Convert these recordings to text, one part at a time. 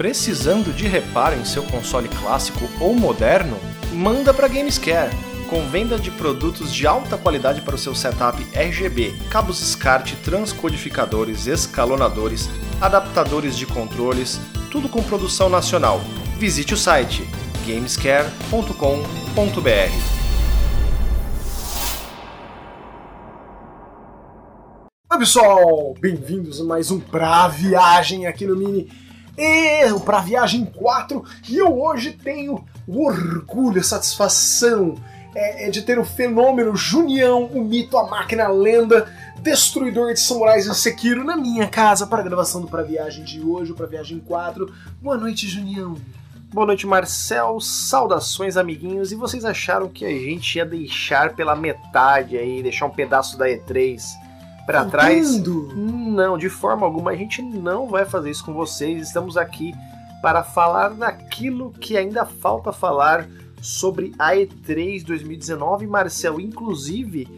Precisando de reparo em seu console clássico ou moderno? Manda para Gamescare. Com venda de produtos de alta qualidade para o seu setup RGB, cabos SCART, transcodificadores, escalonadores, adaptadores de controles, tudo com produção nacional. Visite o site gamescare.com.br. Oi pessoal, bem-vindos a mais um Pra Viagem aqui no Mini. E o Pra Viagem 4 e eu hoje tenho o orgulho, a satisfação é, é de ter o fenômeno Junião, o mito, a máquina, a lenda, destruidor de samurais e Sekiro na minha casa para a gravação do Pra Viagem de hoje, o Pra Viagem 4. Boa noite, Junião. Boa noite, Marcel. Saudações, amiguinhos. E vocês acharam que a gente ia deixar pela metade aí, deixar um pedaço da E3 para trás? Não, de forma alguma. A gente não vai fazer isso com vocês. Estamos aqui para falar daquilo que ainda falta falar sobre a E3 2019, Marcel. Inclusive,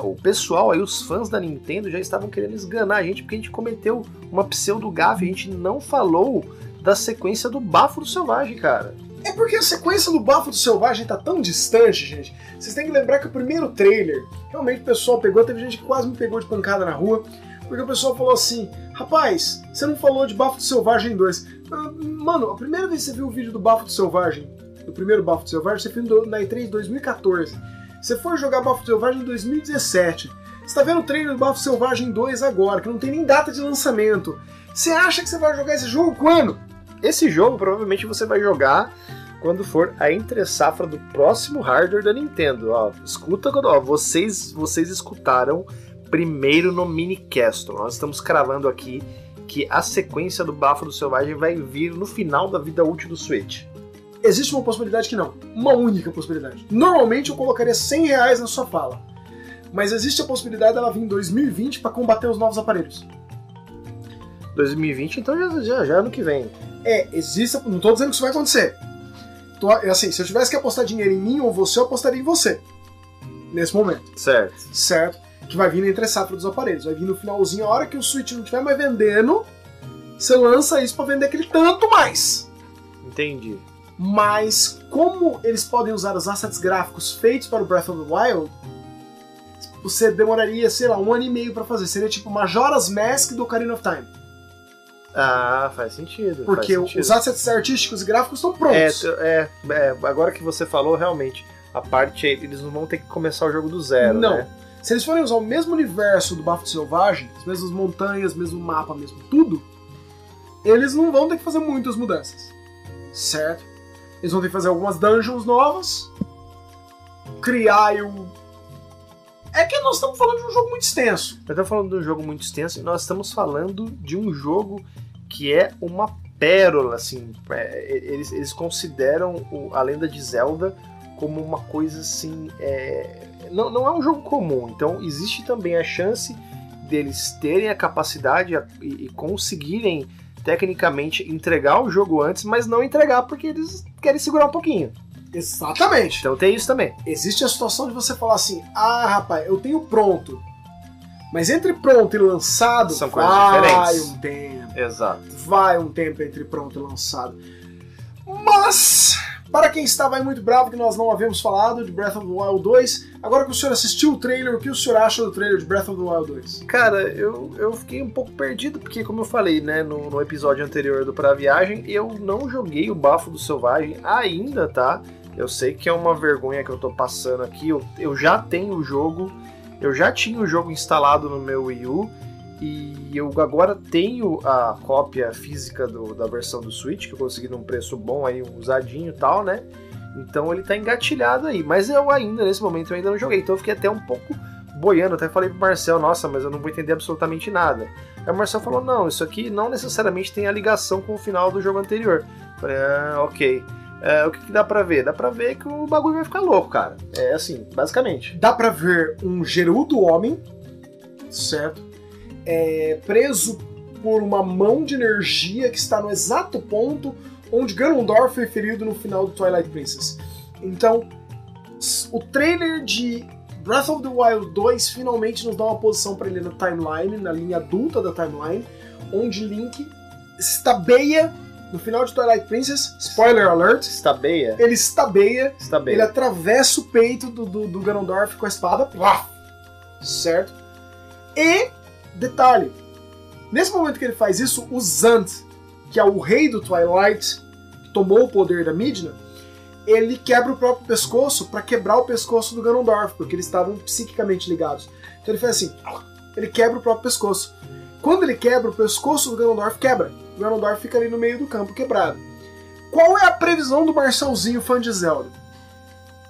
o pessoal aí, os fãs da Nintendo, já estavam querendo esganar a gente porque a gente cometeu uma pseudo-gafe. A gente não falou da sequência do Bafo do Selvagem, cara. É porque a sequência do Bafo do Selvagem tá tão distante, gente. Vocês têm que lembrar que o primeiro trailer, realmente o pessoal pegou, teve gente que quase me pegou de pancada na rua, porque o pessoal falou assim: rapaz, você não falou de Bafo do Selvagem 2. Ah, mano, a primeira vez que você viu o vídeo do Bafo do Selvagem, do primeiro Bafo do Selvagem, você viu na E3 2014. Você foi jogar Bafo do Selvagem em 2017. Você tá vendo o trailer do Bafo Selvagem 2 agora, que não tem nem data de lançamento. Você acha que você vai jogar esse jogo quando? Esse jogo provavelmente você vai jogar quando for a entre safra do próximo hardware da Nintendo. Ó, escuta, ó, vocês, vocês escutaram primeiro no Minicast. Nós estamos cravando aqui que a sequência do Bafo do Selvagem vai vir no final da vida útil do Switch. Existe uma possibilidade que não. Uma única possibilidade. Normalmente eu colocaria 100 reais na sua fala. Mas existe a possibilidade dela vir em 2020 para combater os novos aparelhos. 2020, então já, já, já é ano que vem. É, existe. Não tô dizendo que isso vai acontecer. Tô, assim, se eu tivesse que apostar dinheiro em mim ou você, eu apostaria em você. Nesse momento. Certo. Certo? Que vai vir entre safra dos aparelhos. Vai vir no finalzinho, a hora que o Switch não estiver mais vendendo, você lança isso para vender aquele tanto mais. Entendi. Mas como eles podem usar os assets gráficos feitos para o Breath of the Wild, você demoraria, sei lá, um ano e meio para fazer. Seria tipo Majora's Mask do Ocarina of Time. Ah, faz sentido. Porque faz sentido. os assets artísticos e gráficos estão prontos. É, é, é, agora que você falou, realmente, a parte eles não vão ter que começar o jogo do zero, não. né? Se eles forem usar o mesmo universo do Bafo Selvagem, as mesmas montanhas, mesmo mapa, mesmo tudo, eles não vão ter que fazer muitas mudanças. Certo? Eles vão ter que fazer algumas dungeons novas, criar o. É que nós estamos falando de um jogo muito extenso. Nós estamos falando de um jogo muito extenso e nós estamos falando de um jogo que é uma pérola, assim. É, eles, eles consideram o, a lenda de Zelda como uma coisa assim. É, não, não é um jogo comum, então existe também a chance deles terem a capacidade e, e conseguirem tecnicamente entregar o jogo antes, mas não entregar porque eles querem segurar um pouquinho. Exatamente. Então tem isso também. Existe a situação de você falar assim: ah, rapaz, eu tenho pronto. Mas entre pronto e lançado, São coisas vai diferentes. um tempo. Exato. Vai um tempo entre pronto e lançado. Mas, para quem estava aí muito bravo que nós não havíamos falado de Breath of the Wild 2, agora que o senhor assistiu o trailer, o que o senhor acha do trailer de Breath of the Wild 2? Cara, eu, eu fiquei um pouco perdido, porque como eu falei, né, no, no episódio anterior do Pra Viagem, eu não joguei o Bafo do Selvagem ainda, tá? Eu sei que é uma vergonha que eu tô passando aqui, eu, eu já tenho o jogo, eu já tinha o jogo instalado no meu Wii U, e eu agora tenho a cópia física do- da versão do Switch, que eu consegui num preço bom aí, um usadinho e tal, né? Então ele tá engatilhado aí, mas eu ainda, nesse momento, eu ainda não joguei, então eu fiquei até um pouco boiando, até falei pro Marcel, nossa, mas eu não vou entender absolutamente nada. Aí o Marcel falou, não, isso aqui não necessariamente tem a ligação com o final do jogo anterior. Eu Falei, ah, ok. É, o que, que dá pra ver? Dá pra ver que o bagulho vai ficar louco, cara. É assim, basicamente. Dá pra ver um gerudo homem, certo? É, preso por uma mão de energia que está no exato ponto onde Ganondorf foi ferido no final do Twilight Princess. Então, o trailer de Breath of the Wild 2 finalmente nos dá uma posição para ele na timeline, na linha adulta da timeline, onde Link estabeia No final de Twilight Princess, spoiler alert, Estabeia? ele estabeia, Estabeia. ele atravessa o peito do, do, do Ganondorf com a espada. Certo? E, detalhe, nesse momento que ele faz isso, o Zant, que é o rei do Twilight, que tomou o poder da Midna, ele quebra o próprio pescoço para quebrar o pescoço do Ganondorf, porque eles estavam psiquicamente ligados. Então ele faz assim, ele quebra o próprio pescoço. Quando ele quebra, o pescoço do Ganondorf quebra. O Ganondorf fica ali no meio do campo quebrado. Qual é a previsão do Marcelzinho fã de Zelda?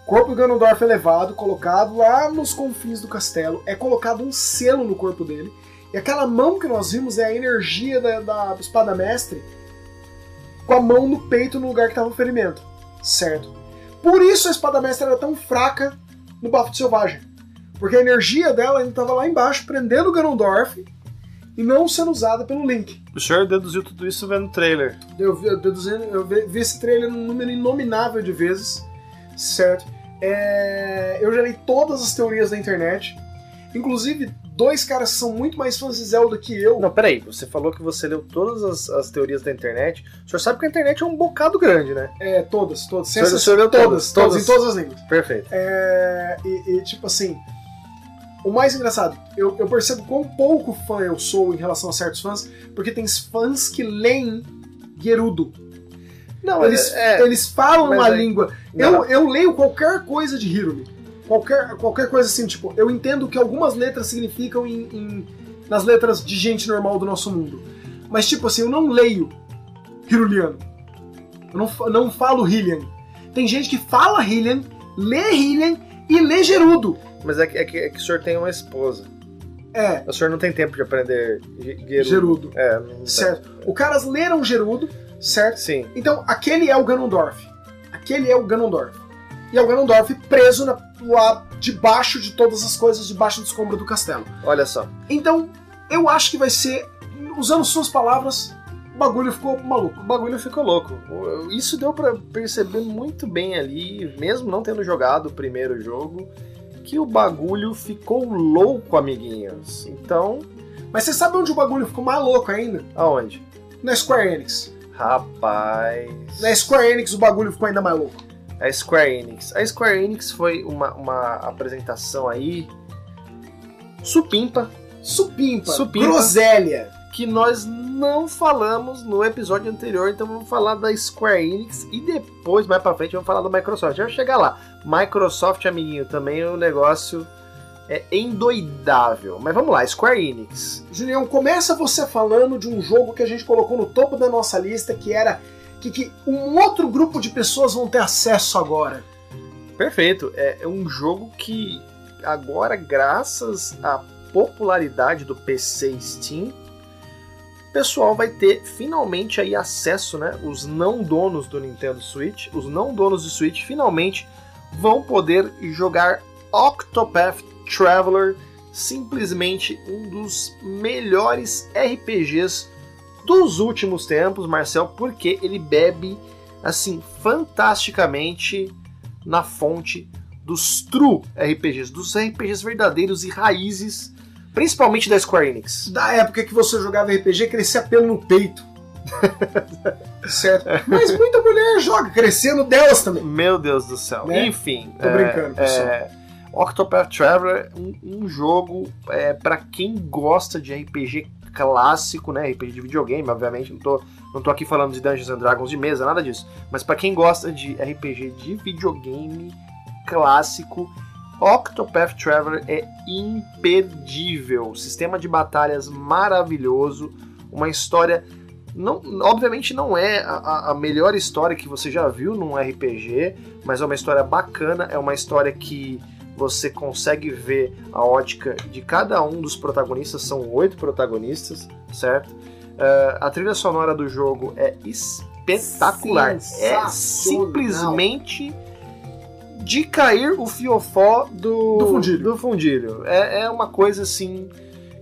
Corpo do Ganondorf é levado, colocado lá nos confins do castelo, é colocado um selo no corpo dele, e aquela mão que nós vimos é a energia da, da espada mestre com a mão no peito no lugar que estava o ferimento. Certo. Por isso a espada mestre era tão fraca no Bafo de Selvagem. Porque a energia dela ainda estava lá embaixo, prendendo o Ganondorf e não sendo usada pelo Link. O senhor deduziu tudo isso vendo o trailer. Eu vi, eu deduzindo- eu vi- esse trailer num número inominável de vezes, certo? É, eu já li todas as teorias da internet, inclusive dois caras que são muito mais fãs de Zelda que eu. Não, peraí, você falou que você leu todas as, as teorias da internet. O senhor sabe que a internet é um bocado grande, né? É, todas, todas. sem O senhor- o senhor leu todas, todas, todas, todas. em todas as línguas. Perfeito. É, e, e, tipo assim, o mais engraçado, eu, eu percebo quão pouco fã eu sou em relação a certos fãs, porque tem fãs que leem Gerudo. Não, Eles, é, eles falam uma aí- língua. Não, eu, eu leio qualquer coisa de Hirumi. Qualquer, qualquer coisa assim, tipo, eu entendo o que algumas letras significam em, em- nas letras de gente normal do nosso mundo. Mas, tipo assim, eu não leio Hiruliano. Eu não, não falo Hylian. Tem gente que fala Hylian, lê Hylian e lê Gerudo. Mas é que, é, que, é que o senhor tem uma esposa. É, O senhor não tem tempo de aprender Ge- Gerudo. Gerudo. É, não tem. certo. Os caras leram Gerudo, certo? Sim. Então, aquele é o Ganondorf. Aquele é o Ganondorf. E é o Ganondorf preso na, lá debaixo de todas as coisas, debaixo do escombro do castelo. Olha só. Então, eu acho que vai ser, usando suas palavras, o bagulho ficou maluco. O bagulho ficou louco. O- Isso deu pra perceber muito bem ali, mesmo não tendo jogado o primeiro jogo, que o bagulho ficou louco, amiguinhos. Então, Mas você sabe onde o bagulho ficou mais louco ainda? aonde? Na Square Enix. Rapaz. Na Square Enix o bagulho ficou ainda mais louco. A Square Enix. A Square Enix foi uma, uma apresentação aí supimpa Supimpa, Supimpa. groselha. que nós não falamos no episódio anterior, então vamos falar da Square Enix e depois, mais pra frente, vamos falar da Microsoft. Já chegar lá. Microsoft, amiguinho, também o negócio é endoidável. Mas vamos lá, Square Enix. Julião, começa você falando de um jogo que a gente colocou no topo da nossa lista, que era que, que um outro grupo de pessoas vão ter acesso agora. Perfeito. É é um jogo que agora, graças à popularidade do PC Steam, pessoal vai ter finalmente aí acesso, né? Os não donos do Nintendo Switch, os não donos do Switch finalmente vão poder jogar Octopath Traveler, simplesmente um dos melhores RPGs dos últimos tempos, Marcel, porque ele bebe assim fantasticamente na fonte dos true RPGs, dos RPGs verdadeiros e raízes, principalmente da Square Enix. Da época que você jogava RPG, crescia pelo no peito. certo? Mas muita mulher joga, crescendo delas também. Meu Deus do céu. Né? Enfim. Tô brincando, pessoal. É, Octopath Traveler, um, um jogo é, para quem gosta de RPG clássico, né? RPG de videogame, obviamente. Não tô, não tô aqui falando de Dungeons and Dragons de mesa, nada disso. Mas para quem gosta de RPG de videogame clássico, Octopath Traveler é imperdível. Sistema de batalhas maravilhoso, uma história não, obviamente não é a, a melhor história que você já viu num RPG, mas é uma história bacana, é uma história que você consegue ver a ótica de cada um dos protagonistas, são oito protagonistas, certo? Uh, a trilha sonora do jogo é espetacular, é simplesmente de cair o fiofó do, Do fundilho. do fundilho. É, é uma coisa assim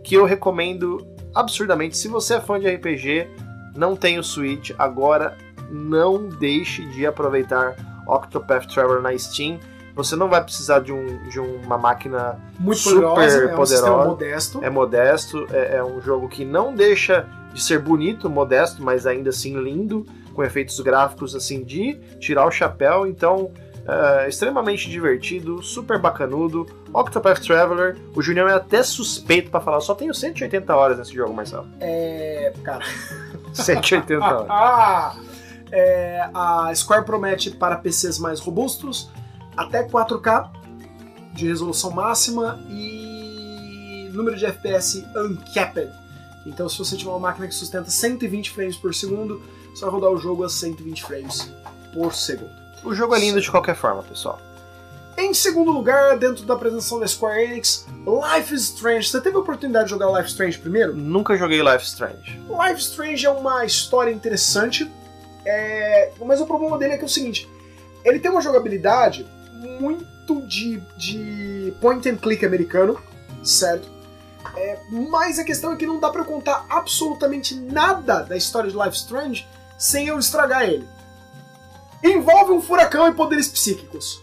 que eu recomendo absurdamente. Se você é fã de RPG, não tem o Switch, agora não deixe de aproveitar Octopath Traveler na Steam. Você não vai precisar de, um, de uma máquina Muito Super poderosa, é um poderosa. modesto. é modesto, é, é um jogo que não deixa de ser bonito, modesto, mas ainda assim lindo, com efeitos gráficos assim de tirar o chapéu, então é, extremamente divertido, super bacanudo. Octopath Traveler, o Junião é até suspeito para falar, só tenho 180 horas nesse jogo, Marcelo. É. Cara. 180 horas. ah! É, a Square promete para PCs mais robustos até 4K de resolução máxima e número de FPS uncapped. Então, se você tiver uma máquina que sustenta 120 frames por segundo, vai rodar o jogo a 120 frames por segundo. O jogo é lindo de qualquer forma, pessoal. Em segundo lugar, dentro da apresentação da Square Enix, Life is Strange. Você teve a oportunidade de jogar Life is Strange primeiro? Nunca joguei Life is Strange. Life is Strange é uma história interessante, é... mas o problema dele é que é o seguinte: ele tem uma jogabilidade muito de, de point and click americano, certo? É, mas a questão é que não dá para contar absolutamente nada da história de Life Strange sem eu estragar ele. Envolve um furacão e poderes psíquicos.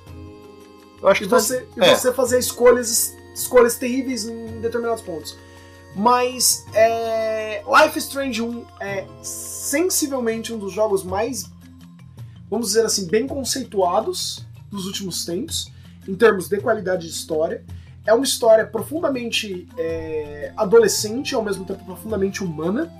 Eu acho E que você, e é. você fazer escolhas, escolhas terríveis em determinados pontos. Mas é, Life is Strange 1 é sensivelmente um dos jogos mais, vamos dizer assim, bem conceituados dos últimos tempos, em termos de qualidade de história. É uma história profundamente é, adolescente, ao mesmo tempo profundamente humana.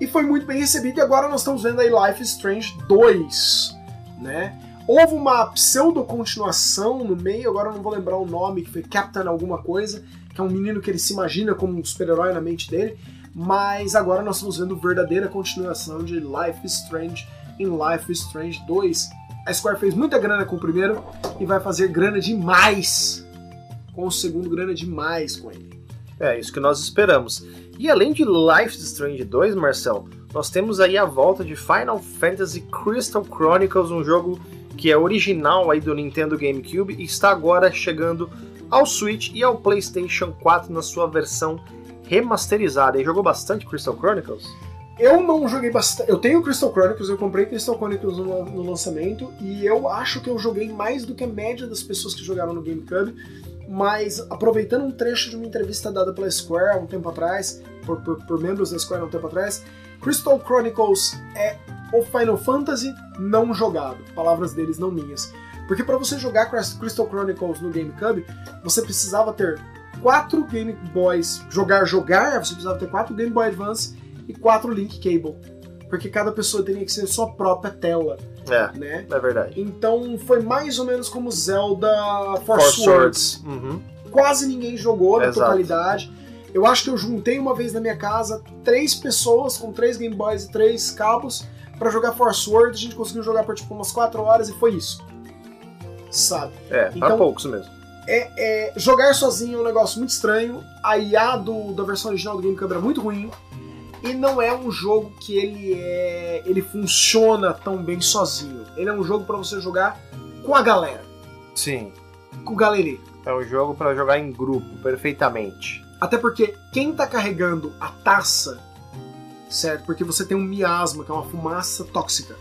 E foi muito bem recebido, e agora nós estamos vendo aí Life is Strange 2, né? Houve uma pseudo-continuação no meio, agora eu não vou lembrar o nome, que foi Captain alguma coisa, que é um menino que ele se imagina como um super-herói na mente dele, mas agora nós estamos vendo verdadeira continuação de Life is Strange em Life is Strange 2. A Square fez muita grana com o primeiro e vai fazer grana demais com o segundo, grana demais com ele. É, isso que nós esperamos. E além de Life is Strange 2, Marcel, nós temos aí a volta de Final Fantasy Crystal Chronicles, um jogo que é original aí do Nintendo GameCube e está agora chegando ao Switch e ao PlayStation 4 na sua versão remasterizada. E jogou bastante Crystal Chronicles? Eu não joguei bastante. Eu tenho Crystal Chronicles, eu comprei Crystal Chronicles no, no lançamento e eu acho que eu joguei mais do que a média das pessoas que jogaram no GameCube. Mas aproveitando um trecho de uma entrevista dada pela Square há um tempo atrás, por, por, por membros da Square há um tempo atrás, Crystal Chronicles é o Final Fantasy não jogado. Palavras deles, não minhas. Porque para você jogar Crystal Chronicles no GameCube, você precisava ter quatro Game Boys. Jogar, jogar, você precisava ter quatro Game Boy Advance e quatro Link Cable. Porque cada pessoa teria que ser sua própria tela, É, né? é verdade. Então foi mais ou menos como Zelda Force Swords. Swords. Uhum. Quase ninguém jogou na Exato. totalidade. Eu acho que eu juntei uma vez na minha casa três pessoas com três Game Boys e três cabos pra jogar Force Word. A gente conseguiu jogar por tipo umas quatro horas e foi isso. Sabe? É, Então- poucos mesmo. É, jogar sozinho é um negócio muito estranho. A IA do, da versão original do GameCube era muito ruim. E não é um jogo que ele é. ele funciona tão bem sozinho. Ele é um jogo pra você jogar com a galera. Sim. Com o galerê. É um jogo pra jogar em grupo, perfeitamente. Até porque quem tá carregando a taça, certo? Porque você tem um miasma, que é uma fumaça tóxica.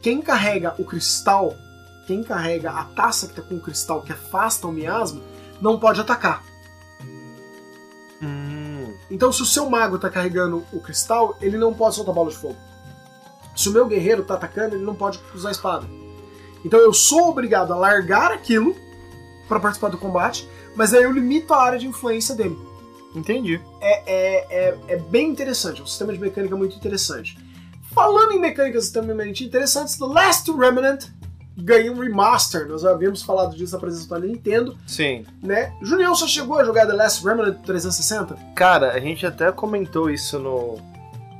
Quem carrega o cristal, quem carrega a taça que tá com o cristal que afasta o miasma, não pode atacar. Hum. Então, se o seu mago tá carregando o cristal, ele não pode soltar bola de fogo. Se o meu guerreiro tá atacando, ele não pode usar a espada. Então, eu sou obrigado a largar aquilo para participar do combate, mas aí eu limito a área de influência dele. Entendi. É, é, é, é bem interessante, é um sistema de mecânica muito interessante. Falando em mecânicas extremamente interessantes, The Last Remnant ganha um remaster. Nós já havíamos falado disso na presença da Nintendo, Sim. né? Junião só chegou a jogar The Last Remnant 360? Cara, a gente até comentou isso no,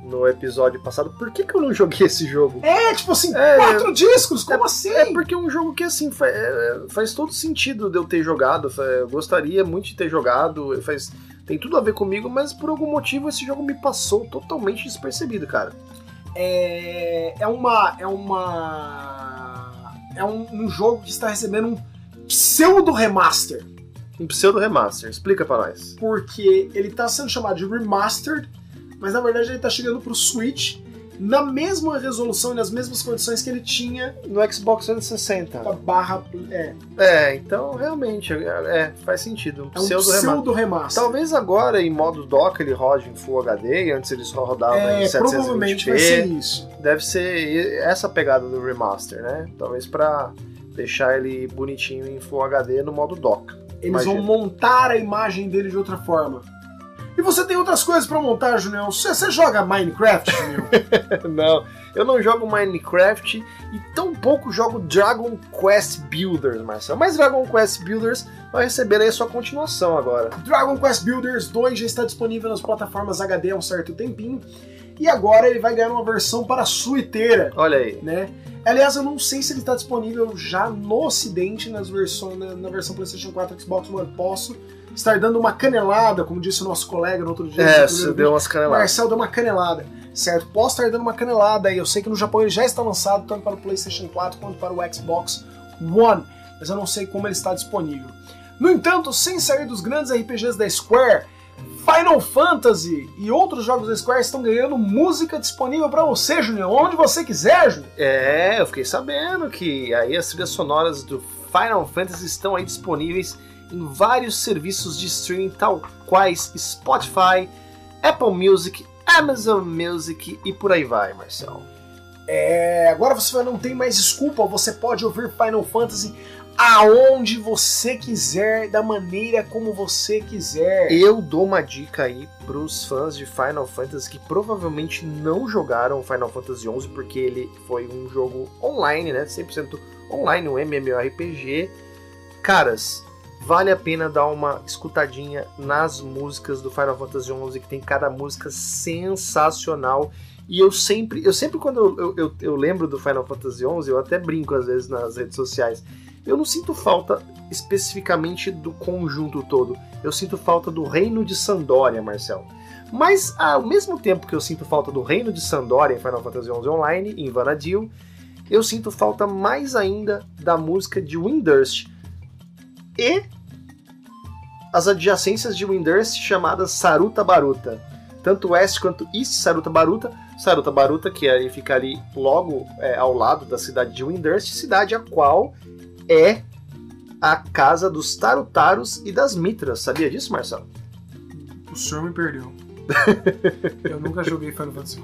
no episódio passado. Por que, que eu não joguei esse jogo? É, tipo assim, É, quatro discos, como assim? É porque é um jogo que, assim, fa- é, faz todo sentido de eu ter jogado. Eu gostaria muito de ter jogado. Faz, tem tudo a ver comigo, mas por algum motivo esse jogo me passou totalmente despercebido, cara. É, é uma. É uma. É um, um jogo que está recebendo um pseudo remaster. Um pseudo remaster. Explica pra nós. porque ele está sendo chamado de remastered, mas na verdade ele está chegando para o Switch na mesma resolução e nas mesmas condições que ele tinha No Xbox 360. a barra. É, É, então realmente, é, faz sentido. É um pseudo remaster. pseudo remaster. Talvez agora em modo dock ele rode em Full HD, e antes eles só rodavam É, em 720p. provavelmente vai ser isso. Deve ser essa pegada do remaster, né? Talvez pra deixar ele bonitinho em Full HD no modo dock. Eles vão Imagina. montar a imagem dele de outra forma. E você tem outras coisas pra montar, Junião. Você, você joga Minecraft, Junião? não, eu não jogo Minecraft e tampouco jogo Dragon Quest Builders, Marcelo. Mas Dragon Quest Builders vai receber aí a sua continuação agora. Dragon Quest Builders 2 já está disponível nas plataformas HD há um certo tempinho. E agora ele vai ganhar uma versão para a suiteira, Olha aí. né? Aliás, eu não sei se ele está disponível já no ocidente nas versões, na, na versão PlayStation 4 Xbox One. Posso estar dando uma canelada, como disse o nosso colega no outro dia. É, você deu umas caneladas. Marcel deu uma canelada, certo? Posso estar dando uma canelada aí. Eu sei que no Japão ele já está lançado tanto para o PlayStation 4 quanto para o Xbox One, mas eu não sei como ele está disponível. No entanto, sem sair dos grandes RPGs da Square, Final Fantasy e outros jogos da Square estão ganhando música disponível para você, Junior, onde você quiser, Junior. É, eu fiquei sabendo que aí as trilhas sonoras do Final Fantasy estão aí disponíveis em vários serviços de streaming, tal quais Spotify, Apple Music, Amazon Music e por aí vai, Marcel. É, agora você não tem mais desculpa, você pode ouvir Final Fantasy aonde você quiser, da maneira como você quiser. Eu dou uma dica aí pros fãs de Final Fantasy que provavelmente não jogaram Final Fantasy XI porque ele foi um jogo online, né? 100% online, um MMORPG. Caras, vale a pena dar uma escutadinha nas músicas do Final Fantasy XI, que tem cada música sensacional. E eu sempre, eu sempre quando eu, eu, eu, lembro do Final Fantasy XI, eu até brinco às vezes nas redes sociais. Eu não sinto falta especificamente do conjunto todo. Eu sinto falta do reino de Sandória, Marcel. Mas ao mesmo tempo que eu sinto falta do reino de Sandória em Final Fantasy XI Online, em Vanadil, eu sinto falta mais ainda da música de Windurst e as adjacências de Windurst chamadas Saruta Baruta. Tanto West quanto East Saruta Baruta. Saruta Baruta, que aí fica ali logo é, ao lado da cidade de Windurst, cidade a qual é a casa dos Tarutaros e das Mitras. Sabia disso, Marcelo? O senhor me perdeu. Eu nunca joguei Final Fantasy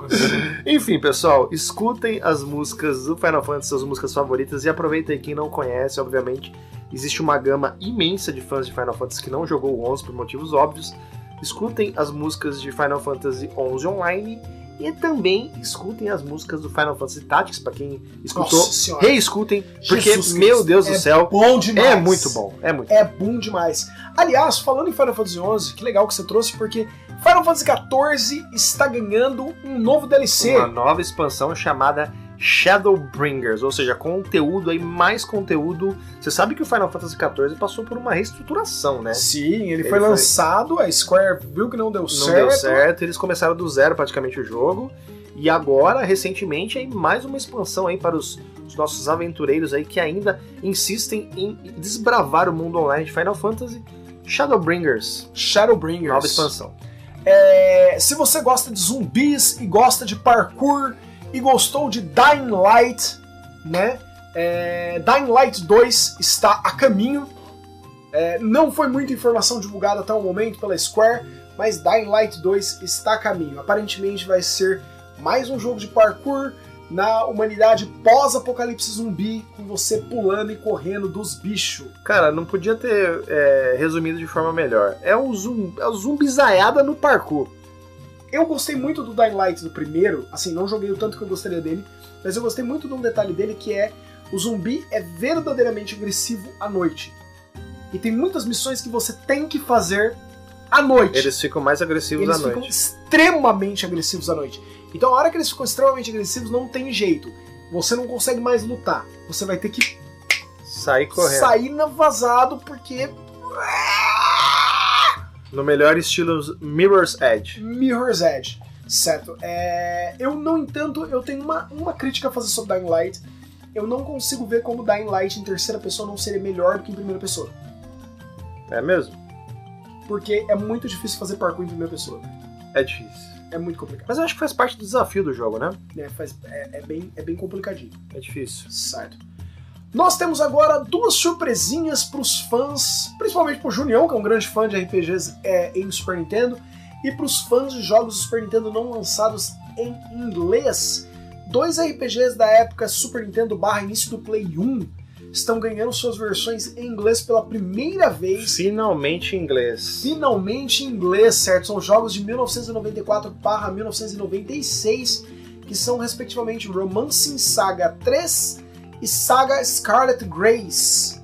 Enfim, pessoal, escutem as músicas do Final Fantasy, suas músicas favoritas, e aproveitem quem não conhece, obviamente. Existe uma gama imensa de fãs de Final Fantasy que não jogou o 11 por motivos óbvios. Escutem as músicas de Final Fantasy 11 Online e também escutem as músicas do Final Fantasy Tactics, para quem escutou. Reescutem, porque, meu Deus do é céu, Bom demais. é muito bom. É muito É bom demais. Aliás, falando em Final Fantasy XI, que legal que você trouxe, porque Final Fantasy XIV está ganhando um novo DLC. uma nova expansão chamada Shadowbringers, ou seja, conteúdo aí, mais conteúdo. Você sabe que o Final Fantasy XIV passou por uma reestruturação, né? Sim, ele, Ele foi, foi- lançado, a Square viu que não deu Não certo. deu certo, eles começaram do zero praticamente o jogo. E agora, recentemente, aí mais uma expansão aí para os, os nossos aventureiros aí que ainda insistem em desbravar o mundo online de Final Fantasy. Shadowbringers, Shadowbringers. nova expansão. É, se você gosta de zumbis e gosta de parkour e gostou de Dying Light, né? É, Dying Light 2 está a caminho. É, não foi muita informação divulgada até o momento pela Square, mas Dying Light 2 está a caminho. Aparentemente vai ser mais um jogo de parkour na humanidade pós-apocalipse zumbi, com você pulando e correndo dos bichos. Cara, não podia ter é, resumido de forma melhor. É o, zum, é zumbizaiada no parkour. Eu gostei muito do Dying Light do primeiro, assim, não joguei o tanto que eu gostaria dele, mas eu gostei muito de um detalhe dele que é o zumbi é verdadeiramente agressivo à noite. E tem muitas missões que você tem que fazer à noite. Eles ficam mais agressivos Eles à ficam noite. extremamente agressivos à noite. Então, a hora que eles ficam extremamente agressivos, não tem jeito. Você não consegue mais lutar. Você vai ter que Sair correndo. sair na vazado porque No melhor estilo Mirror's Edge. Mirror's Edge, certo? É, eu, no entanto, eu tenho uma, uma crítica a fazer sobre Dying Light. Eu não consigo ver como Dying Light em terceira pessoa não seria melhor do que em primeira pessoa. É mesmo? Porque é muito difícil fazer parkour em primeira pessoa. É difícil. É muito complicado. Mas eu acho que faz parte do desafio do jogo, né? É, faz, é, é bem, é bem complicadinho. É difícil. Certo. Nós temos agora duas surpresinhas pros fãs, principalmente pro Junião, que é um grande fã de RPGs é, em Super Nintendo, e pros fãs de jogos do Super Nintendo não lançados em inglês. Dois RPGs da época Super Nintendo barra início do Play 1 estão ganhando suas versões em inglês pela primeira vez. Finalmente em inglês. Finalmente em inglês, certo? São jogos de 1994 barra 1996, que são respectivamente Romancing Saga 3 e Saga Scarlet Grace.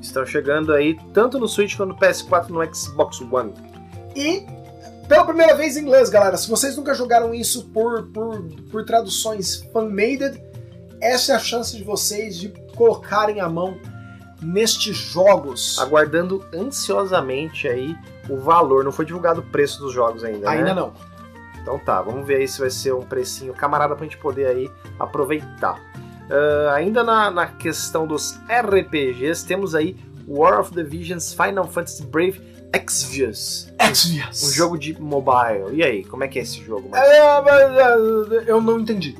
Estão chegando aí tanto no Switch quanto no PS4 no Xbox One. E pela primeira vez em inglês, galera. Se vocês nunca jogaram isso por, por, por traduções fan-made, essa é a chance de vocês de colocarem a mão nestes jogos. Aguardando ansiosamente aí o valor. Não foi divulgado o preço dos jogos ainda, né? Ainda não. Então tá, vamos ver aí se vai ser um precinho camarada pra gente poder aí aproveitar. Uh, ainda na, na questão dos RPGs, temos aí War of the Visions Final Fantasy Brave Exvius. Exvius. Um jogo de mobile. E aí, como é que é esse jogo? Marcos? É, é, eu não entendi.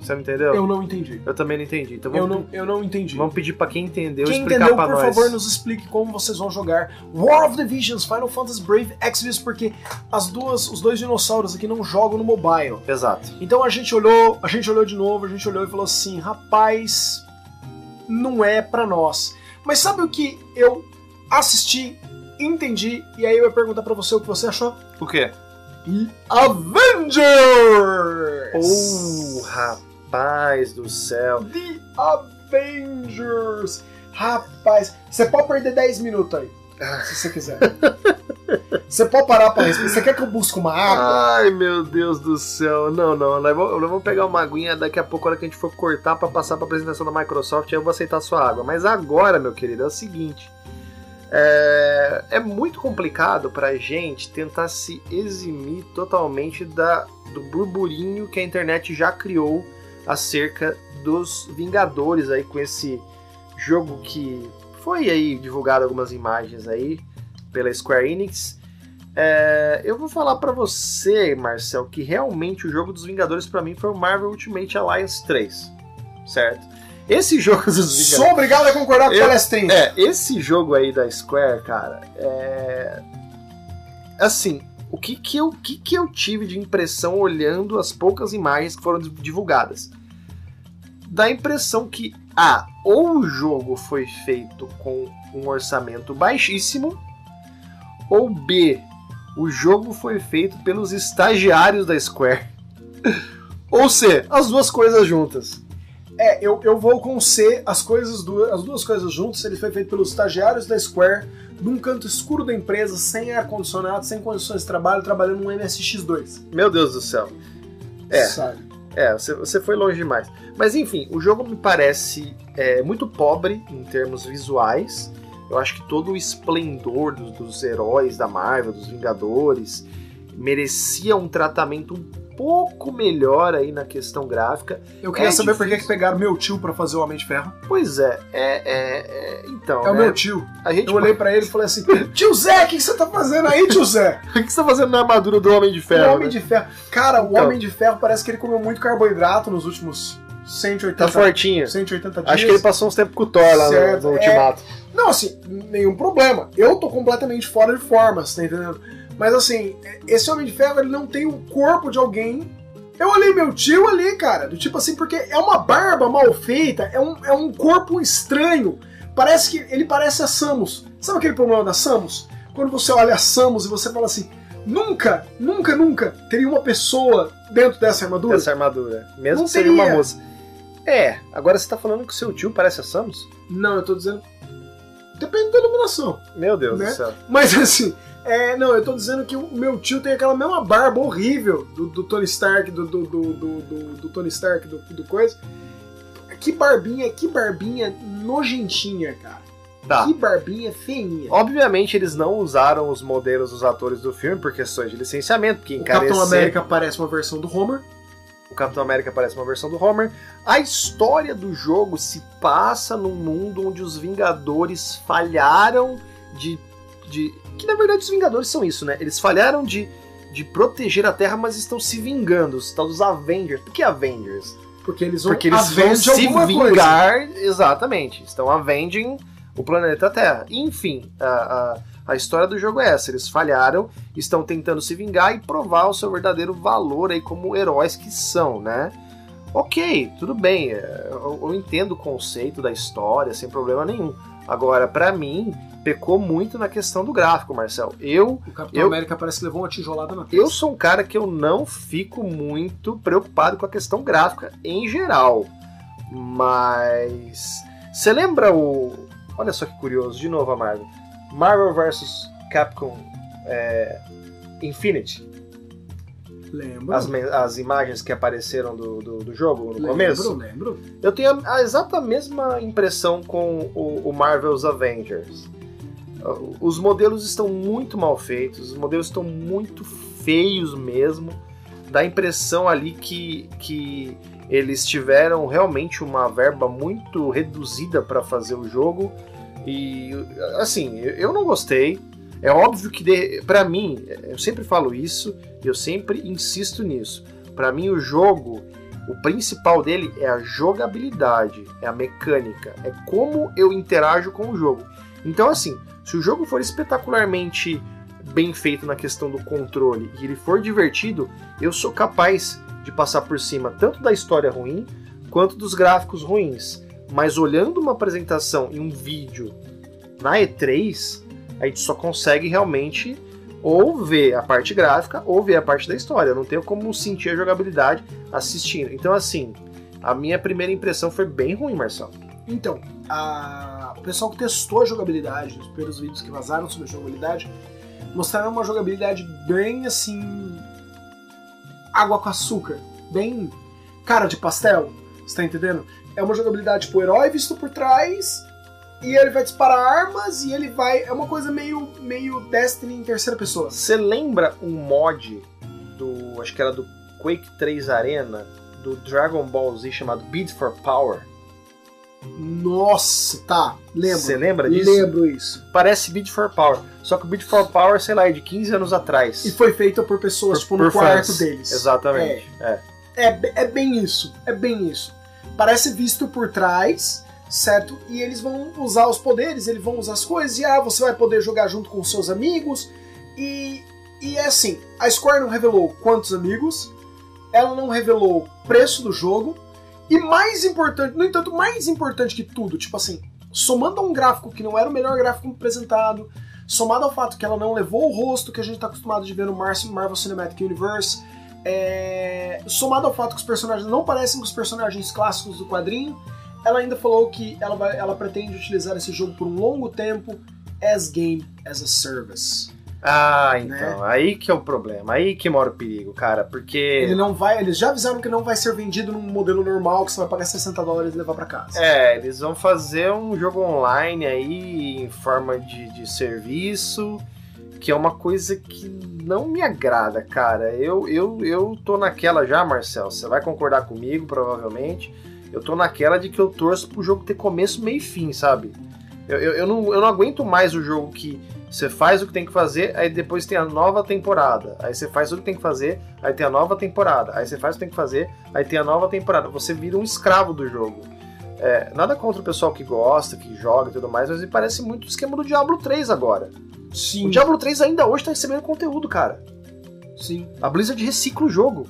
Você não entendeu? Eu não entendi. Eu também não entendi. Então Eu vamos, não, eu não entendi. vamos pedir pra quem entendeu Quem explicar entendeu, pra por nós. favor, nos explique como vocês vão jogar War of the Visions, Final Fantasy Brave Exvius, porque as duas, os dois dinossauros aqui não jogam no mobile. Exato. Então a gente olhou, a gente olhou de novo, a gente olhou e falou assim, rapaz, não é pra nós. Mas sabe o que eu assisti, entendi e aí eu ia perguntar pra você o que você achou? O quê? Avengers! Oh, rapaz do céu. The Avengers! Rapaz, você pode perder 10 minutos aí, se você quiser. você pode parar pra respirar. Você quer que eu busque uma água? Ai, meu Deus do céu. Não, não. Nós vamos, nós vamos pegar uma aguinha daqui a pouco, a hora que a gente for cortar pra passar pra apresentação da Microsoft, aí eu vou aceitar a sua água. Mas agora, meu querido, é o seguinte. É, é muito complicado pra gente tentar se eximir totalmente da, do burburinho que a internet já criou acerca dos Vingadores aí com esse jogo que foi aí divulgado algumas imagens aí pela Square Enix. É, eu vou falar pra você, Marcel, que realmente o jogo dos Vingadores pra mim foi o Marvel Ultimate Alliance 3, certo? Esse jogo dos Vingadores Sou obrigado a concordar com o palestrinho. é, esse jogo aí da Square, cara, é. Assim, o que que eu, que que eu tive de impressão olhando as poucas imagens que foram divulgadas? Dá a impressão que, ah, ou o jogo foi feito com um orçamento baixíssimo, ou B, o jogo foi feito pelos estagiários da Square. ou C, as duas coisas juntas. É, eu, eu vou com C, as coisas duas, as duas coisas juntas, ele foi feito pelos estagiários da Square, num canto escuro da empresa, sem ar-condicionado, sem condições de trabalho, trabalhando num MSX2. Meu Deus do céu. É. Sabe? É, você, você foi longe demais. Mas enfim, o jogo me parece é, muito pobre em termos visuais. Eu acho que todo o esplendor dos, dos heróis da Marvel, dos Vingadores, merecia um tratamento um pouco melhor aí na questão gráfica. Eu queria É saber por que difícil. que pegaram meu tio pra fazer o Homem de Ferro. Pois é, é, é, é então. É o né, meu tio. A gente Eu olhei pra ele e falei assim: Tio Zé, o que, que você tá fazendo aí, tio Zé? o que você tá fazendo na armadura do Homem de O Ferro? Homem né? de Ferro. Cara, o Então. Homem de Ferro parece que ele comeu muito carboidrato nos últimos 180, Tá fortinho. 180 dias. Acho que ele passou uns tempos com o Thor lá no- Certo, no, é. Ultimato. Não, assim, nenhum problema. Eu tô completamente fora de forma, você tá entendendo? Mas assim, esse Homem de Ferro, ele não tem o corpo de alguém. Eu olhei meu tio ali, cara, do tipo assim, porque é uma barba mal feita, é um, é um corpo estranho. Parece que ele parece a Samus. Sabe aquele problema da Samus? Quando você olha a Samus e você fala assim, nunca, nunca, nunca teria uma pessoa dentro dessa armadura. Dessa armadura. Mesmo Não que seja uma moça. É, agora você tá falando que o seu tio parece a Samus? Não, eu tô dizendo. Depende da iluminação. Meu Deus Né? do céu. Mas assim, é, não, eu tô dizendo que o meu tio tem aquela mesma barba horrível do, do Tony Stark, do, do, do, Tony Stark, do, do coisa. Que barbinha, que barbinha nojentinha, cara. Tá. Que barbinha feinha. Obviamente eles não usaram os modelos dos atores do filme por questões de licenciamento, porque O Capitão. América parece uma versão do Homer. O Capitão América parece uma versão do Homer. A história do jogo se passa num mundo onde os Vingadores falharam de. de que na verdade os Vingadores são isso, né? Eles falharam de de proteger a Terra, mas estão se vingando, os tal dos Avengers. Por que Avengers? Porque eles vão Porque eles vão se alguma coisa. vingar, exatamente. Estão avenging o planeta Terra. Enfim, a, a, a história do jogo é essa. Eles falharam, estão tentando se vingar e provar o seu verdadeiro valor aí como heróis que são, né? Ok, tudo bem. é, Eu, eu entendo o conceito da história sem problema nenhum. Agora, pra mim, pecou muito na questão do gráfico, Marcel. Eu O Capitão Eu- América parece que levou uma tijolada na eu sou um cara que eu não fico muito preocupado com a questão gráfica em geral. Mas. Você lembra o. Olha só que curioso, de novo a Marvel. Marvel vs Capcom é, Infinity. Lembro. As, as imagens que apareceram do, do, do jogo no lembro, começo. lembro. Eu tenho a, a exata mesma impressão com o, o Marvel's Avengers. Os modelos estão muito mal feitos, os modelos estão muito feios mesmo. Dá a impressão ali que, que eles tiveram realmente uma verba muito reduzida para fazer o jogo. E assim, eu- não gostei. É óbvio que para mim, eu sempre falo isso, e eu sempre insisto nisso. Para mim o jogo o principal dele é a jogabilidade, é a mecânica, é como eu interajo com o jogo. Então, assim, se o jogo for espetacularmente bem feito na questão do controle e ele for divertido, eu sou capaz de passar por cima tanto da história ruim quanto dos gráficos ruins. Mas olhando uma apresentação em um vídeo na E3, a gente só consegue realmente ou ver a parte gráfica ou ver a parte da história. Eu não tenho como sentir a jogabilidade assistindo. Então, assim, a minha primeira impressão foi bem ruim, Marcelo. Então, a- o pessoal que testou a jogabilidade, os primeiros vídeos que vazaram sobre a jogabilidade, mostraram uma jogabilidade bem assim. água com açúcar. Bem cara de pastel. Você tá entendendo? É uma jogabilidade tipo, herói visto por trás. E ele vai disparar armas e ele vai. É uma coisa meio, meio Destiny em terceira pessoa. Você lembra um mod do. acho que era do Quake 3 Arena, do Dragon Ball Z chamado Beat for Power? Nossa, tá. Lembro. Você lembra disso? Lembro isso. Parece Beat for Power. Só que o Beat for Power, sei lá, é de 15 anos atrás. E foi feito por pessoas, Por- tipo, no por quarto fãs. deles. Exatamente. É. É, be- é bem isso, é bem isso. Parece visto por trás, certo? E eles vão usar os poderes, eles vão usar as coisas, e ah, você vai poder jogar junto com seus amigos. E, e é assim, a Square não revelou quantos amigos, ela não revelou o preço do jogo, e mais importante, no entanto, mais importante que tudo, tipo assim, somando a um gráfico que não era o melhor gráfico apresentado, somado ao fato que ela não levou o rosto que a gente está acostumado de ver no Mar- Marvel Cinematic Universe, é, somado ao fato que os personagens não parecem com os personagens clássicos do quadrinho, ela ainda falou que ela, vai, ela pretende utilizar esse jogo por um longo tempo as game as a service. Ah, então. Aí que é o problema. Aí que mora o perigo, cara. Porque. Ele não vai, eles já avisaram que não vai ser vendido num modelo normal que você vai pagar 60 dólares e levar para casa. É, eles vão fazer um jogo online aí em forma de, de serviço, que é uma coisa que não me agrada, cara. Eu, eu, eu tô naquela já, Marcel. Você vai concordar comigo, provavelmente. Eu tô naquela de que eu torço pro jogo ter começo, meio e fim, sabe? Eu, eu, eu, não, eu não aguento mais o jogo que você faz o que tem que fazer, aí depois tem a nova temporada. Aí você faz o que tem que fazer, aí tem a nova temporada. Aí você faz o que tem que fazer, aí tem a nova temporada. Você vira um escravo do jogo. É, nada contra o pessoal que gosta, que joga e tudo mais, mas me parece muito o esquema do Diablo 3 agora. Sim, O Diablo 3 ainda hoje tá recebendo conteúdo, cara. sim. A Blizzard recicla o jogo.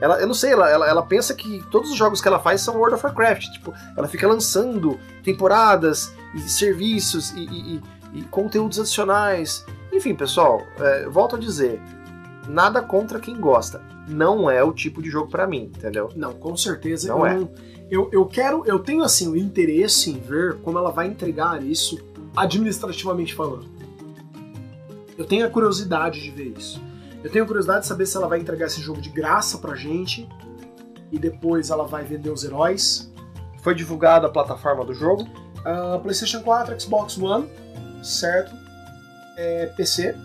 Ela, eu não sei, ela, ela, ela pensa que todos os jogos que ela faz são World of Warcraft. Tipo, ela fica lançando temporadas e serviços e, e- e- e conteúdos adicionais. Enfim, pessoal, é, volto a dizer, nada contra quem gosta. Não é o tipo de jogo pra mim, entendeu? Não, com certeza. Não eu, é. não- eu, eu quero, eu tenho assim o interesse em ver como ela vai entregar isso administrativamente falando. Eu tenho a curiosidade de ver isso. Eu tenho a curiosidade de saber se ela vai entregar esse jogo de graça pra gente e depois ela vai vender os heróis. Foi divulgada a plataforma do jogo. Ah, PlayStation 4, Xbox One, certo? É, PC.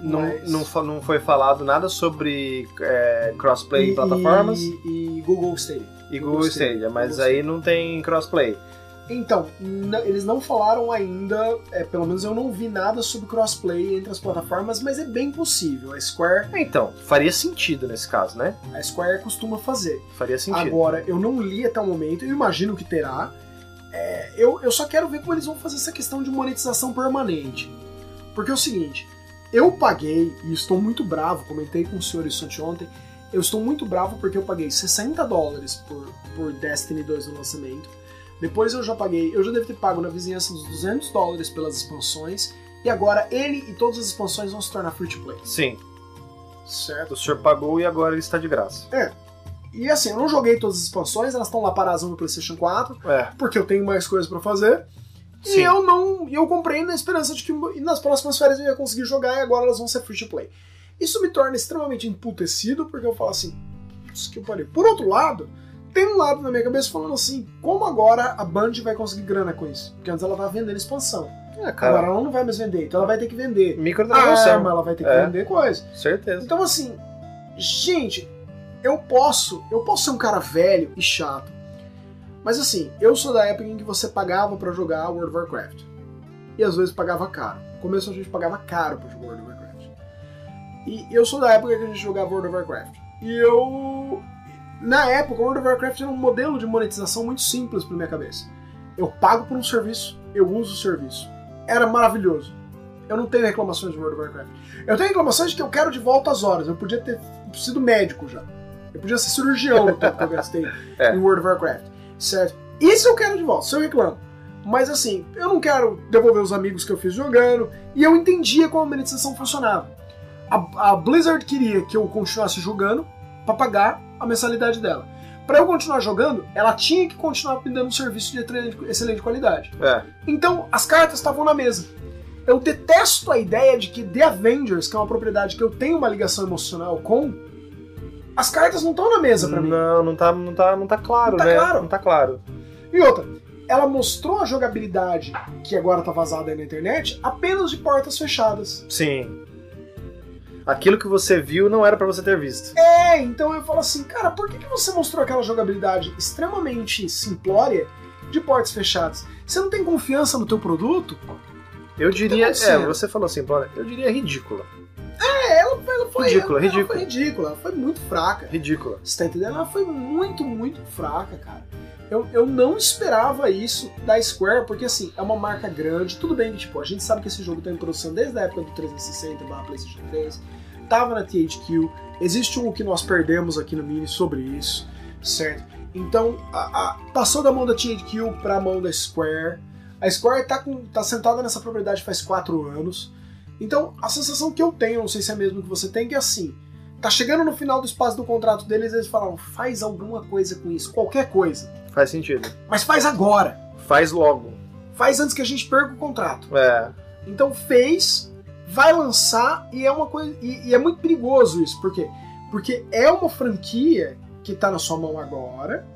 Não, mas- não, não foi falado nada sobre é, crossplay em e- plataformas E, e Google Stadia. e Google Google Stadia, Stadia, mas Google aí não tem crossplay. Então, eles não falaram ainda, é, pelo menos eu não vi nada sobre crossplay entre as plataformas, mas é bem possível. A Square, Então, faria sentido nesse caso, né? a Square costuma fazer. Faria sentido. Agora, eu não li até o momento, eu imagino que terá. É, eu, eu só quero ver como eles vão fazer essa questão de monetização permanente. Porque é o seguinte, eu paguei, e estou muito bravo, comentei com o senhor isso anteontem, eu estou muito bravo porque eu paguei 60 dólares por, por Destiny 2 no lançamento. Depois eu já paguei, eu já devo ter pago na vizinhança dos 200 dólares pelas expansões. E agora ele e todas as expansões vão se tornar free to play. Sim, Certo? o senhor pagou e agora ele está de graça. E assim, eu não joguei todas as expansões, elas estão lá paradas no PlayStation 4. É, porque eu tenho mais coisas pra fazer. Sim. E eu não, e eu comprei na esperança de que nas próximas férias eu ia conseguir jogar e agora elas vão ser free to play. Isso me torna extremamente emputecido porque eu falo assim, "Putz, que eu parei. Por outro lado, tem um lado na minha cabeça falando assim, como agora a Band vai conseguir grana com isso? Porque antes ela tava vendendo expansão. é Agora ela não vai mais vender, então ela vai ter que vender Microtransação. arma, ela vai ter que É. vender coisa. Certeza. Então assim, gente, eu posso, eu posso ser um cara velho e chato. Mas assim, eu sou da época em que você pagava pra jogar World of Warcraft. E às vezes pagava caro. No começo a gente pagava caro pra jogar World of Warcraft. E eu sou da época que a gente jogava World of Warcraft. E eu. Na época, World of Warcraft era um modelo de monetização muito simples pra minha cabeça. Eu pago por um serviço, eu uso o serviço. Era maravilhoso. Eu não tenho reclamações de World of Warcraft. Eu tenho reclamações de que eu quero de volta as horas. Eu podia ter sido médico já. Eu podia ser cirurgião no tempo que eu gastei É. em World of Warcraft. Certo? Isso eu quero de volta, se eu reclamo. Mas assim, eu não quero devolver os amigos que eu fiz jogando. E eu entendia como a monetização funcionava. A, a Blizzard queria que eu continuasse jogando pra pagar a mensalidade dela. Pra eu continuar jogando, ela tinha que continuar me dando um serviço de excelente- excelente qualidade. É. Então, as cartas estavam na mesa. Eu detesto a ideia de que The Avengers, que é uma propriedade que eu tenho uma ligação emocional com, as cartas não estão na mesa pra mim. Não, não tá, não tá, não tá claro, Não tá né? claro. Não tá claro. E outra, ela mostrou a jogabilidade que agora tá vazada aí na internet apenas de portas fechadas. Sim. Aquilo que você viu não era pra você ter visto. É, então eu falo assim, cara, por que, que você mostrou aquela jogabilidade extremamente simplória de portas fechadas? Você não tem confiança no teu produto? Eu diria, é, acontecendo? você falou assim, Paula, eu diria ridícula. É, ela, ela foi. Ridícula, ela, ridícula. Ela foi ridícula, ela foi muito fraca. Ridícula. Você tá entendendo? Ela foi muito, muito fraca, cara. Eu, eu não esperava isso da Square, porque assim, é uma marca grande. Tudo bem que, tipo, a gente sabe que esse jogo tá em produção desde a época do 360 barra PlayStation 3. Tava na THQ. Existe um que nós perdemos aqui no Mini sobre isso, certo? Então, a- a- passou da mão da THQ pra mão da Square. A Square tá, com, tá sentada nessa propriedade faz quatro anos. Então, a sensação que eu tenho, não sei se é mesmo que você tem, que é assim: tá chegando no final do espaço do contrato deles, eles falam, faz alguma coisa com isso, qualquer coisa. Faz sentido. Mas faz agora. Faz logo. Faz antes que a gente perca o contrato. É. Então fez, vai lançar e é uma coisa. E, e é muito perigoso isso. Por quê? Porque é uma franquia que tá na sua mão agora,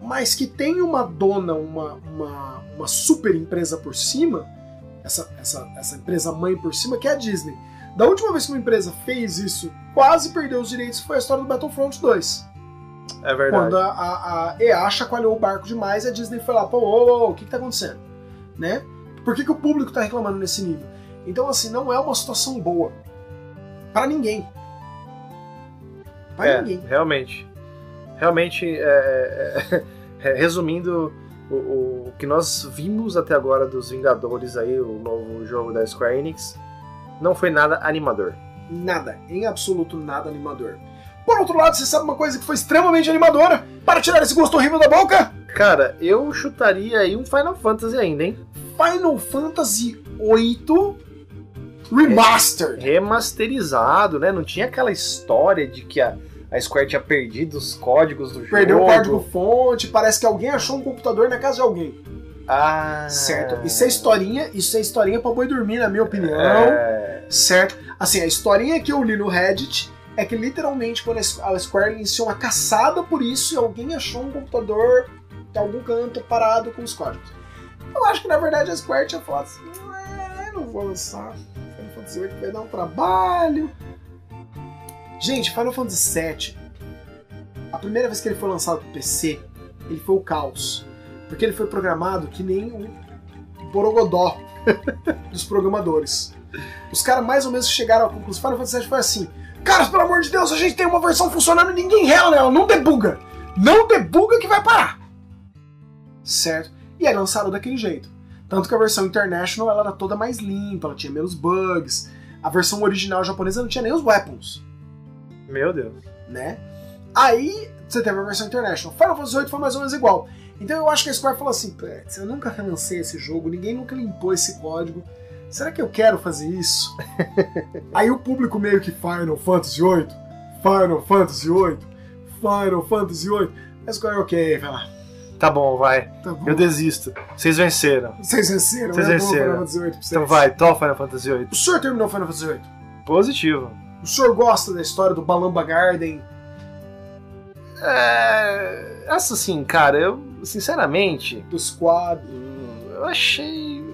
mas que tem uma dona, uma, uma, uma super empresa por cima, essa, essa, essa empresa mãe por cima, que é a Disney. Da última vez que uma empresa fez isso, quase perdeu os direitos, foi a história do Battlefront 2. É verdade. Quando a, a, a EA chacoalhou o barco demais, a Disney foi lá, pô, ô, ô, o que, que tá acontecendo? Né? Por que, que o público tá reclamando nesse nível? Então, assim, não é uma situação boa. Para ninguém. Para é, ninguém. realmente. Realmente, é, é, é, resumindo, o, o que nós vimos até agora dos Vingadores aí, o novo jogo da Square Enix, não foi nada animador. Nada, em absoluto nada animador. Por outro lado, você sabe uma coisa que foi extremamente animadora para tirar esse gosto horrível da boca? Cara, eu chutaria aí um Final Fantasy ainda, hein? Final Fantasy VIII Remastered. Remasterizado, né? Não tinha aquela história de que a, a Square tinha perdido os códigos do Perdeu jogo. o código fonte, parece que alguém achou um computador na casa de alguém. Ah, Certo? Isso é historinha, isso é historinha pra boi dormir, na minha opinião. É, Certo? Assim, a historinha que eu li no Reddit é que literalmente quando a Square iniciou uma caçada por isso e alguém achou um computador em algum canto parado com os códigos. Eu acho que na verdade a Square tinha falado assim: "É, não vou lançar. Final Fantasy VIII vai dar um trabalho. Gente, Final Fantasy VII, a primeira vez que ele foi lançado pro PC, ele foi o caos. Porque ele foi programado que nem um borogodó dos programadores. Os caras mais ou menos chegaram à conclusão. Final Fantasy VII foi assim: Caras, pelo amor de Deus, a gente tem uma versão funcionando e ninguém rela nela, não debuga. Não debuga que vai parar. Certo? E aí lançaram daquele jeito. Tanto que a versão International ela era toda mais limpa, ela tinha menos bugs. A versão original japonesa não tinha nem os weapons, Meu Deus. né? Aí você teve a versão International. Final Fantasy VIII foi mais ou menos igual. Então eu acho que a Square falou assim: "Putz, eu nunca relancei esse jogo, ninguém nunca limpou esse código. Será que eu quero fazer isso? Aí o público meio que Final Fantasy VIII, Final Fantasy VIII, Final Fantasy VIII. A Square, ok, vai lá. Tá bom, vai. Tá bom. Eu desisto. Vocês venceram. Vocês venceram, Vocês dou venceram. Final Fantasy VIII pra vocês. Então vai, top Final Fantasy VIII. O senhor terminou Final Fantasy VIII? Positivo. O senhor gosta da história do Balamba Garden? É. Essa sim, cara, eu, sinceramente, Do Squad? hum, eu achei.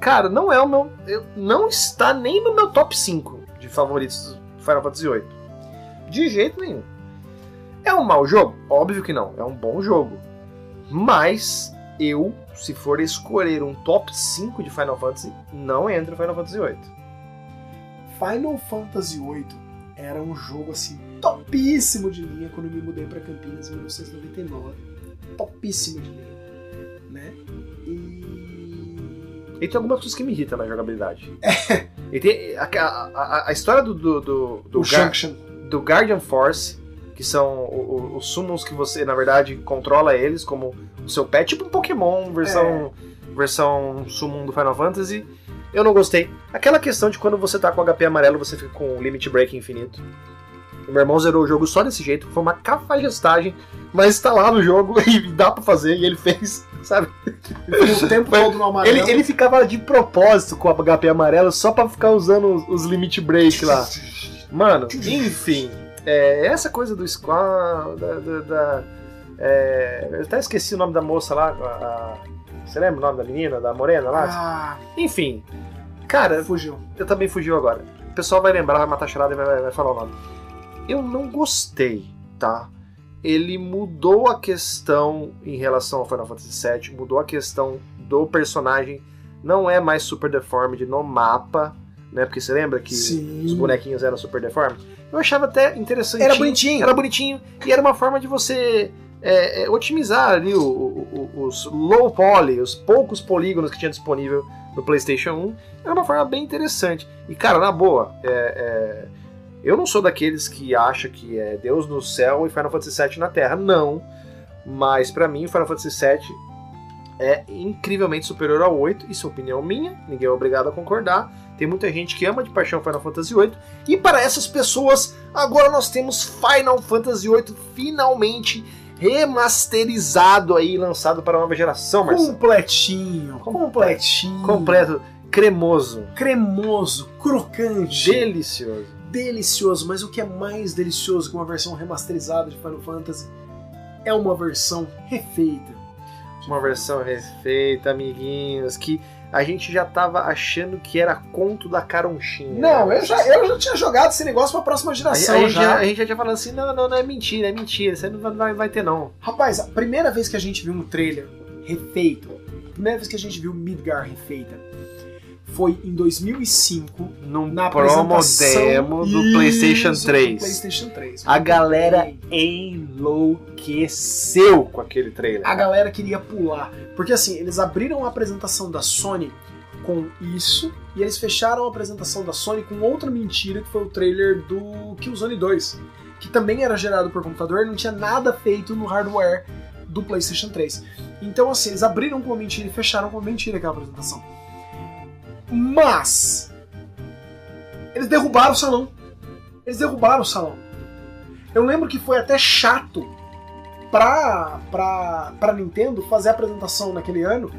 Cara, não é o meu. Eu, não está nem no meu top 5 de favoritos do Final Fantasy VIII. De jeito nenhum. É um mau jogo? Óbvio que não. É um bom jogo. Mas eu, se for escolher um top 5 de Final Fantasy, não entra Final Fantasy VIII. Final Fantasy VIII era um jogo assim topíssimo de linha quando eu me mudei para Campinas em 1999. Topíssimo de linha, né? E E tem algumas coisas que me irritam na jogabilidade. E tem a, a- a- história do, do, do, do Gar- do Guardian Force, que são os summons que você, na verdade, controla eles como o seu pet, tipo um Pokémon versão, versão summon do Final Fantasy. Eu não gostei. Aquela questão de quando você tá com HP amarelo, você fica com limit break infinito. O meu irmão zerou o jogo só desse jeito, foi uma cafajestagem, mas tá lá no jogo e dá pra fazer, e ele fez, sabe? O tempo todo no amarelo. Ele, ele ficava de propósito com o HP amarelo só pra ficar usando os, os limit break lá. Mano, enfim, é, essa coisa do Squall, da. da- da- é, eu até esqueci o nome da moça lá. a- você lembra o nome da menina, da morena lá? Ah, Enfim, cara, fugiu. eu também fugiu agora. O pessoal vai lembrar, vai matar a charada e vai, vai- vai falar o nome. Eu não gostei, tá? Ele mudou a questão em relação ao Final Fantasy VII, mudou a questão do personagem. Não é mais super deformed no mapa, né? Porque você lembra que Sim. os bonequinhos eram super deformed? Eu achava até interessante. Era bonitinho. Era bonitinho. E era uma forma de você é, é, otimizar ali o- o- os low poly, os poucos polígonos que tinha disponível no PlayStation 1. Era uma forma bem interessante. E, cara, na boa, é, é, eu não sou daqueles que acha que é Deus no céu e Final Fantasy VII na Terra. Não. Mas, pra mim, Final Fantasy VII é incrivelmente superior ao 8. Isso é opinião minha, ninguém é obrigado a concordar. Tem muita gente que ama de paixão Final Fantasy VIII. E para essas pessoas, agora nós temos Final Fantasy VIII finalmente remasterizado aí, lançado para a nova geração, Marcelo. Completinho. Completinho. Completo, cremoso, Cremoso, crocante. delicioso. delicioso, mas o que é mais delicioso que uma versão remasterizada de Final Fantasy é uma versão refeita. Uma versão refeita, amiguinhos, que a gente já tava achando que era conto da caronchinha. Não, né? eu já, eu já tinha jogado esse negócio pra próxima geração a gente já. já, a gente já tinha falando assim, não, não, não é mentira, é mentira, isso aí não vai- vai, vai ter não. Rapaz, a primeira vez que a gente viu um trailer refeito, a primeira vez que a gente viu Midgar refeita, foi em 2005, Num na promo demo do Isso, PlayStation do 3. PlayStation 3. A galera enlouqueceu com aquele trailer. a galera queria pular. Porque assim, eles abriram a apresentação da Sony com isso, e eles fecharam a apresentação da Sony com outra mentira, que foi o trailer do Killzone 2, que também era gerado por computador e não tinha nada feito no hardware do PlayStation 3. Então assim, eles abriram com uma mentira e fecharam com uma mentira aquela apresentação. Mas eles derrubaram o salão. Eles derrubaram o salão. Eu lembro que foi até chato pra, pra, pra Nintendo fazer a apresentação naquele ano,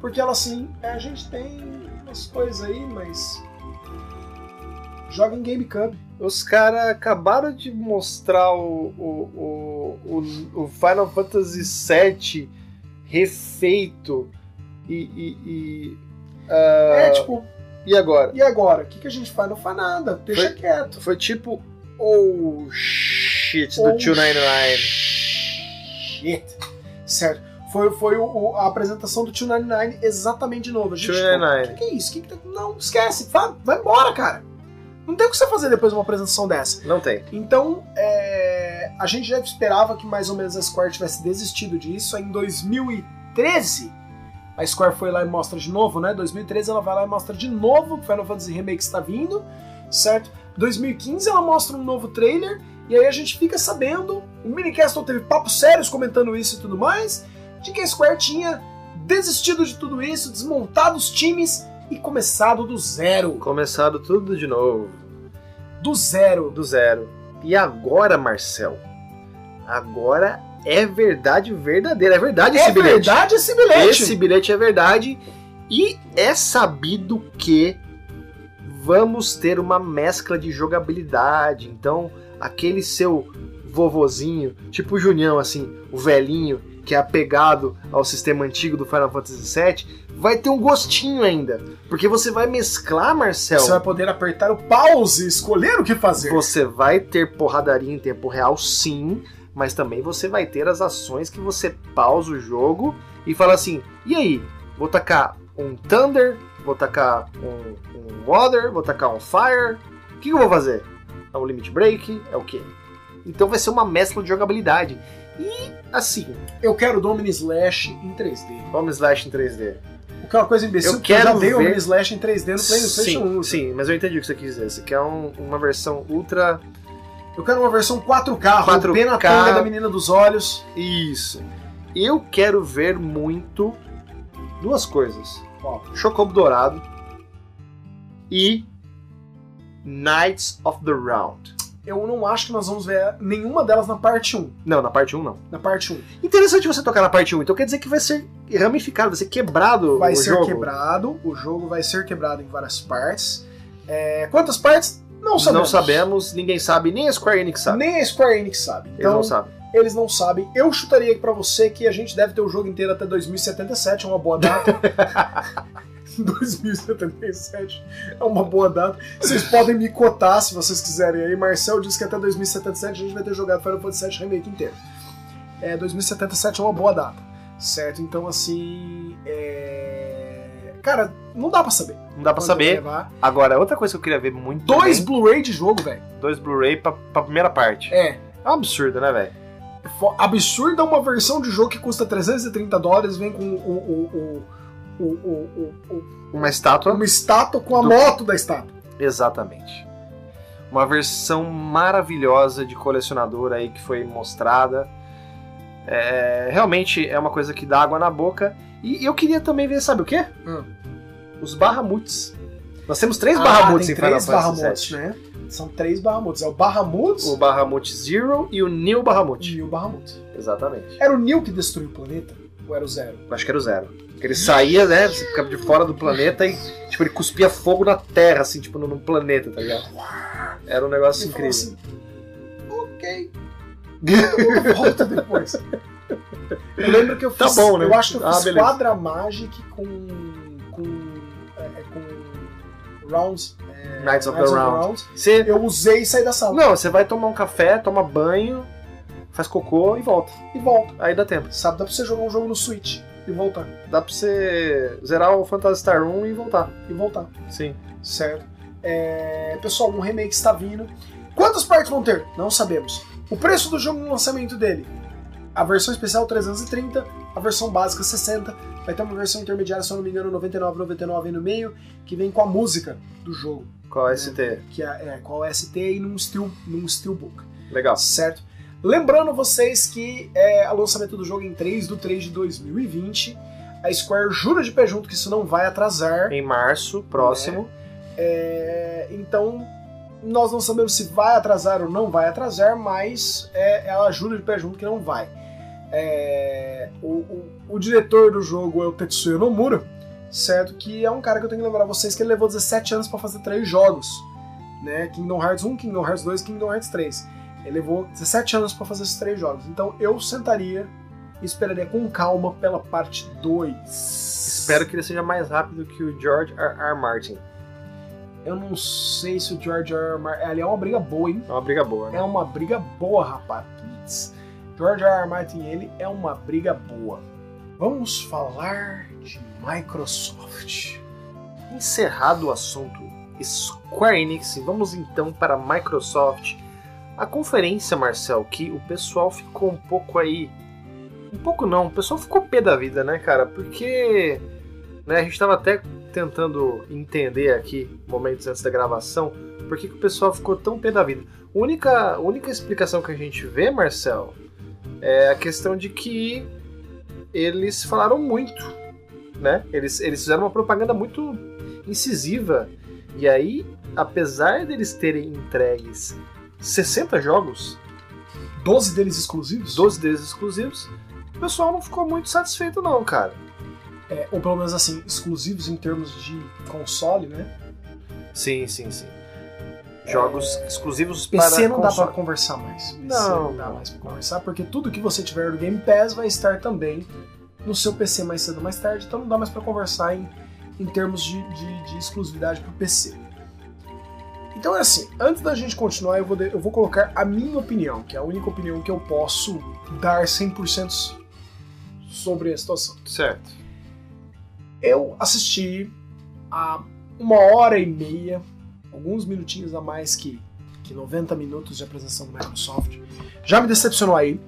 porque ela assim, "É, a gente tem umas coisas aí, mas. Joga em GameCube. Os caras acabaram de mostrar o, o, o, o, Final Fantasy VII refeito e. e, e, ah, É tipo, e agora? e agora? O que, que a gente faz? Não faz nada, deixa Foi- quieto. Foi tipo. Oh shit do Oh, 299. Shit. Certo. Foi, foi o- o- a apresentação do 299 exatamente de novo. A gente, 299. O que, que é isso? Que que tá- Não, esquece. Vai, vai embora, cara. Não tem o que você fazer depois de uma apresentação dessa. Não tem. Então, é, a gente já esperava que mais ou menos a Square tivesse desistido disso. Em 2013, a Square foi lá e mostra de novo, né? 2013 ela vai lá e mostra de novo que Final Fantasy Remake está vindo, certo? 2015 ela mostra um novo trailer e aí a gente fica sabendo, o Minicastle teve papos sérios comentando isso e tudo mais, de que a Square tinha desistido de tudo isso, desmontado os times e começado do zero. Começado tudo de novo. Do zero. Do zero. E agora, Marcel? Agora é verdade verdadeira. É verdade esse É bilhete. verdade esse bilhete. Esse bilhete é verdade. E é sabido que vamos ter uma mescla de jogabilidade. Então, aquele seu vovozinho, tipo o Junião, assim, o velhinho, que é apegado ao sistema antigo do Final Fantasy VII, vai ter um gostinho ainda. Porque você vai mesclar, Marcel. Você vai poder apertar o pause e escolher o que fazer. Você vai ter porradaria em tempo real, sim, mas também você vai ter as ações que você pausa o jogo e fala assim: e aí? Vou tacar um Thunder, vou tacar um, um Water, vou tacar um Fire. O que, eu vou fazer? É um Limit Break? É o quê? Então vai ser uma mescla de jogabilidade. E assim, Eu quero Domini Slash em 3D. vamos slash em 3D. O que é uma coisa imbecil, Eu porque eu já quero dei o ver- Domini Slash em 3D no PlayStation 1. Sim, sim, mas eu entendi o que você quis dizer. Você quer um- uma versão ultra. Eu quero uma versão 4K, 4K. rompendo na tanga da menina dos olhos. Isso. Eu quero ver muito duas coisas. Ó, Chocobo Dourado e Knights of the Round. eu não acho que nós vamos ver nenhuma delas na parte 1. Não, na parte 1 não. Na parte 1. Interessante você tocar na parte 1, então quer dizer que vai ser ramificado, vai ser quebrado Vai o ser jogo. quebrado, o jogo vai ser quebrado em várias partes. É, quantas partes? Não sabemos. Não sabemos, ninguém sabe, nem a Square Enix sabe. Nem a Square Enix sabe. Eles Então, não sabem. eles não sabem. Eu chutaria aqui pra você que a gente deve ter o jogo inteiro até 2077, é uma boa data. 2077 é uma boa data. Vocês podem me cotar se vocês quiserem aí. Marcel disse que até 2077 a gente vai ter jogado Final Fantasy VII Remake inteiro. É, 2077 é uma boa data, certo? Então, assim. É... Cara, não dá pra saber. Não dá pra saber. Agora, outra coisa que eu queria ver muito Dois Blu-ray de jogo, velho. dois Blu-ray pra, pra primeira parte. É. É um absurdo, né, velho? Fo- Absurda uma versão de jogo que custa 330 dólares, vem com o, o, o, o, o, o, o- Uma estátua. uma estátua com a Do- moto da estátua. Exatamente. Uma versão maravilhosa de colecionador aí que foi mostrada. É, realmente é uma coisa que dá água na boca. E eu queria também ver, sabe o quê? Hum. Os Bahamuts. Nós temos três Ah, Bahamuts tem em Final três Fantasy Bahamuts, VII. né? São três Bahamuts. É o Bahamut O Bahamut Zero e o New Bahamut. e o Bahamut. Exatamente. Era o Neo que destruiu o planeta? Ou era o Zero? Acho que era o Zero. Porque ele saía, né? Você ficava de fora do planeta e tipo, ele cuspia fogo na Terra, assim, tipo, no, no planeta, tá ligado? Era um negócio Ele incrível. assim, ok. Eu volto depois. Eu lembro que eu Tá fiz. bom, né? Eu acho que eu Ah, fiz beleza. Quadra Magic com. com. é, é, com. Rounds. é, Knights of the Round. Round. Você Eu usei e saí da sala. Não, você vai tomar um café, toma banho, faz cocô e volta. E volto. Aí dá tempo. Sabe, dá pra você jogar um jogo no Switch e voltar. Dá pra você zerar o Phantasy Star 1 e voltar. E voltar. Sim. Certo? É, pessoal, um remake está vindo. Quantas partes vão ter? Não sabemos. O preço do jogo no lançamento dele? A versão especial 330, a versão básica 60. Vai ter uma versão intermediária, se eu não me engano, 99,99 aí no meio, que vem com a música do jogo. Qual é ST? Que é, é com a ST e num, steel, num Steelbook. Legal. Certo? Lembrando vocês que é, o lançamento do jogo em 3 do 3 de 2020. A Square jura de pé junto que isso não vai atrasar. Em março, próximo. É, então, nós não sabemos se vai atrasar ou não vai atrasar, mas é, ela jura de pé junto que não vai. É, o, o- o diretor do jogo é o Tetsuya Nomura, certo? Que é um cara que eu tenho que lembrar vocês que ele levou 17 anos para fazer três jogos, né? Kingdom Hearts 1, Kingdom Hearts 2 Kingdom Hearts 3. Ele levou 17 anos para fazer esses três jogos. Então eu sentaria e esperaria com calma pela parte 2. Espero que ele seja mais rápido que o George R. R. Martin. Eu não sei se o George R. R. Martin. Ali é uma briga boa, hein? É uma briga boa, né? É uma briga boa, rapaz. Putz. George R. R. Martin, ele é uma briga boa. Vamos falar de Microsoft. Encerrado o assunto Square Enix, vamos então para a Microsoft. A conferência, Marcel, que o pessoal ficou um pouco aí. Um pouco não, o pessoal ficou pé da vida, né, cara? Porque né, a gente estava até tentando entender aqui, momentos antes da gravação, por que, que o pessoal ficou tão pé da vida. A única, única explicação que a gente vê, Marcel, é a questão de que eles falaram muito, né? Eles, eles fizeram uma propaganda muito incisiva. E aí, apesar deles terem entregues 60 jogos, 12 deles exclusivos? 12 deles exclusivos, o pessoal não ficou muito satisfeito não, cara. É, ou pelo menos assim, exclusivos em termos de console, né? Sim, sim, sim. Jogos é... exclusivos PC para não console. dá pra conversar mais. PC Não, não dá mais pra conversar, porque tudo que você tiver no Game Pass vai estar também no seu PC mais cedo ou mais tarde, então não dá mais pra conversar em, em termos de, de, de exclusividade pro PC. Então é assim, antes da gente continuar, eu vou, de- eu vou colocar a minha opinião, que é a única opinião que eu posso dar 100% sobre a situação. Certo. Eu assisti a uma hora e meia, alguns minutinhos a mais que, que 90 minutos de apresentação do Microsoft. Já me decepcionou aí,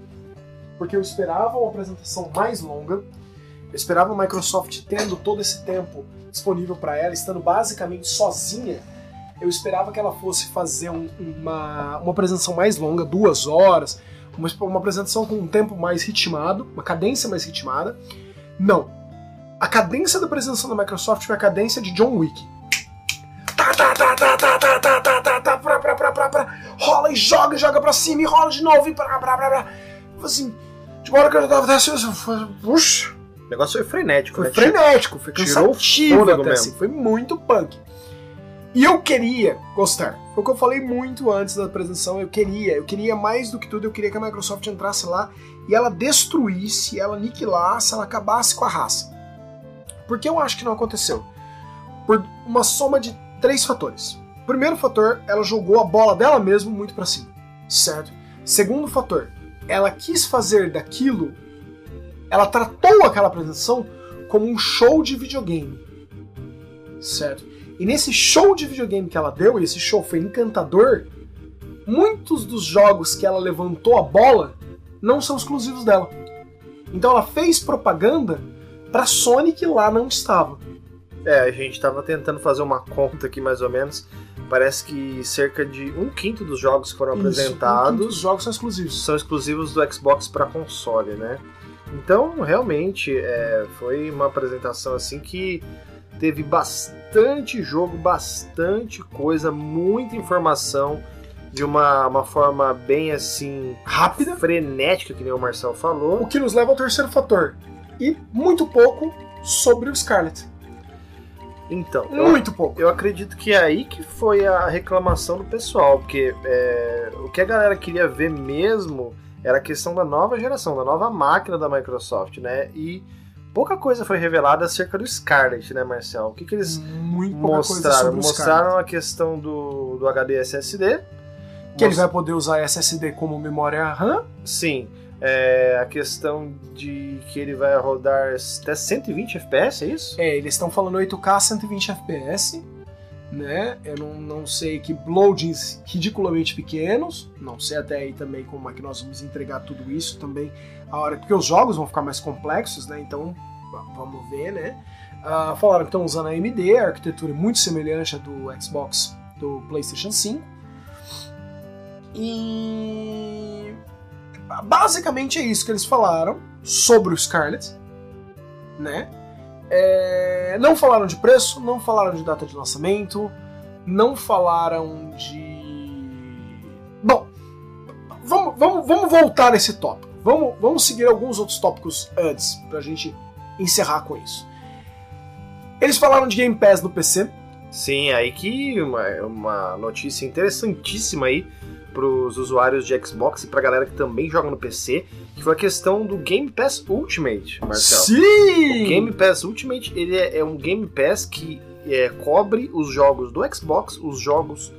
porque eu esperava uma apresentação mais longa. Eu esperava a Microsoft tendo todo esse tempo disponível para ela, estando basicamente sozinha. Eu esperava que ela fosse fazer um- uma, uma apresentação mais longa, duas horas, uma, uma apresentação com um tempo mais ritmado, uma cadência mais ritmada. Não, a cadência da apresentação da Microsoft foi a cadência de John Wick. Tá, tá, tá, tá, tá, tá, tá, tá, tá, tá, pra, pra, pra, pra, pra, rola e joga, joga pra cima e rola de novo e pra, pra, pra, pra. Assim, de uma hora que eu tava assim, eu falei, puxa, O negócio foi frenético, foi né? frenético, foi cansativo até mesmo. assim, foi muito punk. E eu queria gostar. Foi o que eu falei muito antes da apresentação. Eu queria, eu queria mais do que tudo, eu queria que a Microsoft entrasse lá e ela destruísse, ela aniquilasse, ela acabasse com a raça. Por que eu acho que não aconteceu? Por uma soma de três fatores. Primeiro fator, ela jogou a bola dela mesmo muito pra cima, certo? Segundo fator, ela quis fazer daquilo, ela tratou aquela apresentação como um show de videogame, certo? E nesse show de videogame que ela deu, e esse show foi encantador, muitos dos jogos que ela levantou a bola não são exclusivos dela. Então ela fez propaganda pra Sony que lá não estava. É, a gente tava tentando fazer uma conta aqui mais ou menos. Parece que cerca de um quinto dos jogos que foram Isso, um quinto apresentados dos jogos são exclusivos. são exclusivos do Xbox para console, né? Então, realmente, é, foi uma apresentação assim que teve bastante jogo, bastante coisa, muita informação de uma, uma forma bem assim Rápida, frenética, que nem o Marcel falou. o que nos leva ao terceiro fator. E muito pouco sobre o Scarlet. Então, eu, Muito pouco. eu acredito que é aí que foi a reclamação do pessoal, porque é, o que a galera queria ver mesmo era a questão da nova geração, da nova máquina da Microsoft, né? E pouca coisa foi revelada acerca do Scarlet, né, Marcel? O que, que eles Muito mostraram? Mostraram a questão do, do HD SSD. Que ele Most- vai poder usar SSD como memória RAM. Sim. É, a questão de que ele vai rodar até 120 FPS, é isso? É, eles estão falando 8K 120 FPS, né? Eu não, não sei que loadings ridiculamente pequenos, não sei até aí também como é que nós vamos entregar tudo isso também a hora porque os jogos vão ficar mais complexos, né? Então vamos ver, né? Ah, falaram que estão usando a AMD, a arquitetura é muito semelhante à do Xbox, do PlayStation 5. E basicamente é isso que eles falaram sobre o Scarlet, né? É, não falaram de preço, não falaram de data de lançamento, não falaram de. Bom, vamos, vamos, vamos voltar nesse tópico. Vamos, vamos seguir alguns outros tópicos antes, pra gente encerrar com isso. Eles falaram de Game Pass no PC. Sim, aí que uma, uma notícia interessantíssima aí para os usuários de Xbox e pra galera que também joga no PC, que foi a questão do Game Pass Ultimate, Marcel. Sim! O Game Pass Ultimate ele é, é um Game Pass que é, cobre os jogos do Xbox, os jogos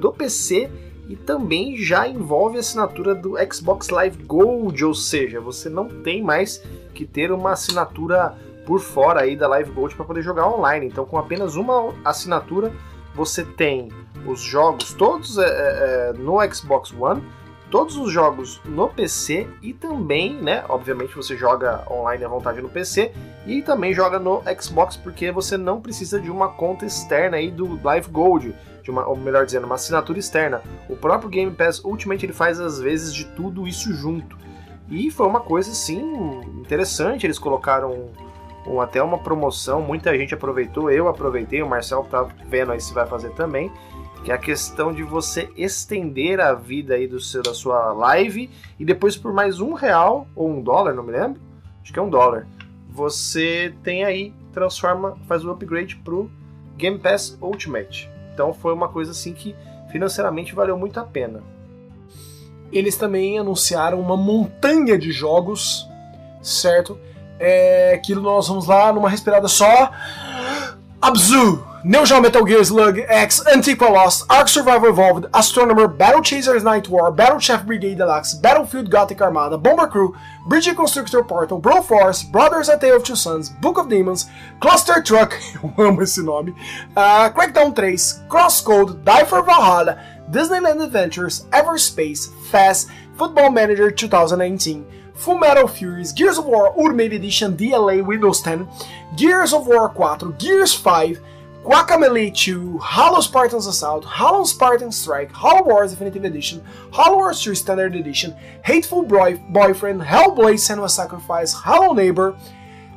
do PC e também já envolve a assinatura do Xbox Live Gold, ou seja, você não tem mais que ter uma assinatura por fora aí da Live Gold para poder jogar online. Então, com apenas uma assinatura, você tem os jogos todos é, é, é no Xbox One, todos os jogos no PC e também, né? Obviamente você joga online à vontade no PC e também joga no Xbox porque você não precisa de uma conta externa aí do Live Gold, de uma, ou melhor dizendo, uma assinatura externa. O próprio Game Pass Ultimate ele faz às vezes de tudo isso junto. E foi uma coisa assim interessante, eles colocaram um, até uma promoção, muita gente aproveitou, eu aproveitei, o Marcel tá vendo aí se vai fazer também que é a questão de você estender a vida aí do seu, da sua live e depois por mais um real ou um dólar, não me lembro, acho que é um dólar, você tem aí, transforma, faz o upgrade pro Game Pass Ultimate. Então foi uma coisa assim que financeiramente valeu muito a pena. Eles também anunciaram uma montanha de jogos, certo? É, que nós vamos lá numa respirada só. Abzu! Neo Geo Metal Gear Slug X, Antiqua Lost, Ark Survival Evolved, Astronomer, Battle Chasers Night War, Battle Chef Brigade Deluxe, Battlefield Gothic Armada, Bomber Crew, Bridge Constructor Portal, Broforce, Brothers A Tale of Two Sons, Book of Demons, Cluster Truck, eu amo esse nome, uh, Crackdown 3, Crosscode, Die for Valhalla, Disneyland Adventures, Everspace, Fast, Football Manager 2019, Full Metal Furies, Gears of War Ultimate Edition DLA Windows 10, Gears of War 4, Gears 5, Guacamelee 2, Hollow Spartans Assault, Hollow Spartan Strike, Hollow Wars Definitive Edition, Hollow Wars 2 Standard Edition, Hateful Boy Boyfriend, Hellblade Senua Sacrifice, Hollow Neighbor,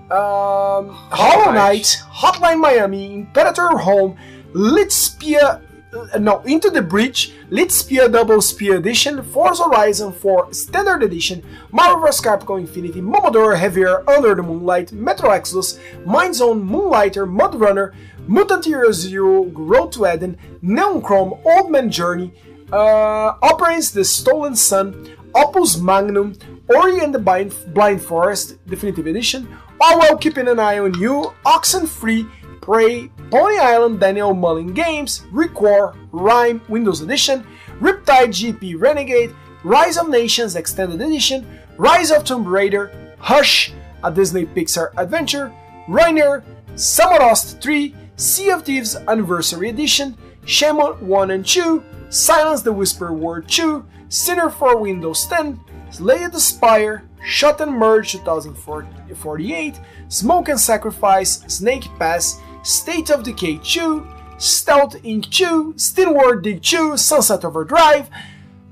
um, Hollow Knight, Hotline Miami, Imperator Home, Litspia, uh, no, Into the Breach, Litspia Double Spear Edition, Forza Horizon 4 Standard Edition, Marvel vs. Capcom Infinity, Momodora Heavier Under the Moonlight, Metro Exodus, Mind Zone, Moonlighter, Mud Runner, Mutant Hero Zero, Road to Eden, Neon Chrome, Old Man Journey, uh, Operates the Stolen Sun, Opus Magnum, Ori and the Blind, Blind Forest Definitive Edition, All While Keeping an Eye on You, Oxen Free, Prey, Pony Island Daniel Mullen Games, Recore, Rhyme Windows Edition, Riptide GP Renegade, Rise of Nations Extended Edition, Rise of Tomb Raider, Hush, a Disney Pixar adventure, Rainer, Summerost 3, Sea of Thieves Anniversary Edition, Shemon 1 and 2, Silence the Whisper Word 2, Sinner for Windows 10, Slay the Spire, Shot and Merge 2048, Smoke and Sacrifice, Snake Pass, State of Decay 2, Stealth Inc. 2, Steelward Dig 2, Sunset Overdrive,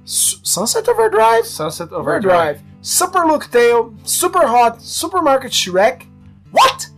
S Sunset Overdrive? Sunset Overdrive. Super Look Tail, Super Hot, Supermarket Shrek. What?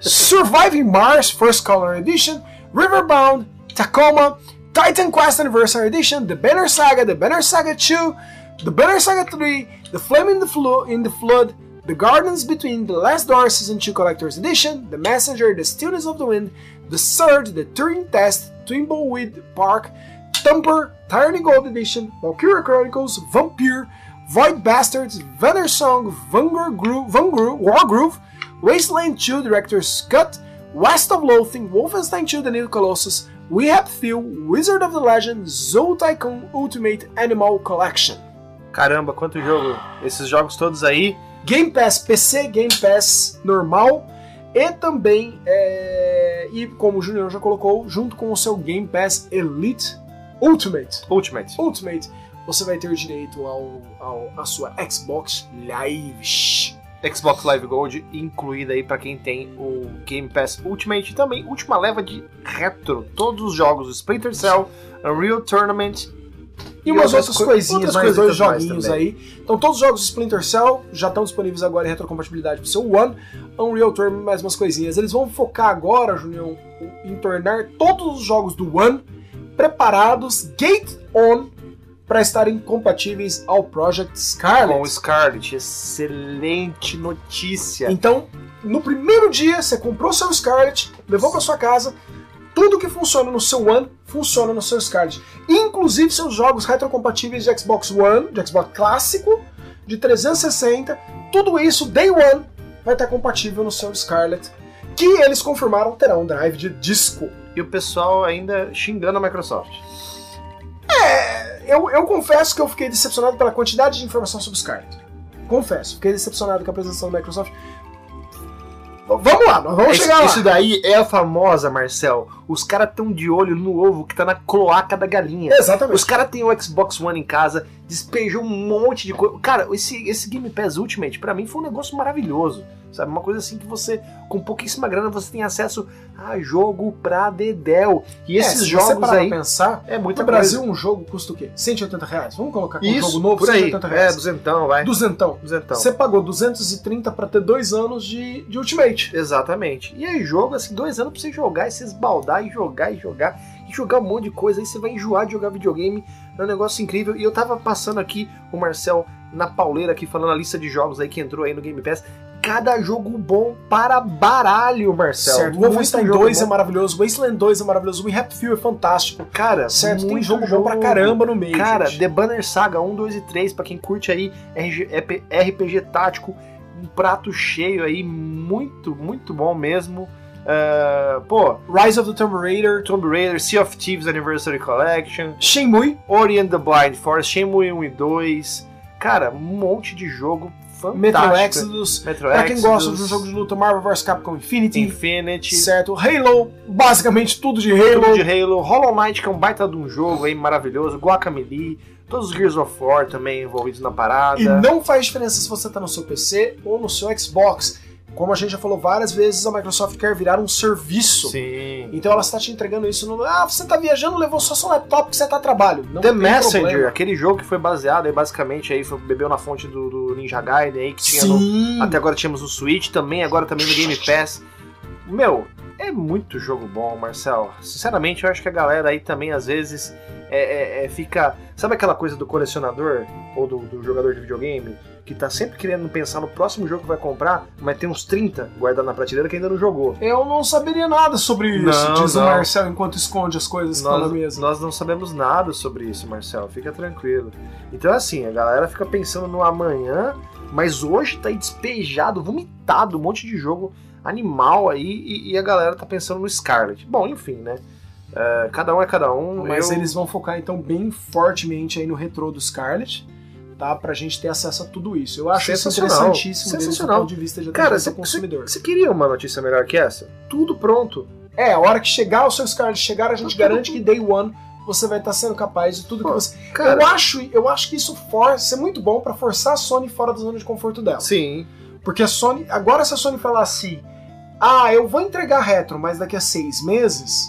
Surviving Mars First Color Edition, Riverbound, Tacoma, Titan Quest Anniversary Edition, The Banner Saga, The Banner Saga 2, The Banner Saga 3, The Flame in the, Flo- in the Flood, The Gardens Between, The Last Door Season 2 Collector's Edition, The Messenger, The Stillness of the Wind, The Surge, The Turing Test, Twimbleweed Park, Thumper, Tyranny Gold Edition, Valkyria Chronicles, Vampire, Void Bastards, Vanguard Groove, Vanguard, Wargroove, Wasteland 2 Director's Cut, West of Loathing, Wolfenstein 2 The New Colossus, We Have Feel, Wizard of the Legend, Zoo Tycoon Ultimate Animal Collection. Caramba, quanto jogo! Esses jogos todos aí. Game Pass PC, Game Pass normal e também, é... e como o Junior já colocou, junto com o seu Game Pass Elite Ultimate. Ultimate. Ultimate, você vai ter direito ao, ao a sua Xbox Live. Xbox Live Gold incluída aí para quem tem o Game Pass Ultimate e também última leva de retro, todos os jogos Splinter Cell, Unreal Tournament e, e umas outras, outras coisinhas, outras mais dois joguinhos aí. Então todos os jogos Splinter Cell já estão disponíveis agora em retrocompatibilidade pro seu One, Unreal Tournament mais umas coisinhas. Eles vão focar agora, Junião, em tornar todos os jogos do One preparados, gate on para estarem compatíveis ao Project Scarlet. Com o Scarlet, excelente notícia. Então, no primeiro dia, você comprou seu Scarlet, levou para sua casa, tudo que funciona no seu One funciona no seu Scarlet. Inclusive seus jogos retrocompatíveis de Xbox One, de Xbox clássico, de 360, tudo isso, Day One, vai estar compatível no seu Scarlet, que eles confirmaram terá um drive de disco. E o pessoal ainda xingando a Microsoft. Eu, eu confesso que eu fiquei decepcionado pela quantidade de informação sobre o Scarlet. confesso, fiquei decepcionado com a apresentação da Microsoft. Vamos lá, nós vamos Isso, chegar lá. isso daí é a famosa, Marcel. Os caras tão de olho no ovo que tá na cloaca da galinha. Exatamente. Os caras têm o Xbox One em casa, despejou um monte de coisa. Cara, esse, esse Game Pass Ultimate, pra mim, foi um negócio maravilhoso. Sabe? Uma coisa assim que você, com pouquíssima grana, você tem acesso a jogo pra dedéu. E É, esses se jogos você parar aí. pra pensar, É no muito Brasil um jogo custa o quê? 180 reais? Vamos colocar com um jogo novo, por aí. 180 É, reais. duzentão, vai. Duzentão. Duzentão. Você pagou 230 pra ter dois anos de, de Ultimate. Exatamente. E aí, jogo, assim, dois anos pra você jogar e se esbaldar e jogar e jogar e jogar um monte de coisa. Aí você vai enjoar de jogar videogame. É um negócio incrível. E eu tava passando aqui, o Marcel na pauleira aqui, falando a lista de jogos aí que entrou aí no Game Pass. Cada jogo bom para baralho, Marcel. certo. Muito Wolfenstein jogo 2 é bom. maravilhoso, Wasteland 2 é maravilhoso, We Happy Few é fantástico. Cara, Certo, tem muito jogo bom pra caramba no meio. Cara, gente. The Banner Saga 1, 2 e 3, pra quem curte aí RPG tático, um prato cheio aí, muito, muito bom mesmo. Ah, pô, Rise of the Tomb Raider, Tomb Raider, Sea of Thieves Anniversary Collection, Shenmue, Ori and the Blind Forest, Shenmue 1 e 2. Cara, um monte de jogo fantástico. Metro Exodus. Metro Pra quem gosta de um Exodus, jogo de luta, Marvel vs Capcom Infinity. Infinity, Certo, Halo, basicamente tudo de Halo. tudo de Halo, Hollow Knight, que é um baita de um jogo aí maravilhoso, Guacamelee, todos os Gears of War também envolvidos na parada. E não faz diferença se você tá no seu PC ou no seu Xbox. Como a gente já falou várias vezes, a Microsoft quer virar um serviço. Sim. Então ela está te entregando isso no. Ah, você tá viajando, levou só seu laptop que você tá a trabalho. Não The Messenger, problema. aquele jogo que foi baseado aí basicamente aí foi, bebeu na fonte do, do Ninja Gaiden aí que tinha no, até agora tínhamos o Switch também, agora também no Game Pass. Meu, é muito jogo bom, Marcel. Sinceramente, eu acho que a galera aí também às vezes é, é- é- fica. Sabe aquela coisa do colecionador ou do, do jogador de videogame que tá sempre querendo pensar no próximo jogo que vai comprar, mas tem uns 30 guardados na prateleira que ainda não jogou. Eu não saberia nada sobre isso, Não, diz o não. Marcel enquanto esconde as coisas estão na Nós, mesa. nós não sabemos nada sobre isso, Marcel. Fica tranquilo. Então, assim, a galera fica pensando no amanhã, mas hoje tá aí despejado, vomitado, um monte de jogo animal aí e, e a galera tá pensando no Scarlet. Bom, enfim, né? É, cada um é cada um. Mas eu- eles vão focar então bem fortemente aí no retrô do Scarlet, tá? Pra gente ter acesso a tudo isso. Eu acho isso interessantíssimo Sensacional. ponto de vista de Cara, ao consumidor. você queria uma notícia melhor que essa? Tudo pronto. É, a hora que chegar o seu Scarlet chegar, a gente Tá garante que day one você vai estar sendo capaz de tudo Pô, que você. Cara, Eu acho, eu acho que isso força, é muito bom pra forçar a Sony fora da zona de conforto dela. sim. Porque a Sony, agora se a Sony falar assim, ah, eu vou entregar retro, mas daqui a seis meses,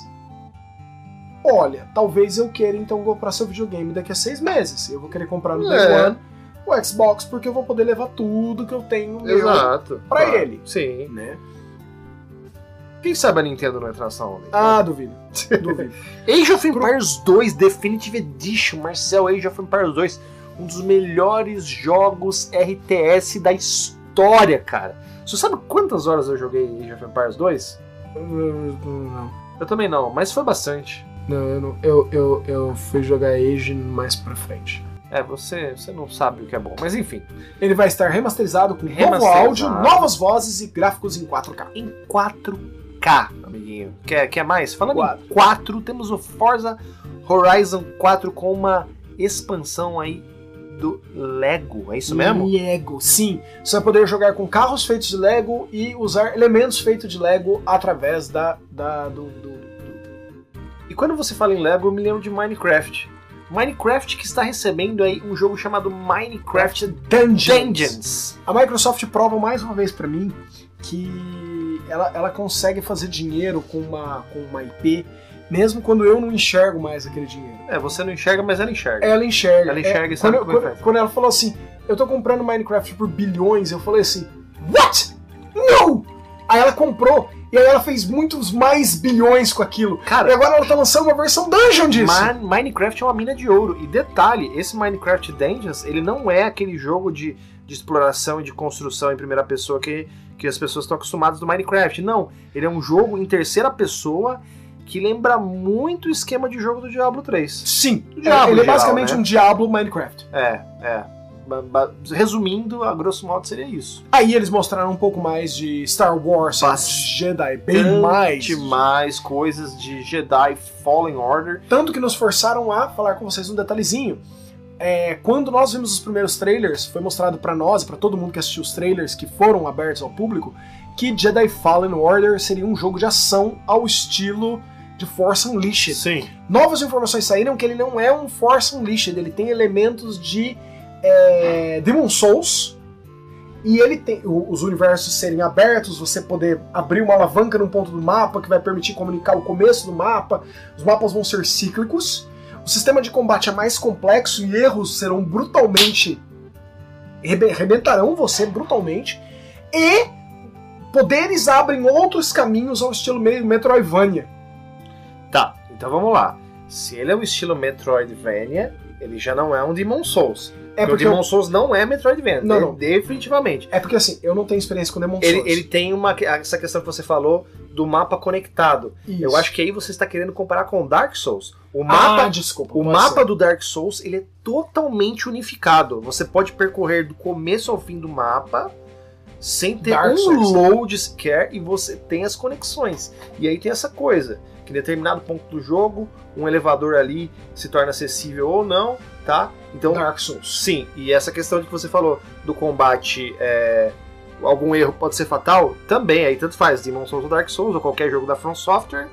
olha, talvez eu queira então comprar seu videogame daqui a seis meses. Eu vou querer comprar no Day É. One o Xbox porque eu vou poder levar tudo que eu tenho meu, Exato. pra Claro. ele. Sim. né? Quem sabe a Nintendo não entrar nessa onda? Ah, duvido. duvido. Age of Empires 2 Definitive Edition, Marcel, Age of Empires 2, um dos melhores jogos RTS da história, cara. Você sabe quantas horas eu joguei Age of Empires 2? não, Eu também não, mas foi bastante. Não, eu, não- eu, eu, eu fui jogar Age mais pra frente. É, você, você não sabe o que é bom, mas enfim. Ele vai estar remasterizado com novo Remasterizado. áudio, novas vozes e gráficos em 4K. Em 4K, amiguinho. Quer, quer mais? Falando Quatro. em 4, temos o Forza Horizon 4 com uma expansão aí do Lego, é isso mesmo? Lego, sim. Você vai poder jogar com carros feitos de Lego e usar elementos feitos de Lego através da, da do- do- E quando você fala em Lego, eu me lembro de Minecraft. Minecraft que está recebendo aí um jogo chamado Minecraft Dungeons. Dungeons. A Microsoft prova mais uma vez pra mim que ela, ela consegue fazer dinheiro com uma, com uma IP, mesmo quando eu não enxergo mais aquele dinheiro. É, você não enxerga, mas ela enxerga. Ela enxerga. Ela enxerga É, e sabe quando, como é que quando, quando ela falou assim, eu tô comprando Minecraft por bilhões, eu falei assim, what? No! Aí ela comprou, e aí ela fez muitos mais bilhões com aquilo. E Cara, agora ela tá lançando uma versão dungeon disso. Ma- Minecraft é uma mina de ouro. E detalhe, esse Minecraft Dungeons, ele não é aquele jogo de, de exploração e de construção em primeira pessoa que, que as pessoas estão acostumadas do Minecraft. Não, ele é um jogo em terceira pessoa que lembra muito o esquema de jogo do Diablo 3. Sim, Do Diablo, ele é geral, basicamente né? um Diablo Minecraft. É, é. Resumindo, a grosso modo seria isso. Aí eles mostraram um pouco mais de Star Wars, Jedi, bem mais. mais coisas de Jedi Fallen Order. Tanto que nos forçaram a falar com vocês um detalhezinho. é, quando nós vimos os primeiros trailers, foi mostrado pra nós, pra todo mundo que assistiu os trailers que foram abertos ao público, que Jedi Fallen Order seria um jogo de ação ao estilo de Force Unleashed. Sim. Novas informações saíram que ele não é um Force Unleashed, ele tem elementos de é, Demon Souls. E ele tem os universos serem abertos, você poder abrir uma alavanca num ponto do mapa que vai permitir comunicar o começo do mapa. Os mapas vão ser cíclicos. O sistema de combate é mais complexo e erros serão brutalmente. rebe- rebentarão você brutalmente. E poderes abrem outros caminhos ao estilo meio Metroidvania. Tá, então vamos lá. Se ele é o estilo Metroidvania, ele já não é um Demon Souls. É porque, porque o eu- Demon Souls não é Metroidvania. Não, não. Definitivamente. É porque assim, eu não tenho experiência com Demon Ele, Souls. ele tem uma, essa questão que você falou do mapa conectado. Isso. Eu acho que aí você está querendo comparar com Dark Souls. O Ah, mapa, desculpa. o mapa ser. do Dark Souls ele é totalmente unificado. Você pode percorrer do começo ao fim do mapa sem ter Dark um Souls. load sequer e você tem as conexões. E aí tem essa coisa, que em determinado ponto do jogo, um elevador ali se torna acessível ou não, tá? Então, Dark Souls. sim, e essa questão de que você falou do combate, é, algum erro pode ser fatal, também, aí tanto faz, Demon Souls ou Dark Souls, ou qualquer jogo da From Software.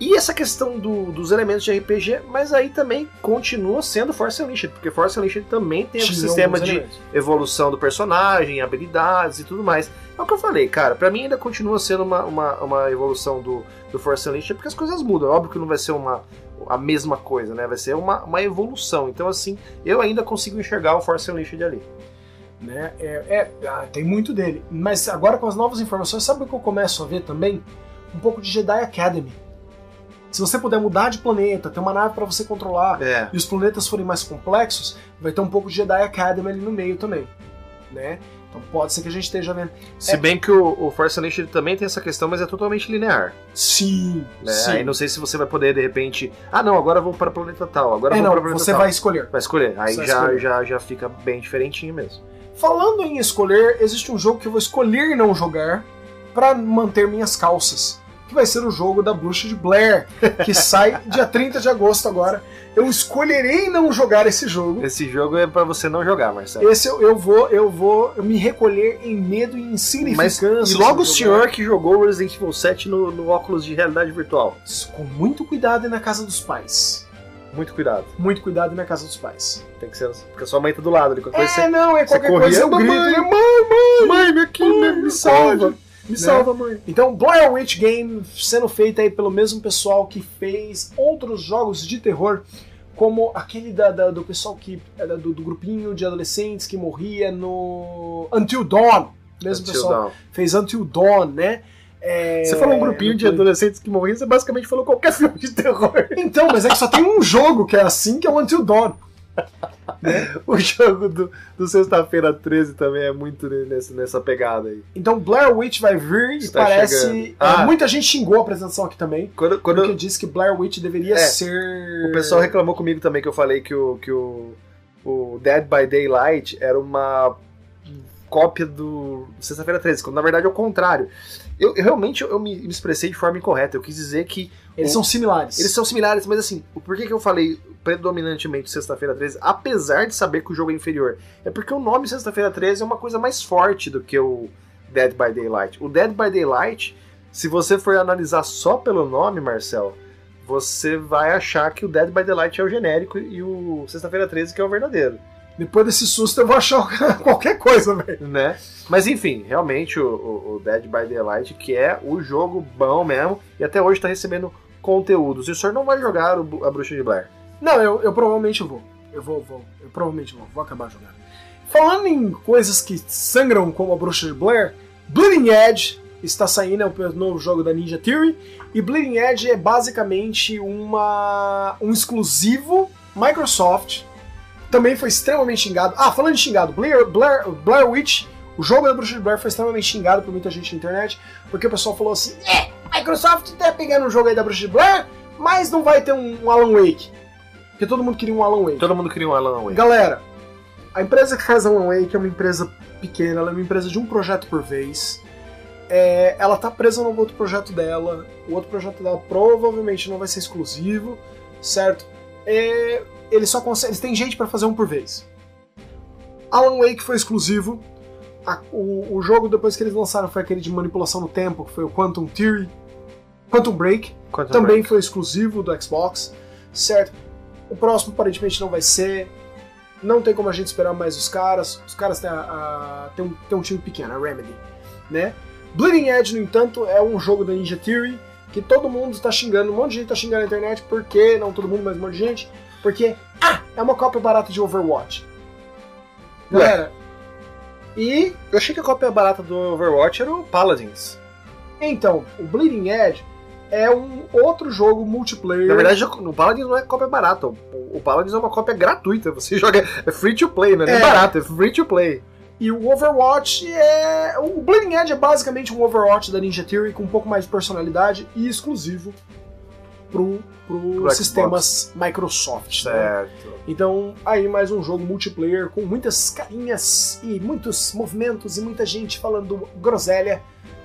E essa questão do- dos elementos de RPG, mas aí também continua sendo Force Unleashed, porque Force Unleashed também tem o sistema de elementos. evolução do personagem, habilidades e tudo mais. É o que eu falei, cara, pra mim ainda continua sendo uma, uma, uma evolução do, do Force Unleashed, porque as coisas mudam. É óbvio que não vai ser uma, a mesma coisa, né? Vai ser uma, uma evolução. Então, assim, eu ainda consigo enxergar o Force Unleashed ali. Né? É, é, ah, tem muito dele. Mas agora com as novas informações, sabe o que eu começo a ver também? Um pouco de Jedi Academy. Se você puder mudar de planeta, ter uma nave para você controlar, É. e os planetas forem mais complexos, vai ter um pouco de Jedi Academy ali no meio também. Né? Então pode ser que a gente esteja vendo. Se É. bem que o, o Force Unleashed também tem essa questão, mas é totalmente linear. Sim, Né? sim. Aí não sei se você vai poder, de repente. Ah, não, agora vou para o planeta tal, agora É, vou para não, o planeta você tal. vai escolher. Vai escolher. Aí vai já, escolher. Já, já fica bem diferentinho mesmo. Falando em escolher, existe um jogo que eu vou escolher não jogar para manter minhas calças. Que vai ser o jogo da Bruxa de Blair, que sai dia 30 de agosto agora. Eu escolherei não jogar esse jogo. Esse jogo é para você não jogar, Marcelo. Esse eu, eu vou, eu vou me recolher em medo e Mas insignificância. e logo o se senhor jogar. que jogou Resident Evil 7 no, no óculos de realidade virtual. Com muito cuidado e na casa dos pais. Muito cuidado. Muito cuidado na casa dos pais. Tem que ser. Porque a sua mãe tá do lado ali. Qualquer coisa É, não, é qualquer coisa eu grito, "Mãe, né? Mãe, você. Mãe, me aqui, Mãe, me salva. Me salva, mãe. Então, Blair Witch Game sendo feita aí pelo mesmo pessoal que fez outros jogos de terror, como aquele da, da- do pessoal que era do, do grupinho de adolescentes que morria no Until Dawn. Mesmo Until pessoal Dawn. fez Until Dawn, né? É, Você falou um grupinho de no- adolescentes que morriam, você basicamente falou qualquer filme de terror. Então, mas é que só tem um jogo que é assim, que é o Until Dawn. O jogo do, do Sexta-feira 13 também é muito nessa, nessa pegada aí. Então, Blair Witch vai vir e parece. é, Ah. muita gente xingou a apresentação aqui também, Quando, quando porque disse que Blair Witch deveria É, ser. o pessoal reclamou comigo também que eu falei que o, que o, o Dead by Daylight era uma cópia do Sexta-feira 13, quando na verdade é o contrário. Eu, eu realmente eu me, me expressei de forma incorreta. Eu quis dizer que Eles o- são similares. Eles são similares, mas assim, o porquê que eu falei predominantemente Sexta-feira 13, apesar de saber que o jogo é inferior? É porque o nome Sexta-feira 13 é uma coisa mais forte do que o Dead by Daylight. O Dead by Daylight, se você for analisar só pelo nome, Marcel, você vai achar que o Dead by Daylight é o genérico e o Sexta-feira 13 que é o verdadeiro, Depois desse susto eu vou achar qualquer coisa, velho. né? Mas enfim, realmente o, o- o Dead by Daylight, que é o jogo bom mesmo, e até hoje tá recebendo conteúdos. E o senhor não vai jogar o- a Bruxa de Blair. Não, eu, eu provavelmente vou. Eu vou, vou. Eu provavelmente vou. Vou acabar jogando. Falando em coisas que sangram como a bruxa de Blair, Bleeding Edge está saindo, é o novo jogo da Ninja Theory. E Bleeding Edge é basicamente uma um exclusivo Microsoft. Também foi extremamente xingado. Ah, falando de xingado, Blair, Blair, Blair Witch, o jogo da bruxa de Blair foi extremamente xingado por muita gente na internet, porque o pessoal falou assim: é, Microsoft tá pegando um jogo aí da bruxa de Blair, mas não vai ter um, um Alan Wake. Porque todo mundo queria um Alan Wake. Todo mundo queria um Alan Wake. Galera, a empresa que faz Alan Wake é uma empresa pequena, ela é uma empresa de um projeto por vez. É, ela tá presa no outro projeto dela. O outro projeto dela provavelmente não vai ser exclusivo, certo? É, eles só conseguem, eles têm gente pra fazer um por vez. Alan Wake foi exclusivo. A- o, o jogo depois que eles lançaram foi aquele de manipulação no tempo, que foi o Quantum Theory. Quantum Break Quantum também Break. foi exclusivo do Xbox, certo? O próximo aparentemente não vai ser. Não tem como a gente esperar mais os caras. Os caras têm, a, a- têm um, têm um time pequeno, a Remedy, né? Bleeding Edge, no entanto, é um jogo da Ninja Theory que todo mundo está xingando, um monte de gente está xingando na internet, por quê? Não todo mundo, mas um monte de gente. Porque, ah, é uma cópia barata de Overwatch. Ué. Galera, e Eu achei que a cópia barata do Overwatch era o Paladins. então, o Bleeding Edge é um outro jogo multiplayer. Na verdade, o Paladins não é cópia barata. O, Paladins é uma cópia gratuita. Você joga. É free to play, não é, nem É. barato, é free to play. E o Overwatch é. O Bleeding Edge é basicamente um Overwatch da Ninja Theory com um pouco mais de personalidade e exclusivo pro, pro, Pro Xbox. sistemas Microsoft. né? Certo. Então, aí mais um jogo multiplayer com muitas carinhas e muitos movimentos e muita gente falando groselha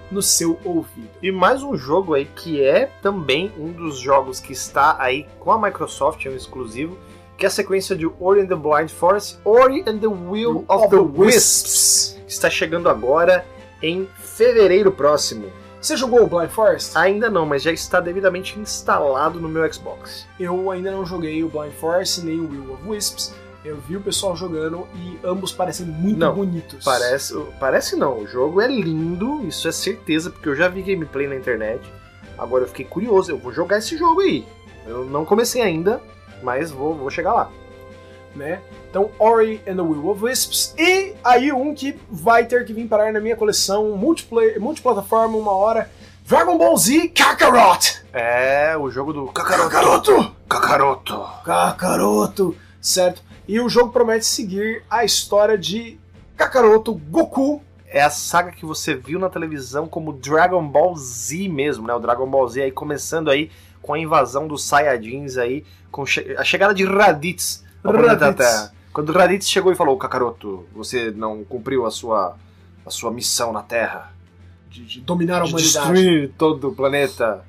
no seu ouvido. E mais um jogo aí que é também um dos jogos que está aí com a Microsoft, é um exclusivo, que é a sequência de Ori and the Blind Forest, Ori and the Will of, the Wisps, que está chegando agora em fevereiro próximo. Você jogou o Blind Forest? Ainda não, mas já está devidamente instalado no meu Xbox. Eu ainda não joguei o Blind Forest nem o Will of Wisps. Eu vi o pessoal jogando e ambos parecem muito Não, bonitos. Parece, parece não, o jogo é lindo, isso é certeza, porque eu já vi gameplay na internet. Agora eu fiquei curioso, eu vou jogar esse jogo aí. Eu não comecei ainda, mas vou, vou chegar lá. Né? Então, Ori and the Will of Wisps. E aí um que vai ter que vir parar na minha coleção, multiplayer, multiplataforma, uma hora, Dragon Ball Z Kakarot! É, o jogo do Kakaroto! Kakaroto. Kakaroto! Certo? E o jogo promete seguir a história de Kakaroto Goku. É a saga que você viu na televisão como Dragon Ball Z mesmo, né? O Dragon Ball Z aí começando aí com a invasão dos Saiyajins aí, com a chegada de Raditz Raditz. Quando Raditz chegou e falou, Kakaroto, você não cumpriu a sua, a sua missão na Terra. De, de dominar a de humanidade. destruir todo o planeta.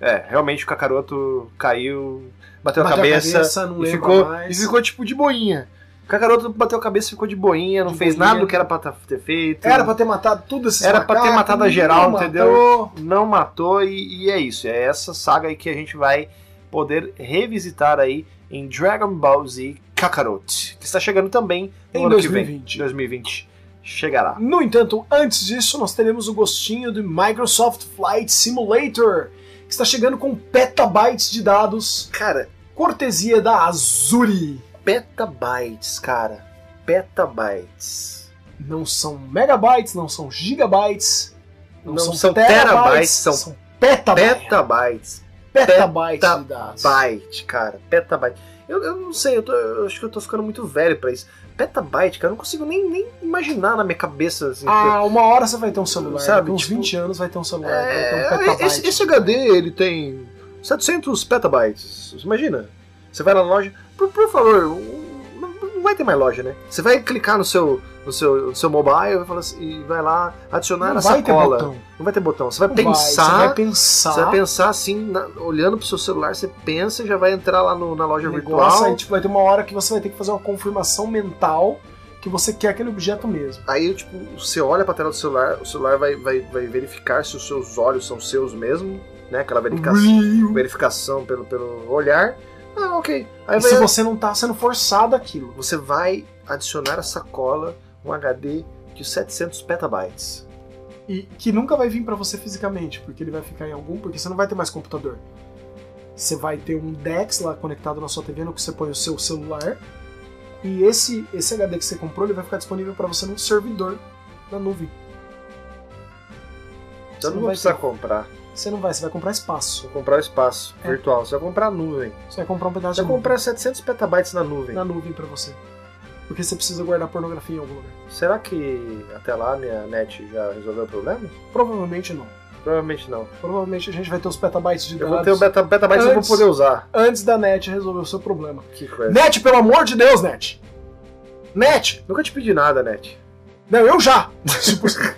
É, realmente o Kakaroto caiu, bateu, a Bateu cabeça, não e, lembra ficou, mais. e ficou tipo de boinha. O Kakaroto bateu a cabeça e ficou de boinha, não De fez boinha. nada do que era pra tá- ter feito. Era pra ter matado tudo esses Era pra ter macacos, matado a geral, não entendeu? matou. Não matou e, e é isso. É essa saga aí que a gente vai poder revisitar aí em Dragon Ball Z Kakarot, que está chegando também no Em ano 2020. que vem. 2020 chegará. No entanto, antes disso, nós teremos o gostinho do Microsoft Flight Simulator, que está chegando com petabytes de dados, Cara, cortesia da Azuri. petabytes, cara. Petabytes. Não são megabytes, não são gigabytes, não, Não são, são terabytes, terabytes, são petabytes. Petabytes. De dados. Petabyte, cara. Petabyte. Eu, eu não sei, eu, tô- eu acho que eu tô ficando muito velho pra isso. Petabyte, cara, eu não consigo nem, nem imaginar na minha cabeça. Assim, Ah, uma hora você vai ter um celular. Sabe, uns tipo, 20 anos vai ter um celular. vai ter um É, petabyte. esse, esse HD ele tem 700 petabytes. Imagina. Você vai na loja. Por, por favor, não vai ter mais loja, né? Você vai clicar no seu, no seu, no seu mobile e, assim- e vai lá adicionar não vai ter sacola. Não vai ter botão. Você vai Não vai, pensar. Você vai pensar. Você vai pensar assim, na- olhando pro seu celular, você pensa e já vai entrar lá no- na loja virtual. aí, tipo, vai ter uma hora que você vai ter que fazer uma confirmação mental que você quer aquele objeto mesmo. Aí, tipo, você olha pra tela do celular, o celular vai, vai, vai verificar se os seus olhos são seus mesmo, né? Aquela verificação, verificação pelo, pelo olhar. Ah, ok. Aí E vai, se você não tá sendo forçado aquilo. você vai adicionar a sacola um HD de 700 petabytes. E que nunca vai vir pra você fisicamente, porque ele vai ficar em algum, porque você não vai ter mais computador. Você vai ter um DeX lá conectado na sua TV no que você põe o seu celular. E esse, esse HD que você comprou, ele vai ficar disponível pra você num servidor na nuvem. Você não não vai precisar ter. comprar. Você não vai, você vai comprar espaço. Vou comprar o espaço É. virtual. Você vai comprar a nuvem. Você vai comprar um pedaço Você vai comprar 700 petabytes na nuvem. na nuvem pra você. Porque você precisa guardar pornografia em algum lugar. Será que até lá minha net já resolveu o problema? Provavelmente não. Provavelmente não. Provavelmente a gente vai ter os petabytes de Eu dados vou ter o beta, petabytes que eu vou Antes- poder usar. antes da net resolver o seu problema. Que coisa. Net, pelo amor de Deus, Net! Net! Nunca te pedi nada, net. Não, eu já!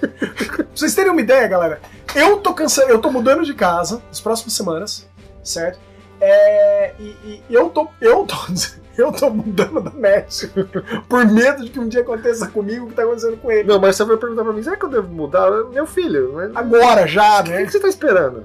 Pra vocês terem uma ideia, galera, eu tô cansando, eu tô mudando de casa nas próximas semanas, certo? É, e, e eu tô. Eu tô. Eu tô mudando da net por medo de que um dia aconteça comigo o que tá acontecendo com ele. Não, mas você vai perguntar pra mim, será que eu devo mudar? Meu filho, mas... Agora já, o que, né? você tá esperando?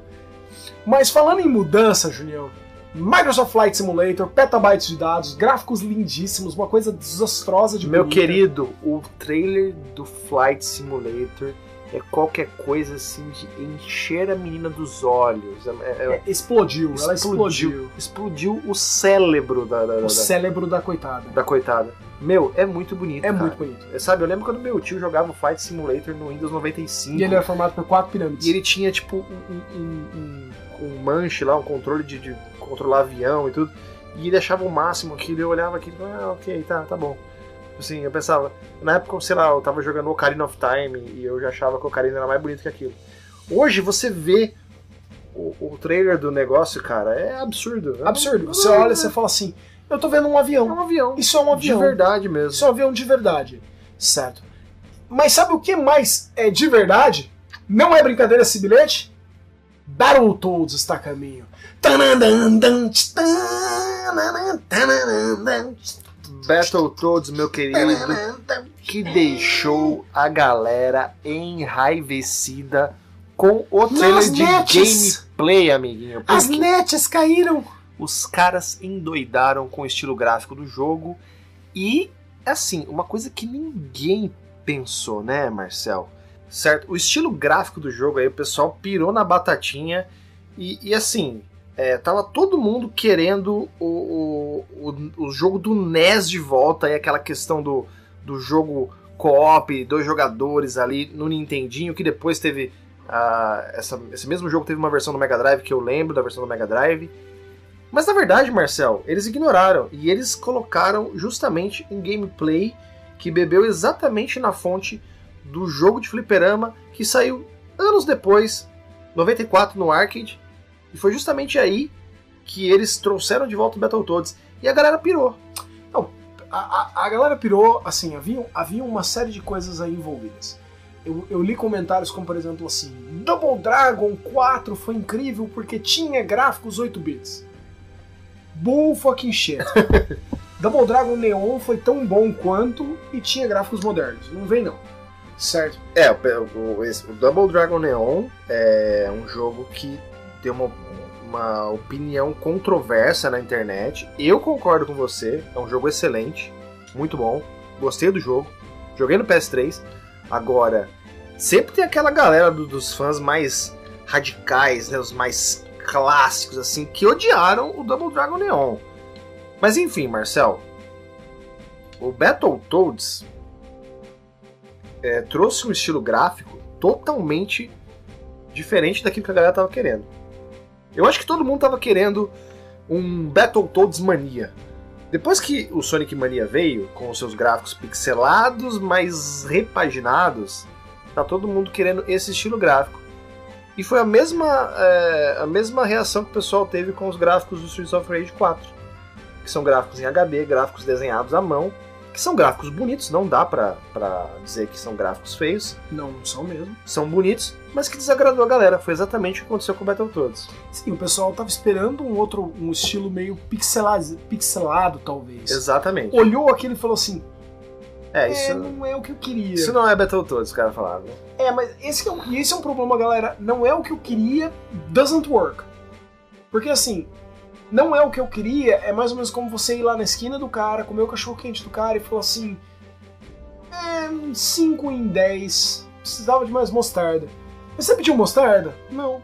Mas falando em mudança, Junião, Microsoft Flight Simulator, petabytes de dados, gráficos lindíssimos, uma coisa desastrosa de Meu bonita. querido, o trailer do Flight Simulator é qualquer coisa assim de encher a menina dos olhos. É- é- É, explodiu, ela Explodiu. explodiu. explodiu o cérebro da, da, da- O cérebro da coitada. da coitada. Meu, é muito bonito. É cara. muito bonito. É, Sabe, eu lembro quando meu tio jogava o Flight Simulator no Windows 95. E ele era formado por quatro pirâmides. E ele tinha, tipo, um, um, um, um manche lá, um controle de, de controlar avião e tudo. E ele achava o máximo aquilo. Eu olhava aquilo e falava, ah, ok, tá, tá bom. Assim, eu pensava, na época, sei lá, eu tava jogando Ocarina of Time e eu já achava que o Ocarina era mais bonito que aquilo. Hoje você vê o, o trailer do negócio, cara, é absurdo. É Absurdo. Você olha e você fala assim: eu tô vendo um É avião. um avião. Isso é um De avião. verdade mesmo. Isso é um avião de verdade. Certo. Mas sabe o que mais é de verdade? Não é brincadeira esse bilhete? Battletoads está a caminho. Battletoads, meu querido, que deixou a galera enraivecida com o trailer de gameplay, amiguinho. As nets caíram. os caras endoidaram com o estilo gráfico do jogo e, assim, uma coisa que ninguém pensou, né, Marcel? Certo? O estilo gráfico do jogo aí, o pessoal pirou na batatinha e, e, assim, é, tava todo mundo querendo o, o, o, o jogo do NES de volta, aí aquela questão do, do jogo co-op, dois jogadores ali no Nintendinho, que depois teve. ah, essa, esse mesmo jogo teve uma versão do Mega Drive que eu lembro da versão do Mega Drive. Mas na verdade, Marcel, eles ignoraram e eles colocaram justamente um gameplay que bebeu exatamente na fonte do jogo de fliperama que saiu anos depois, 94 no arcade, e foi justamente aí que eles trouxeram de volta o Battletoads e a galera pirou. A, a, a galera pirou, assim, havia, havia uma série de coisas aí envolvidas. Eu, eu li comentários como, por exemplo, assim: Double Dragon 4 foi incrível porque tinha gráficos 8 bits. Bull fucking shit. Double Dragon Neon foi tão bom quanto e tinha gráficos modernos. Não vem, não. Certo? É, o, o- esse- o Double Dragon Neon é um jogo que tem uma, uma opinião controversa na internet. Eu concordo com você, é um jogo excelente, muito bom, gostei do jogo, joguei no PS3. Agora, sempre tem aquela galera do- dos fãs mais radicais, né, os mais clássicos, assim, que odiaram o Double Dragon Neon. Mas enfim, Marcel, o Battletoads é, trouxe um estilo gráfico totalmente diferente daquilo que a galera tava querendo. Eu acho que todo mundo tava querendo um Battletoads mania. Depois que o Sonic Mania veio, com os seus gráficos pixelados, mas repaginados, tá todo mundo querendo esse estilo gráfico. E foi a mesma, é, a mesma reação que o pessoal teve com os gráficos do Streets of Rage 4. Que são gráficos em HD, gráficos desenhados à mão, que são gráficos bonitos, não dá pra, pra dizer que são gráficos feios, Não, não são mesmo. são bonitos, mas que desagradou a galera. Foi exatamente o que aconteceu com o Battletoads. Sim, o pessoal tava esperando um outro, um estilo meio pixelado, pixelado talvez. Exatamente. Olhou aquilo e falou assim: É, é, isso, não é o que eu queria. isso não é Battletoads, os caras falaram. né? É, mas esse é, um, esse é um problema, galera. Não é o que eu queria, doesn't work. Porque assim, não é o que eu queria, é mais ou menos como você ir lá na esquina do cara, comer o cachorro quente do cara e falar assim: é, 5 em 10, precisava de mais mostarda. Você pediu mostarda? Não.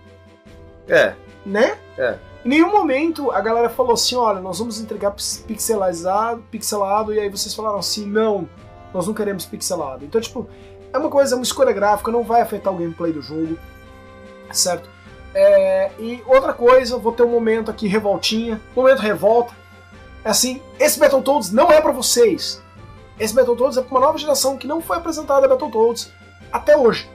É, Né? É. Em nenhum momento a galera falou assim: olha, nós vamos entregar pix- pixelizado, pixelado, e aí vocês falaram assim: não, nós não queremos pixelado. Então, tipo, é uma coisa, é uma escolha gráfica, não vai afetar o gameplay do jogo, certo? É, e outra coisa, vou ter um momento aqui revoltinha, momento revolta. É assim, esse Battletoads não é pra vocês. Esse Battletoads é pra uma nova geração que não foi apresentada a Battletoads até hoje.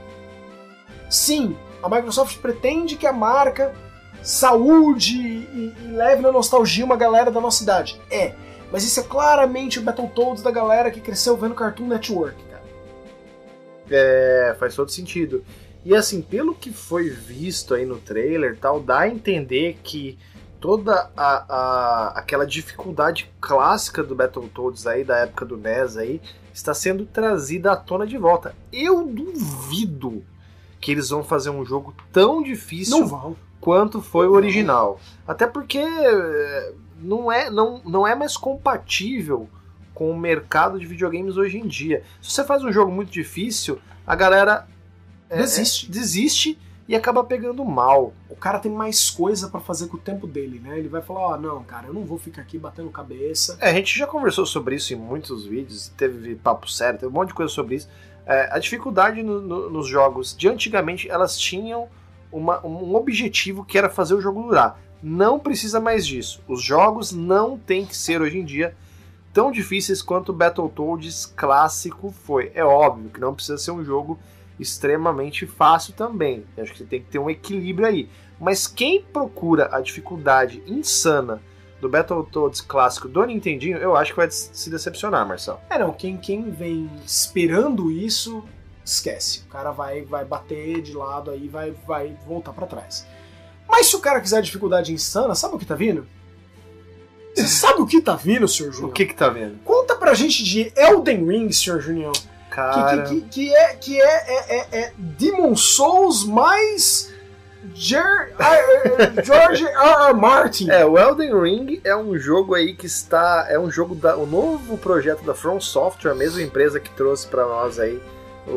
Sim, a Microsoft pretende que a marca saúde e, e leve na nostalgia uma galera da nossa idade. É, mas isso é claramente o Battletoads da galera que cresceu vendo Cartoon Network, cara. é, faz todo sentido. E assim, pelo que foi visto aí no trailer, tal, dá a entender que toda a, a, aquela dificuldade clássica do Battletoads aí, da época do NES aí, está sendo trazida à tona de volta. Eu duvido que eles vão fazer um jogo tão difícil quanto foi o original. Até porque eh, não é, não, não é mais compatível com o mercado de videogames hoje em dia. Se você faz um jogo muito difícil, a galera é, Desiste. é, desiste e acaba pegando mal. O cara tem mais coisa pra fazer com o tempo dele, né? Ele vai falar, ó, não, cara, eu não vou ficar aqui batendo cabeça. É, a gente já conversou sobre isso em muitos vídeos, teve papo sério, teve um monte de coisa sobre isso. É, a dificuldade no- no- nos jogos de antigamente, elas tinham uma- um objetivo que era fazer o jogo durar. Não precisa mais disso. Os jogos não têm que ser hoje em dia tão difíceis quanto o Battletoads clássico foi. É óbvio que não precisa ser um jogo extremamente fácil também. Eu Acho que tem que ter um equilíbrio aí. Mas quem procura a dificuldade insana do Battletoads clássico do Nintendinho, eu acho que vai se decepcionar, Marcelo. É, não, quem, quem vem esperando isso, esquece. O cara vai, vai bater de lado aí, vai, vai voltar pra trás. Mas se o cara quiser dificuldade insana, sabe o que tá vindo? Você sabe o que tá vindo, senhor Junião? O que que tá vendo? Conta pra gente de Elden Ring, senhor Junião. Que, Cara, que, que, que é, que é, é, é, é Demon Souls mais Ah, George R. R. Martin. é, o Elden Ring é um jogo aí que está, é um jogo da, o novo projeto da From Software, a mesma empresa que trouxe pra nós aí o,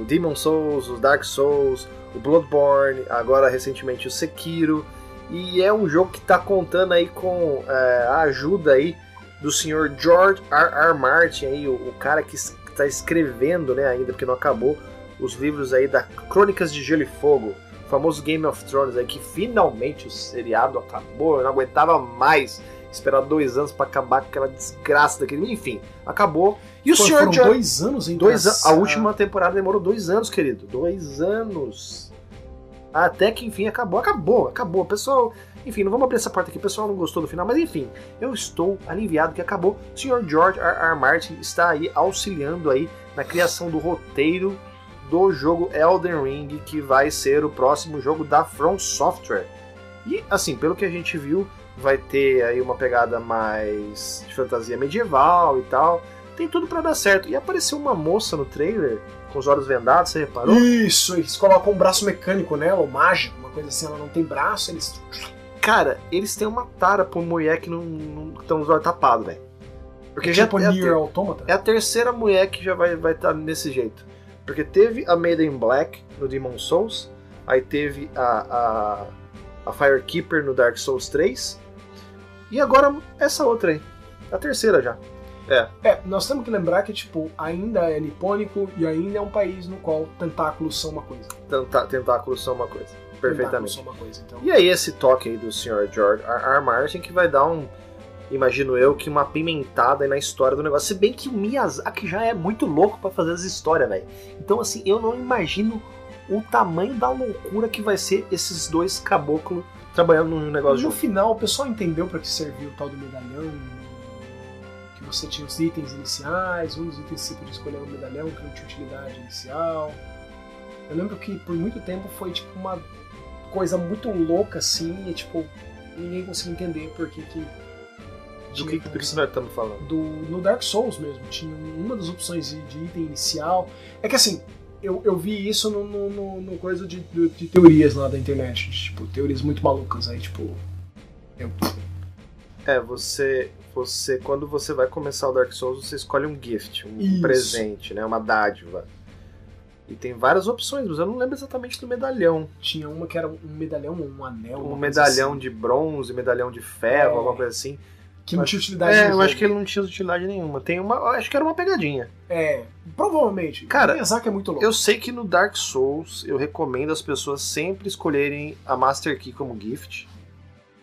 o, Demon Souls, o Dark Souls, o Bloodborne, agora recentemente o Sekiro, e é um jogo que tá contando aí com é, a ajuda aí do senhor George R. R. Martin aí, o, o cara que está escrevendo, né, ainda porque não acabou os livros aí da Crônicas de Gelo e Fogo, famoso Game of Thrones aí que finalmente o seriado acabou, eu não aguentava mais esperar dois anos pra acabar com aquela desgraça daquele, enfim, acabou. E o Pô, senhor foram George dois anos em Dois an- A última temporada demorou dois anos, querido. Dois anos. Até que enfim acabou. Acabou, acabou. Pessoal, enfim, não vamos abrir essa porta aqui. O pessoal não gostou do final, mas enfim, eu estou aliviado que acabou. O Sr. George R. R. Martin está aí auxiliando aí na criação do roteiro do jogo Elden Ring, que vai ser o próximo jogo da From Software. E assim, pelo que a gente viu, vai ter aí uma pegada mais de fantasia medieval e tal tem tudo pra dar certo. E apareceu uma moça no trailer com os olhos vendados, você reparou? Isso, eles colocam um braço mecânico nela, ou mágico, uma coisa assim, ela não tem braço, eles. Cara, eles têm uma tara pra mulher que não, não estão os olhos tapados, velho. Porque já tipo é a, é a terceira mulher que já vai estar vai tá nesse jeito. Porque teve a Maiden Black no Demon Souls, aí teve a, a, a Firekeeper no Dark Souls 3, e agora essa outra aí. A terceira já. É, nós temos que lembrar que, tipo, ainda é nipônico e ainda é um país no qual tentáculos são uma coisa. Tenta- Tentáculos são uma coisa. Tentáculos Perfeitamente. são uma coisa, então. E aí esse toque aí do Sr. George R. R. Martin que vai dar um, imagino eu, que uma pimentada aí na história do negócio. Se bem que o Miyazaki já é muito louco pra fazer as histórias, velho. Então assim, eu não imagino o tamanho da loucura que vai ser esses dois caboclos trabalhando num negócio No final, o pessoal entendeu pra que serviu o tal do medalhão. Que você tinha os itens iniciais, um dos itens que você podia escolher era um medalhão que não tinha utilidade inicial. Eu lembro que por muito tempo foi tipo uma coisa muito louca assim, e tipo, ninguém conseguia entender por que que. Do que, que nós estamos falando? do, no Dark Souls mesmo, tinha uma das opções de, item inicial. É que assim, eu, eu vi isso no, no, no- coisa de, de, de teorias lá da internet, de, tipo, teorias muito malucas, aí tipo. Eu, É, você, você, quando você vai começar o Dark Souls, você escolhe um gift, um Isso. presente, né? Uma dádiva. E tem várias opções, mas eu não lembro exatamente do medalhão. tinha uma que era um medalhão, um anel. um medalhão assim, de bronze, medalhão de ferro, É. alguma coisa assim. Que não tinha utilidade É, eu jogo. acho que ele não tinha utilidade nenhuma. Tem uma, acho que era uma pegadinha. É, provavelmente. Cara, o Miyazaki é muito louco. Eu sei que no Dark Souls eu recomendo as pessoas sempre escolherem a Master Key como gift,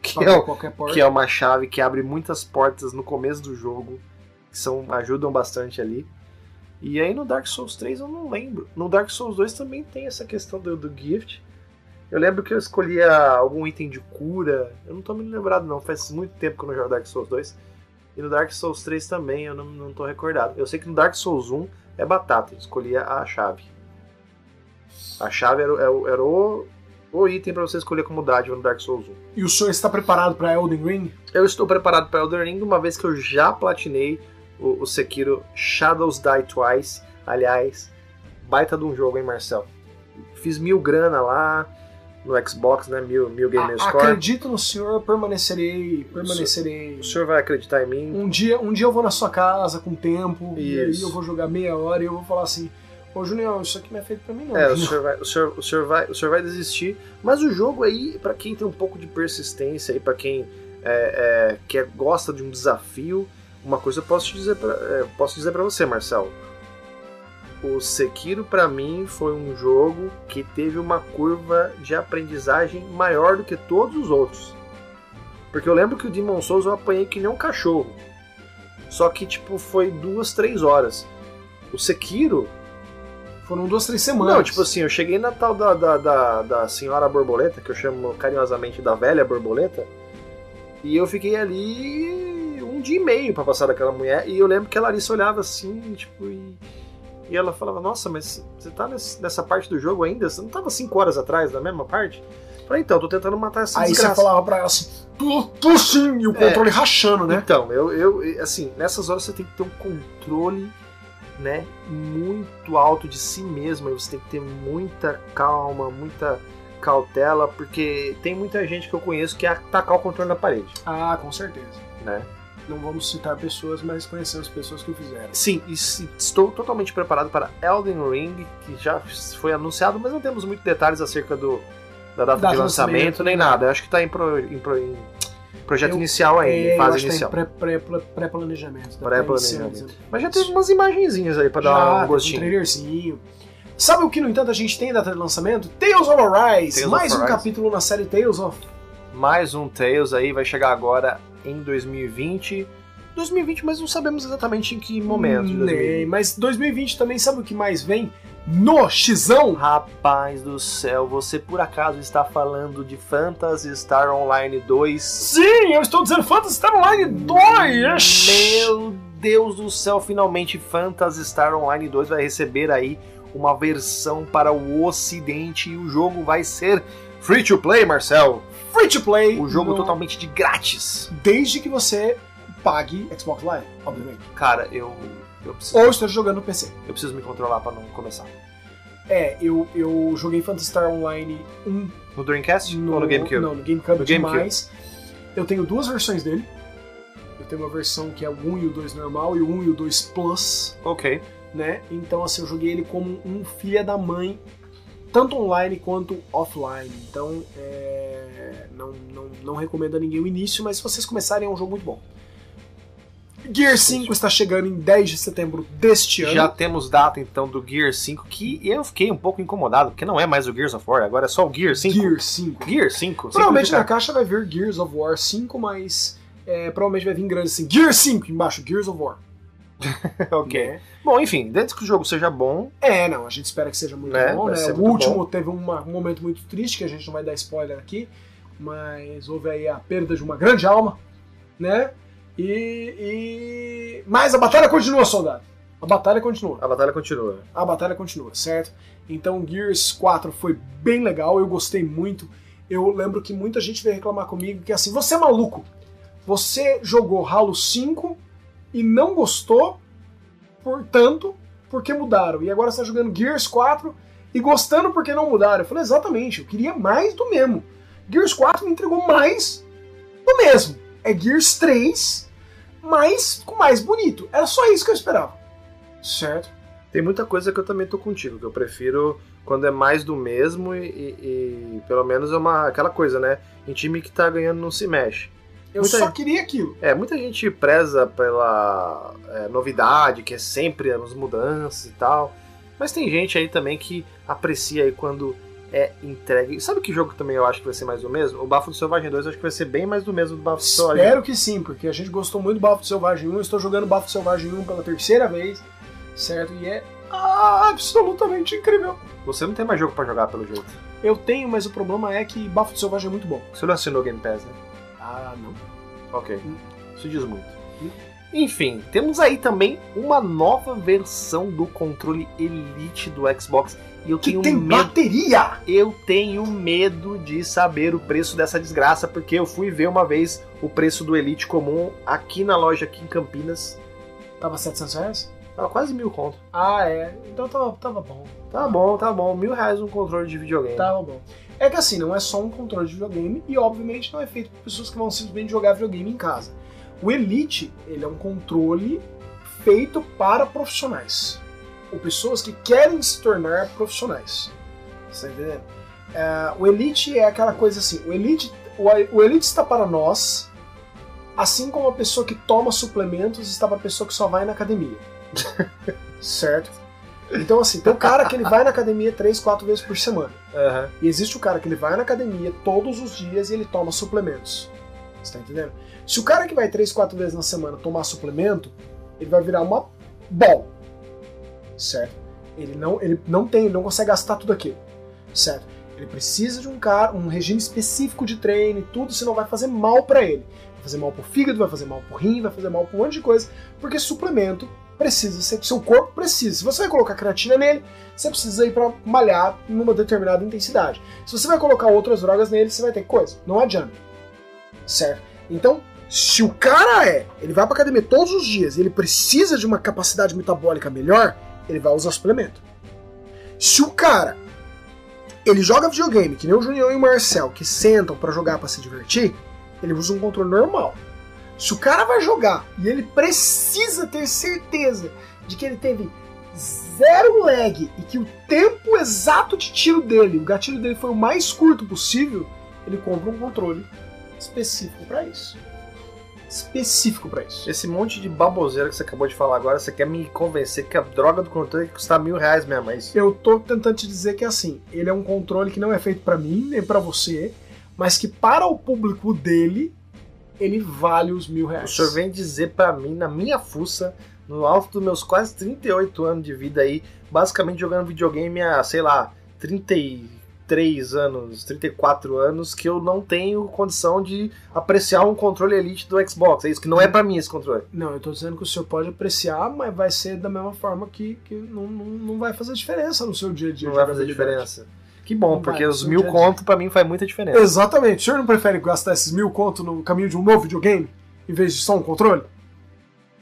que é, o- qualquer porta. que é uma chave que abre muitas portas no começo do jogo, que são ajudam bastante ali. E aí no Dark Souls 3 eu não lembro. No Dark Souls 2 também tem essa questão do, do gift. Eu lembro que eu escolhia algum item de cura. Eu não tô me lembrado não, faz muito tempo que eu não jogo Dark Souls 2. E no Dark Souls 3 também, eu não, não tô recordado. Eu sei que no Dark Souls 1 é batata, eu escolhia a chave. A chave era, o- era o- era o, o item para você escolher como dádiva no Dark Souls 1. E o senhor está preparado para Elden Ring? Eu estou preparado para Elden Ring, uma vez que eu já platinei o, o Sekiro Shadows Die Twice. Aliás, baita de um jogo, hein, Marcel? Fiz mil grana lá no Xbox, né? Mil, mil Gamer Score. Acredito no senhor, permanecerei, permanecerei. O senhor vai acreditar em mim? Um dia, um dia eu vou na sua casa com tempo, e aí Isso. eu vou jogar meia hora e eu vou falar assim, ô Junião, isso aqui não é feito pra mim não. É, o Junião." senhor, vai, o, senhor, o, senhor vai, o senhor vai desistir. Mas o jogo aí, pra quem tem um pouco de persistência aí, pra quem é, é, quer, gosta de um desafio, uma coisa eu posso te dizer pra, é, posso dizer para você, Marcel. O Sekiro pra mim foi um jogo que teve uma curva de aprendizagem maior do que todos os outros. Porque eu lembro que o Demon Souls eu apanhei que nem um cachorro. Só que tipo foi duas, três horas. O Sekiro Foram duas, três semanas. não, tipo assim, eu cheguei na tal da, da, da, da senhora borboleta, que eu chamo carinhosamente da velha borboleta, e eu fiquei ali um dia e meio pra passar daquela mulher, e eu lembro que a Larissa olhava assim, tipo, e, e ela falava, nossa, mas você tá nesse- nessa parte do jogo ainda? Você não tava cinco horas atrás na mesma parte? Eu falei, então, eu tô tentando matar essa Aí você desgraça. falava pra ela assim, tu, tu sim, e o É. controle rachando, né? Então, eu, eu, assim, nessas horas você tem que ter um controle, né, muito alto de si mesmo, aí você tem que ter muita calma, muita cautela, porque tem muita gente que eu conheço que é atacar o controle na parede, Ah, com certeza. né? Não vamos citar pessoas, mas conhecemos pessoas que o fizeram. Sim, e estou totalmente preparado para Elden Ring, que já foi anunciado, mas não temos muitos detalhes acerca do, da data Data de lançamento, nem né? nada. Eu acho que está em, pro- em pro- em projeto Eu- inicial ainda, É, fase que inicial. tá em pré- pré- pré-planejamento. tá Pré-planejamento. Mas já teve umas imagenzinhas aí para dar um gostinho. Um trailerzinho. Sabe o que, no entanto, a gente tem data de lançamento? Tales of Arise! Tales mais of um Arise. capítulo na série Tales of. Mais um Tales aí vai chegar agora em 2020. 2020, mas não sabemos exatamente em que momento de Nem, 2020. mas 2020 também sabe o que mais vem? No Xão! Rapaz do céu, você por acaso está falando de Phantasy Star Online 2? Sim, eu estou dizendo Phantasy Star Online 2! Meu Deus do céu, finalmente Phantasy Star Online 2 vai receber aí uma versão para o ocidente e o jogo vai ser free to play, Marcel. Free to play. O jogo no- totalmente de grátis. Desde que você pague Xbox Live, obviamente. Cara, eu eu preciso, Ou esteja jogando no PC. eu preciso me controlar para não começar. É, eu, eu joguei Phantasy Star Online 1 No Dreamcast ou no GameCube? Não, no GameCube No GameCube. demais. Eu tenho duas versões dele. Eu tenho uma versão que é o 1 e o 2 normal e o 1 e o 2 Plus, Ok. né? Então, assim, eu joguei ele como um filha da mãe, tanto online quanto offline. Então, é, não, não, não recomendo a ninguém o início, mas se vocês começarem, é um jogo muito bom. Gear 5 está chegando em 10 de setembro deste ano. Já temos data então do Gear 5, que eu fiquei um pouco incomodado, porque não é mais o Gears of War, agora é só o Gear 5. Gear 5. Gear 5? Provavelmente na caixa vai vir Gears of War 5, mas é, provavelmente vai vir grande assim. Gear 5 embaixo, Gears of War. ok. Né? Bom, enfim, desde que o jogo seja bom, É, não, a gente espera que seja muito Né, bom, né? O último bom. teve uma- um momento muito triste, que a gente não vai dar spoiler aqui, mas houve aí a perda de uma grande alma, né? E. e... Mas a batalha continua, soldado. A batalha continua. a batalha continua. A batalha continua, certo? Então Gears 4 foi bem legal, eu gostei muito. Eu lembro que muita gente veio reclamar comigo que assim, você é maluco. Você jogou Halo 5 e não gostou, portanto, porque mudaram. E agora você está jogando Gears 4 e gostando porque não mudaram. Eu falei, exatamente, eu queria mais do mesmo. Gears 4 me entregou mais do mesmo. É Gears 3, mas com mais bonito. Era só isso que eu esperava. Certo? Tem muita coisa que eu também tô contigo, que eu prefiro quando é mais do mesmo e, e- e pelo menos é uma aquela coisa, né? Em time que tá ganhando não se mexe. Eu Muita só gente- queria aquilo. É, muita gente preza pela é, novidade, que é sempre as mudanças e tal. Mas tem gente aí também que aprecia aí quando é entregue. Sabe que jogo também eu acho que vai ser mais do mesmo? O Bafo do Selvagem 2 eu acho que vai ser bem mais do mesmo do Bafo do Selvagem. Espero que sim, porque a gente gostou muito do Bafo do Selvagem 1. Eu estou jogando Bafo do Selvagem 1 pela terceira vez, certo? E é absolutamente incrível. Você não tem mais jogo pra jogar pelo jeito. Eu tenho, mas o problema é que Bafo do Selvagem é muito bom. Você não assinou Game Pass, né? Ah, não. Ok. Isso diz muito. Hum. Enfim, temos aí também uma nova versão do controle Elite do Xbox. E eu Que tenho tem medo. bateria! Eu tenho medo de saber o preço dessa desgraça, porque eu fui ver uma vez o preço do Elite comum aqui na loja aqui em Campinas. Tava 700 reais? Tava quase mil conto. Ah, é. Então tava, tava bom. Tá bom, tá bom. Mil reais um controle de videogame. Tava bom. É que assim, não é só um controle de videogame e obviamente não é feito por pessoas que vão simplesmente jogar videogame em casa. O Elite, ele é um controle feito para profissionais. Ou pessoas que querem se tornar profissionais. Você tá entendendo? É, o Elite é aquela coisa assim, o Elite, o, o Elite está para nós, assim como a pessoa que toma suplementos está para a pessoa que só vai na academia. certo? Então assim, tem o cara que ele vai na academia três, quatro vezes por semana. Aham. E existe o cara que ele vai na academia todos os dias e ele toma suplementos. Você tá entendendo? Se o cara que vai três, quatro vezes na semana tomar suplemento, ele vai virar uma bol. Certo? Ele não, ele não tem, ele não consegue gastar tudo aquilo. Certo? Ele precisa de um cara, um regime específico de treino e tudo, senão vai fazer mal para ele. Vai fazer mal pro fígado, vai fazer mal pro rim, vai fazer mal pra um monte de coisa, porque suplemento precisa ser, seu corpo precisa. Se você vai colocar creatina nele, você precisa ir para malhar numa determinada intensidade. Se você vai colocar outras drogas nele, você vai ter coisa. Não adianta. Certo? Então, se o cara é, ele vai pra academia todos os dias e ele precisa de uma capacidade metabólica melhor, ele vai usar suplemento. Se o cara ele joga videogame, que nem o Junião e o Marcel, que sentam pra jogar pra se divertir, ele usa um controle normal. Se o cara vai jogar e ele precisa ter certeza de que ele teve zero lag e que o tempo exato de tiro dele, o gatilho dele foi o mais curto possível, ele compra um controle específico pra isso. Específico pra isso. Esse monte de baboseira que você acabou de falar agora, você quer me convencer que a droga do controle custa mil reais mesmo, é isso? Eu tô tentando te dizer que assim, ele é um controle que não é feito pra mim nem pra você, mas que para o público dele ele vale os mil O reais. senhor vem dizer pra mim, na minha fuça, no alto dos meus quase 38 anos de vida aí, basicamente jogando videogame há, sei lá, 33 anos, 34 anos, que eu não tenho condição de apreciar um controle Elite do Xbox. É isso que não é pra mim esse controle. Não, eu tô dizendo que o senhor pode apreciar, mas vai ser da mesma forma que, que não, não, não vai fazer diferença no seu dia a dia. Não vai fazer diferença. Que bom, Não porque vai, os mil dia conto pra mim faz muita diferença. Exatamente. O senhor não prefere gastar esses mil conto no caminho de um novo videogame, em vez de só um controle?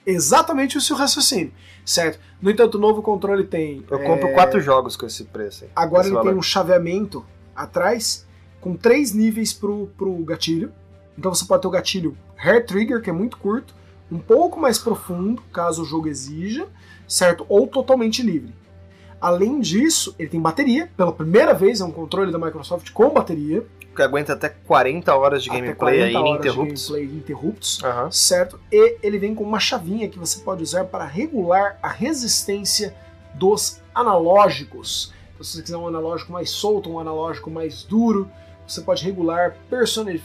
Exatamente o seu raciocínio, certo? No entanto, o novo controle tem. Eu compro é, quatro jogos com esse preço aí. Agora ele tem valor. um chaveamento atrás com três níveis pro, pro gatilho. Então você pode ter o gatilho Hair Trigger, que é muito curto, um pouco mais profundo, caso o jogo exija, certo? Ou totalmente livre. Além disso, ele tem bateria. Pela primeira vez é um controle da Microsoft com bateria. Que aguenta até 40 horas de até gameplay 40 aí horas de ininterruptos. gameplay ininterruptos certo? E ele vem com uma chavinha que você pode usar para regular a resistência dos analógicos. Então, se você quiser um analógico mais solto, um analógico mais duro, você pode regular, personali-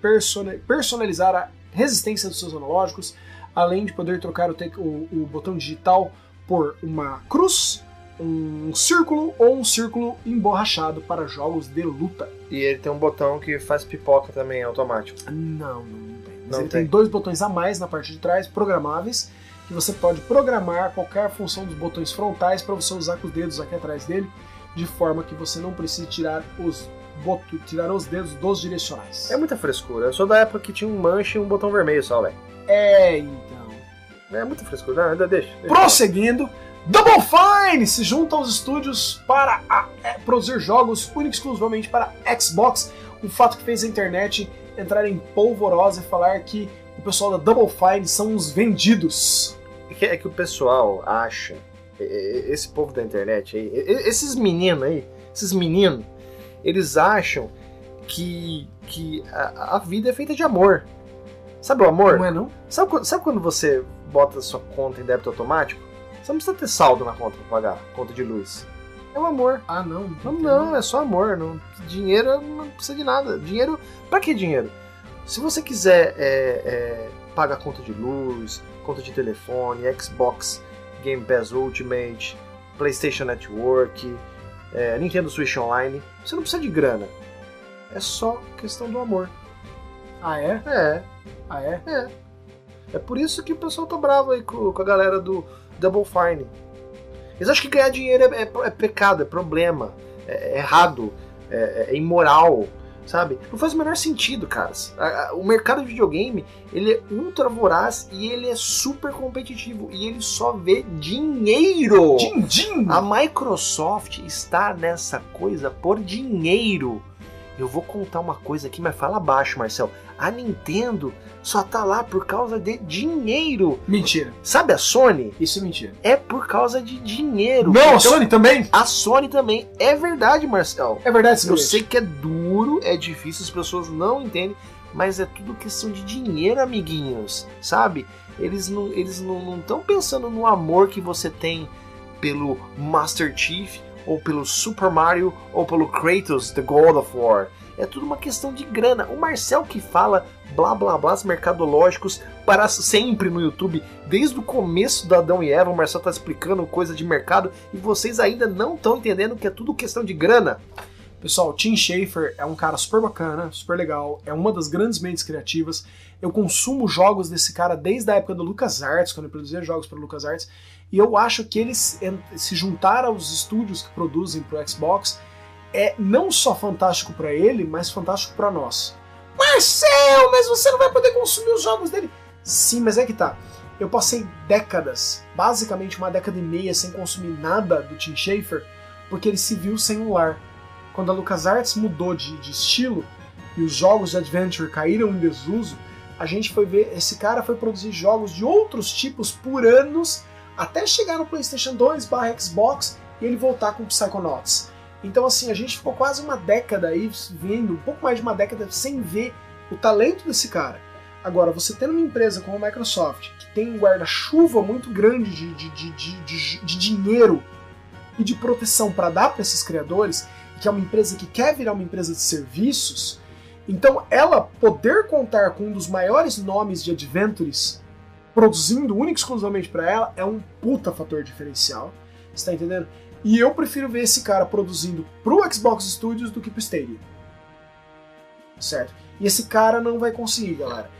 persona- personalizar a resistência dos seus analógicos, além de poder trocar o, o- o botão digital por uma cruz, um círculo ou um círculo emborrachado para jogos de luta. E ele tem um botão que faz pipoca também automático. Não, não tem. Mas Não ele tem. tem. dois botões a mais na parte de trás, programáveis, que você pode programar qualquer função dos botões frontais para você usar com os dedos aqui atrás dele, de forma que você não precise tirar os, boto, tirar os dedos dos direcionais. É muita frescura. Eu sou da época que tinha um manche e um botão vermelho só, velho. É, então. É muita frescura. Ainda deixa. deixa. Prosseguindo, Double Fine se junta aos estúdios para a- é, produzir jogos únicos exclusivamente para Xbox, um fato que fez a internet entrar em polvorosa e falar que o pessoal da Double Fine são os vendidos. É que, é que o pessoal acha, esse povo da internet aí, esses meninos aí, esses meninos, eles acham que, que a, a vida é feita de amor. Sabe o amor? Não é não? Sabe, quando- sabe quando você bota sua conta em débito automático? Você não precisa ter saldo na conta pra pagar, conta de luz. É o amor. Ah, não. Não, não, é só amor. Não, dinheiro não precisa de nada. Dinheiro. Pra que dinheiro? Se você quiser é, é, pagar conta de luz, conta de telefone, Xbox, Game Pass Ultimate, PlayStation Network, é, Nintendo Switch Online, você não precisa de grana. É só questão do amor. Ah, é? É, Ah, é? é. É por isso que o pessoal tá bravo aí com, com a galera do Double Fine. Eles acham que ganhar dinheiro é, é, é pecado, é problema, é, é errado, é, é imoral sabe? Não faz o menor sentido, caras. O mercado de videogame, ele é ultra voraz e ele é super competitivo e ele só vê dinheiro. Din, din. A Microsoft está nessa coisa por dinheiro. Eu vou contar uma coisa aqui, mas fala baixo, Marcel. A Nintendo só tá lá por causa de dinheiro. Mentira. Sabe a Sony? Isso é mentira. É por causa de dinheiro. Não, então, a Sony também? A Sony também. É verdade, Marcel. É verdade, sim. Eu sei que é duro, é difícil, as pessoas não entendem, mas é tudo questão de dinheiro, amiguinhos. Sabe? Eles não eles não estão pensando no amor que você tem pelo Master Chief ou pelo Super Mario ou pelo Kratos, The God of War. É tudo uma questão de grana. O Marcel que fala blá blá blá mercadológicos para sempre no YouTube. Desde o começo do Adão e Eva, o Marcel tá explicando coisa de mercado e vocês ainda não estão entendendo que é tudo questão de grana. Pessoal, Tim Schafer é um cara super bacana, super legal, é uma das grandes mentes criativas. Eu consumo jogos desse cara desde a época do LucasArts, quando eu produzia jogos para LucasArts, e eu acho que eles se juntar aos estúdios que produzem para o Xbox é não só fantástico para ele, mas fantástico para nós. Marcel, mas você não vai poder consumir os jogos dele. Sim, mas é que tá. Eu passei décadas, basicamente uma década e meia, sem consumir nada do Tim Schafer, porque ele se viu sem um lar. Quando a LucasArts mudou de, de estilo e os jogos de adventure caíram em desuso, a gente foi ver, esse cara foi produzir jogos de outros tipos por anos, até chegar no PlayStation 2 barra Xbox e ele voltar com Psychonauts. Então, assim, a gente ficou quase uma década aí vendo, um pouco mais de uma década, sem ver o talento desse cara. Agora, você tendo uma empresa como a Microsoft, que tem um guarda-chuva muito grande de, de, de, de, dinheiro e de proteção para dar para esses criadores, que é uma empresa que quer virar uma empresa de serviços, então ela poder contar com um dos maiores nomes de adventures produzindo único exclusivamente para ela é um puta fator diferencial. Está entendendo? E eu prefiro ver esse cara produzindo pro Xbox Studios do que pro Stadia. Certo? E esse cara não vai conseguir, galera.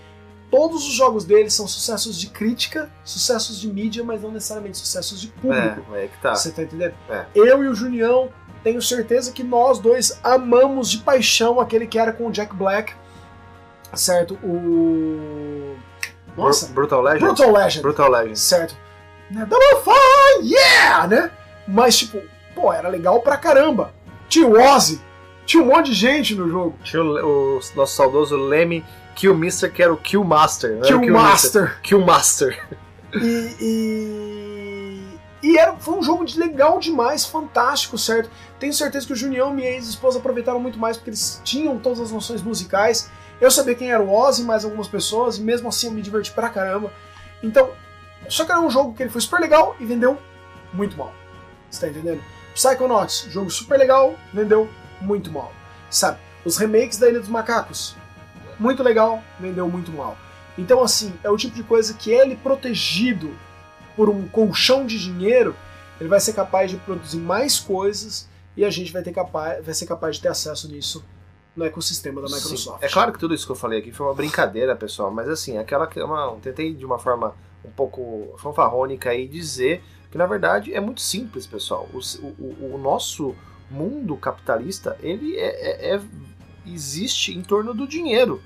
Todos os jogos dele são sucessos de crítica, sucessos de mídia, mas não necessariamente sucessos de público. É, é que tá. Você tá entendendo? É. Eu e o Junião tenho certeza que nós dois amamos de paixão aquele que era com o Jack Black, certo? O. Nossa! Brutal Legend? Brutal Legend. Brutal Legend. Certo. Né? Double Fine! Yeah! Né? Mas, tipo, pô, era legal pra caramba. Tinha o Ozzy, tinha um monte de gente no jogo. Tinha o, o nosso saudoso Leme Killmister, que era o Killmaster. Killmaster. Killmaster. E, e, e era, foi um jogo de legal demais, fantástico, certo? Tenho certeza que o Junião e minha ex-esposa aproveitaram muito mais porque eles tinham todas as noções musicais. Eu sabia quem era o Ozzy, mais algumas pessoas, e mesmo assim eu me diverti pra caramba. Então, só que era um jogo que ele foi super legal e vendeu muito mal. Você tá entendendo? Psychonauts, jogo super legal, vendeu muito mal. Sabe? Os remakes da Ilha dos Macacos, muito legal, vendeu muito mal. Então, assim, é o tipo de coisa que ele protegido por um colchão de dinheiro, ele vai ser capaz de produzir mais coisas e a gente vai, ter capaz, vai ser capaz de ter acesso nisso no ecossistema da Microsoft. Sim. É claro que tudo isso que eu falei aqui foi uma brincadeira, pessoal, mas assim, aquela que uma, tentei de uma forma um pouco fanfarrônica aí dizer que na verdade é muito simples, pessoal. O, o, o nosso mundo capitalista ele é, é, é, existe em torno do dinheiro.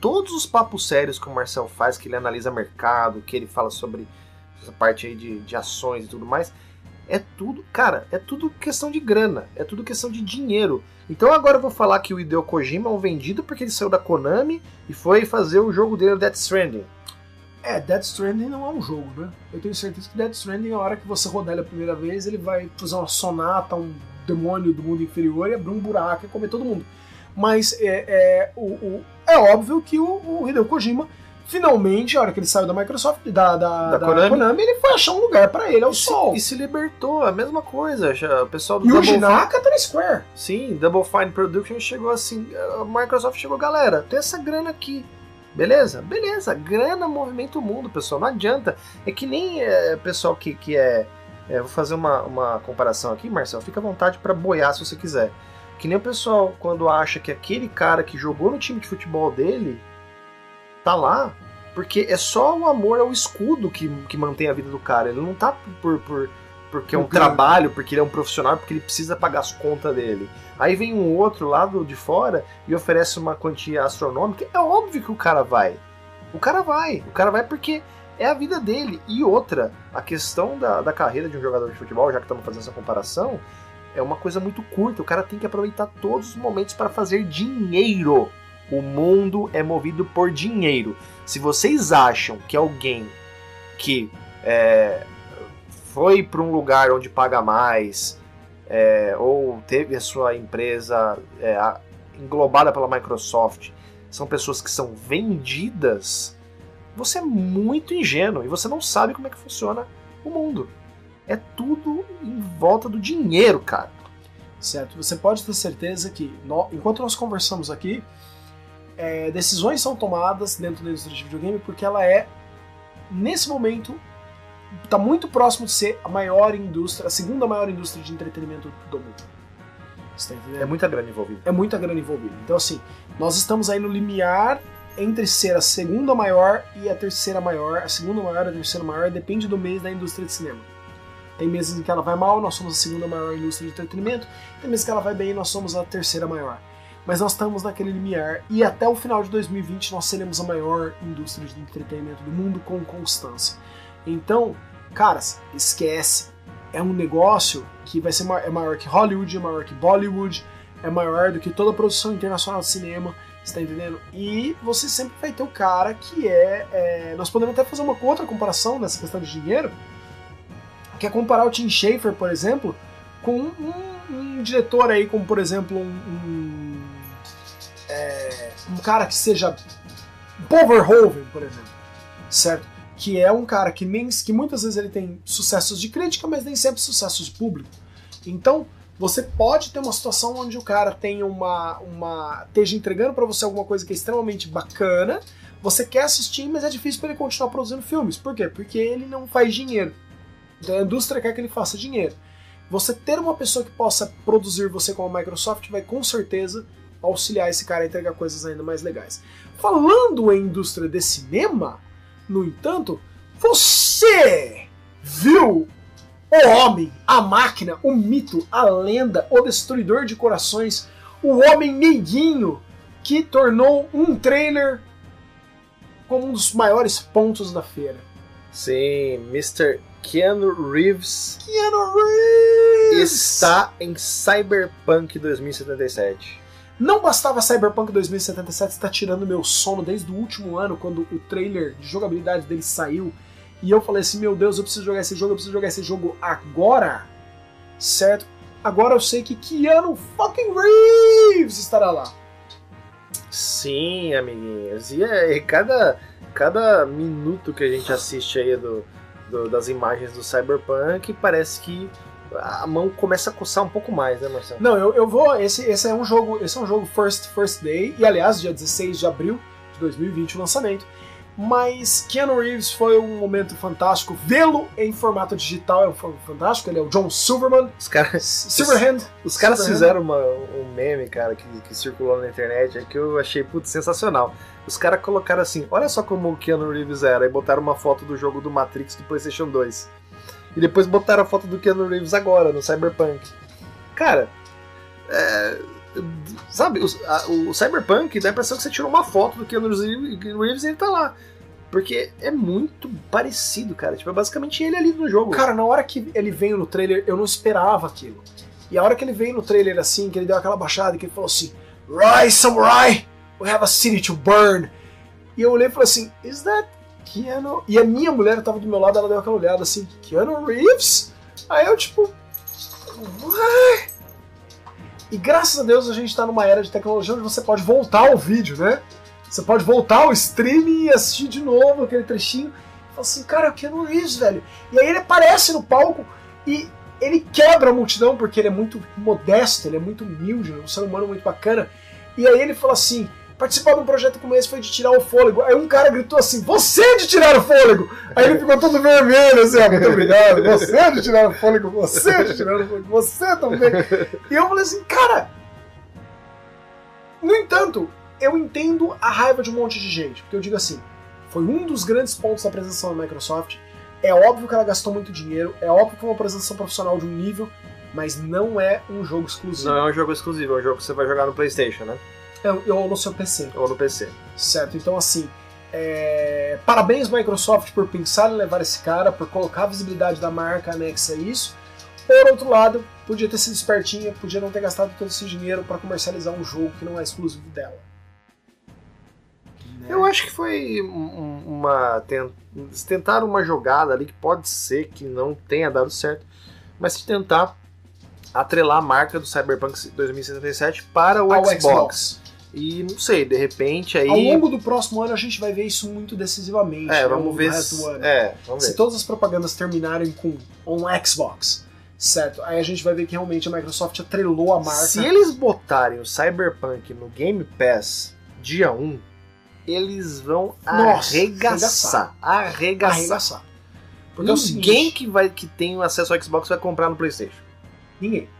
Todos os papos sérios que o Marcel faz, que ele analisa mercado, que ele fala sobre essa parte aí de, de ações e tudo mais, é tudo, cara, é tudo questão de grana, é tudo questão de dinheiro. Então agora eu vou falar que o Hideo Kojima é um vendido porque ele saiu da Konami e foi fazer o jogo dele, Death Stranding. É, Death Stranding não é um jogo, né? Eu tenho certeza que Death Stranding, a hora que você rodar ele a primeira vez, ele vai fazer uma sonata, um demônio do mundo inferior e abrir um buraco e comer todo mundo. Mas é, é, o, o, é óbvio que o, o Hideo Kojima finalmente, a hora que ele saiu da Microsoft, da, da, da, da Konami. Konami. ele foi achar um lugar para ele, ao e sol. Se, e se libertou, a mesma coisa. O pessoal do e Double o Jinaka tá na Square. Sim, Double Fine Production chegou assim, a Microsoft chegou, galera, tem essa grana aqui. Beleza? Beleza, grana movimenta o mundo, pessoal. Não adianta. É que nem é, pessoal que, que é, é. Vou fazer uma, uma comparação aqui, Marcelo. Fica à vontade para boiar se você quiser. Que nem o pessoal quando acha que aquele cara que jogou no time de futebol dele tá lá Porque é só o amor ao escudo que, que mantém a vida do cara. Ele não tá por, por porque é um trabalho, porque ele é um profissional, porque ele precisa pagar as contas dele. Aí vem um outro lado de fora e oferece uma quantia astronômica. É óbvio que o cara vai. O cara vai. O cara vai porque é a vida dele. E outra, a questão da, da carreira de um jogador de futebol, já que estamos fazendo essa comparação, é uma coisa muito curta. O cara tem que aproveitar todos os momentos para fazer dinheiro. O mundo é movido por dinheiro. Se vocês acham que alguém que é, foi para um lugar onde paga mais, é, ou teve a sua empresa é, englobada pela Microsoft, são pessoas que são vendidas, você é muito ingênuo e você não sabe como é que funciona o mundo. É tudo em volta do dinheiro, cara. Certo. Você pode ter certeza que, enquanto nós conversamos aqui, é, decisões são tomadas dentro da indústria de videogame porque ela é, nesse momento, está muito próximo de ser a maior indústria, a segunda maior indústria de entretenimento do mundo. Tá é muita grana envolvida. É muita grana envolvida. Então, assim, nós estamos aí no limiar entre ser a segunda maior e a terceira maior. A segunda maior e a terceira maior depende do mês da indústria de cinema. Tem meses em que ela vai mal, nós somos a segunda maior indústria de entretenimento. Tem meses que ela vai bem, nós somos a terceira maior. Mas nós estamos naquele limiar e até o final de 2020 nós seremos a maior indústria de entretenimento do mundo com constância. Então, caras, esquece. É um negócio que vai ser maior, é maior que Hollywood, é maior que Bollywood, é maior do que toda a produção internacional de cinema, está entendendo? E você sempre vai ter o cara que é, é, Nós podemos até fazer uma outra comparação nessa questão de dinheiro, que é comparar o Tim Schafer, por exemplo, com um, um diretor aí, como por exemplo um, um, é, um cara que seja Paul Verhoeven, por exemplo, certo? que é um cara que, nem, que muitas vezes ele tem sucessos de crítica, mas nem sempre sucessos de público. Então, você pode ter uma situação onde o cara tem uma. uma esteja entregando para você alguma coisa que é extremamente bacana, você quer assistir, mas é difícil para ele continuar produzindo filmes. Por quê? Porque ele não faz dinheiro. Então, a indústria quer que ele faça dinheiro. Você ter uma pessoa que possa produzir você como a Microsoft vai com certeza auxiliar esse cara a entregar coisas ainda mais legais. Falando em indústria de cinema, no entanto, você viu o homem, a máquina, o mito, a lenda, o destruidor de corações, o homem neguinho que tornou um trailer como um dos maiores pontos da feira. Sim, Mr. Keanu Reeves. Keanu Reeves está em Cyberpunk 2077. Não bastava Cyberpunk 2077 estar tirando meu sono desde o último ano, quando o trailer de jogabilidade dele saiu, e eu falei assim: meu Deus, eu preciso jogar esse jogo, eu preciso jogar esse jogo agora, certo? Agora eu sei que Keanu fucking Reeves estará lá. Sim, amiguinhos. E, é, e cada, cada minuto que a gente assiste aí do, do, das imagens do Cyberpunk, parece que a mão começa a coçar um pouco mais, né, Marcelo? Não, eu, eu vou. Esse, esse é um jogo. Esse é um jogo First First Day. E aliás, dia 16 de abril de 2020 o lançamento. Mas Keanu Reeves foi um momento fantástico. Vê-lo em formato digital é um fantástico. Ele é o John Silverman. Os caras. Silverhand. Os caras Silverhand. fizeram uma, um meme, cara, que, que circulou na internet, que eu achei putz, sensacional. Os caras colocaram assim: olha só como o Keanu Reeves era, e botaram uma foto do jogo do Matrix do PlayStation 2. E depois botaram a foto do Keanu Reeves agora, no Cyberpunk. Cara, é, sabe, o, a, o, Cyberpunk dá a impressão que você tirou uma foto do Keanu Reeves e ele tá lá. Porque é muito parecido, cara. Tipo, é basicamente ele ali no jogo. Cara, na hora que ele veio no trailer, eu não esperava aquilo. E a hora que ele veio no trailer assim, que ele deu aquela baixada, que ele falou assim: Rise, Samurai! We have a city to burn! E eu olhei e falei assim: Is that Keanu. E a minha mulher tava do meu lado, ela deu aquela olhada assim, Keanu Reeves? Aí eu, tipo. Ué? E graças a Deus a gente tá numa era de tecnologia onde você pode voltar ao vídeo, né? Você pode voltar ao streaming e assistir de novo aquele trechinho. Falar assim, cara, é o Keanu Reeves, velho. E aí ele aparece no palco e ele quebra a multidão porque ele é muito modesto, ele é muito humilde, é um ser humano muito bacana. E aí ele fala assim: participar de um projeto como esse foi de tirar o fôlego. Aí um cara gritou assim: Você é de tirar o fôlego! Aí ele ficou todo vermelho, assim, ah, muito obrigado, você é de tirar o fôlego, você é de tirar o fôlego, você também. E eu falei assim, cara. No entanto, eu entendo a raiva de um monte de gente, porque eu digo assim: Foi um dos grandes pontos da apresentação da Microsoft. É óbvio que ela gastou muito dinheiro, é óbvio que foi uma apresentação profissional de um nível, mas não é um jogo exclusivo. Não é um jogo exclusivo, é um jogo que você vai jogar no PlayStation, né? É, ou no seu PC. Ou no PC. Certo, então assim, é... parabéns Microsoft por pensar em levar esse cara, por colocar a visibilidade da marca anexa a isso. Por outro lado, podia ter sido espertinha, podia não ter gastado todo esse dinheiro para comercializar um jogo que não é exclusivo dela. Eu acho que foi um- uma. ten- Eles tentaram uma jogada ali que pode ser que não tenha dado certo, mas se tentar atrelar a marca do Cyberpunk 2077 para o Ao Xbox. E não sei, de repente aí. Ao longo do próximo ano a gente vai ver isso muito decisivamente. É, né, vamos ver se. do ano. É, vamos Se ver. todas as propagandas terminarem com on Xbox, certo? Aí a gente vai ver que realmente a Microsoft atrelou a marca. Se eles botarem o Cyberpunk no Game Pass dia 1, eles vão Nossa, arregaçar. Arregaçar. arregaçar. Porque é Ninguém seguinte, que, vai, que tem acesso ao Xbox vai comprar no PlayStation. ninguém.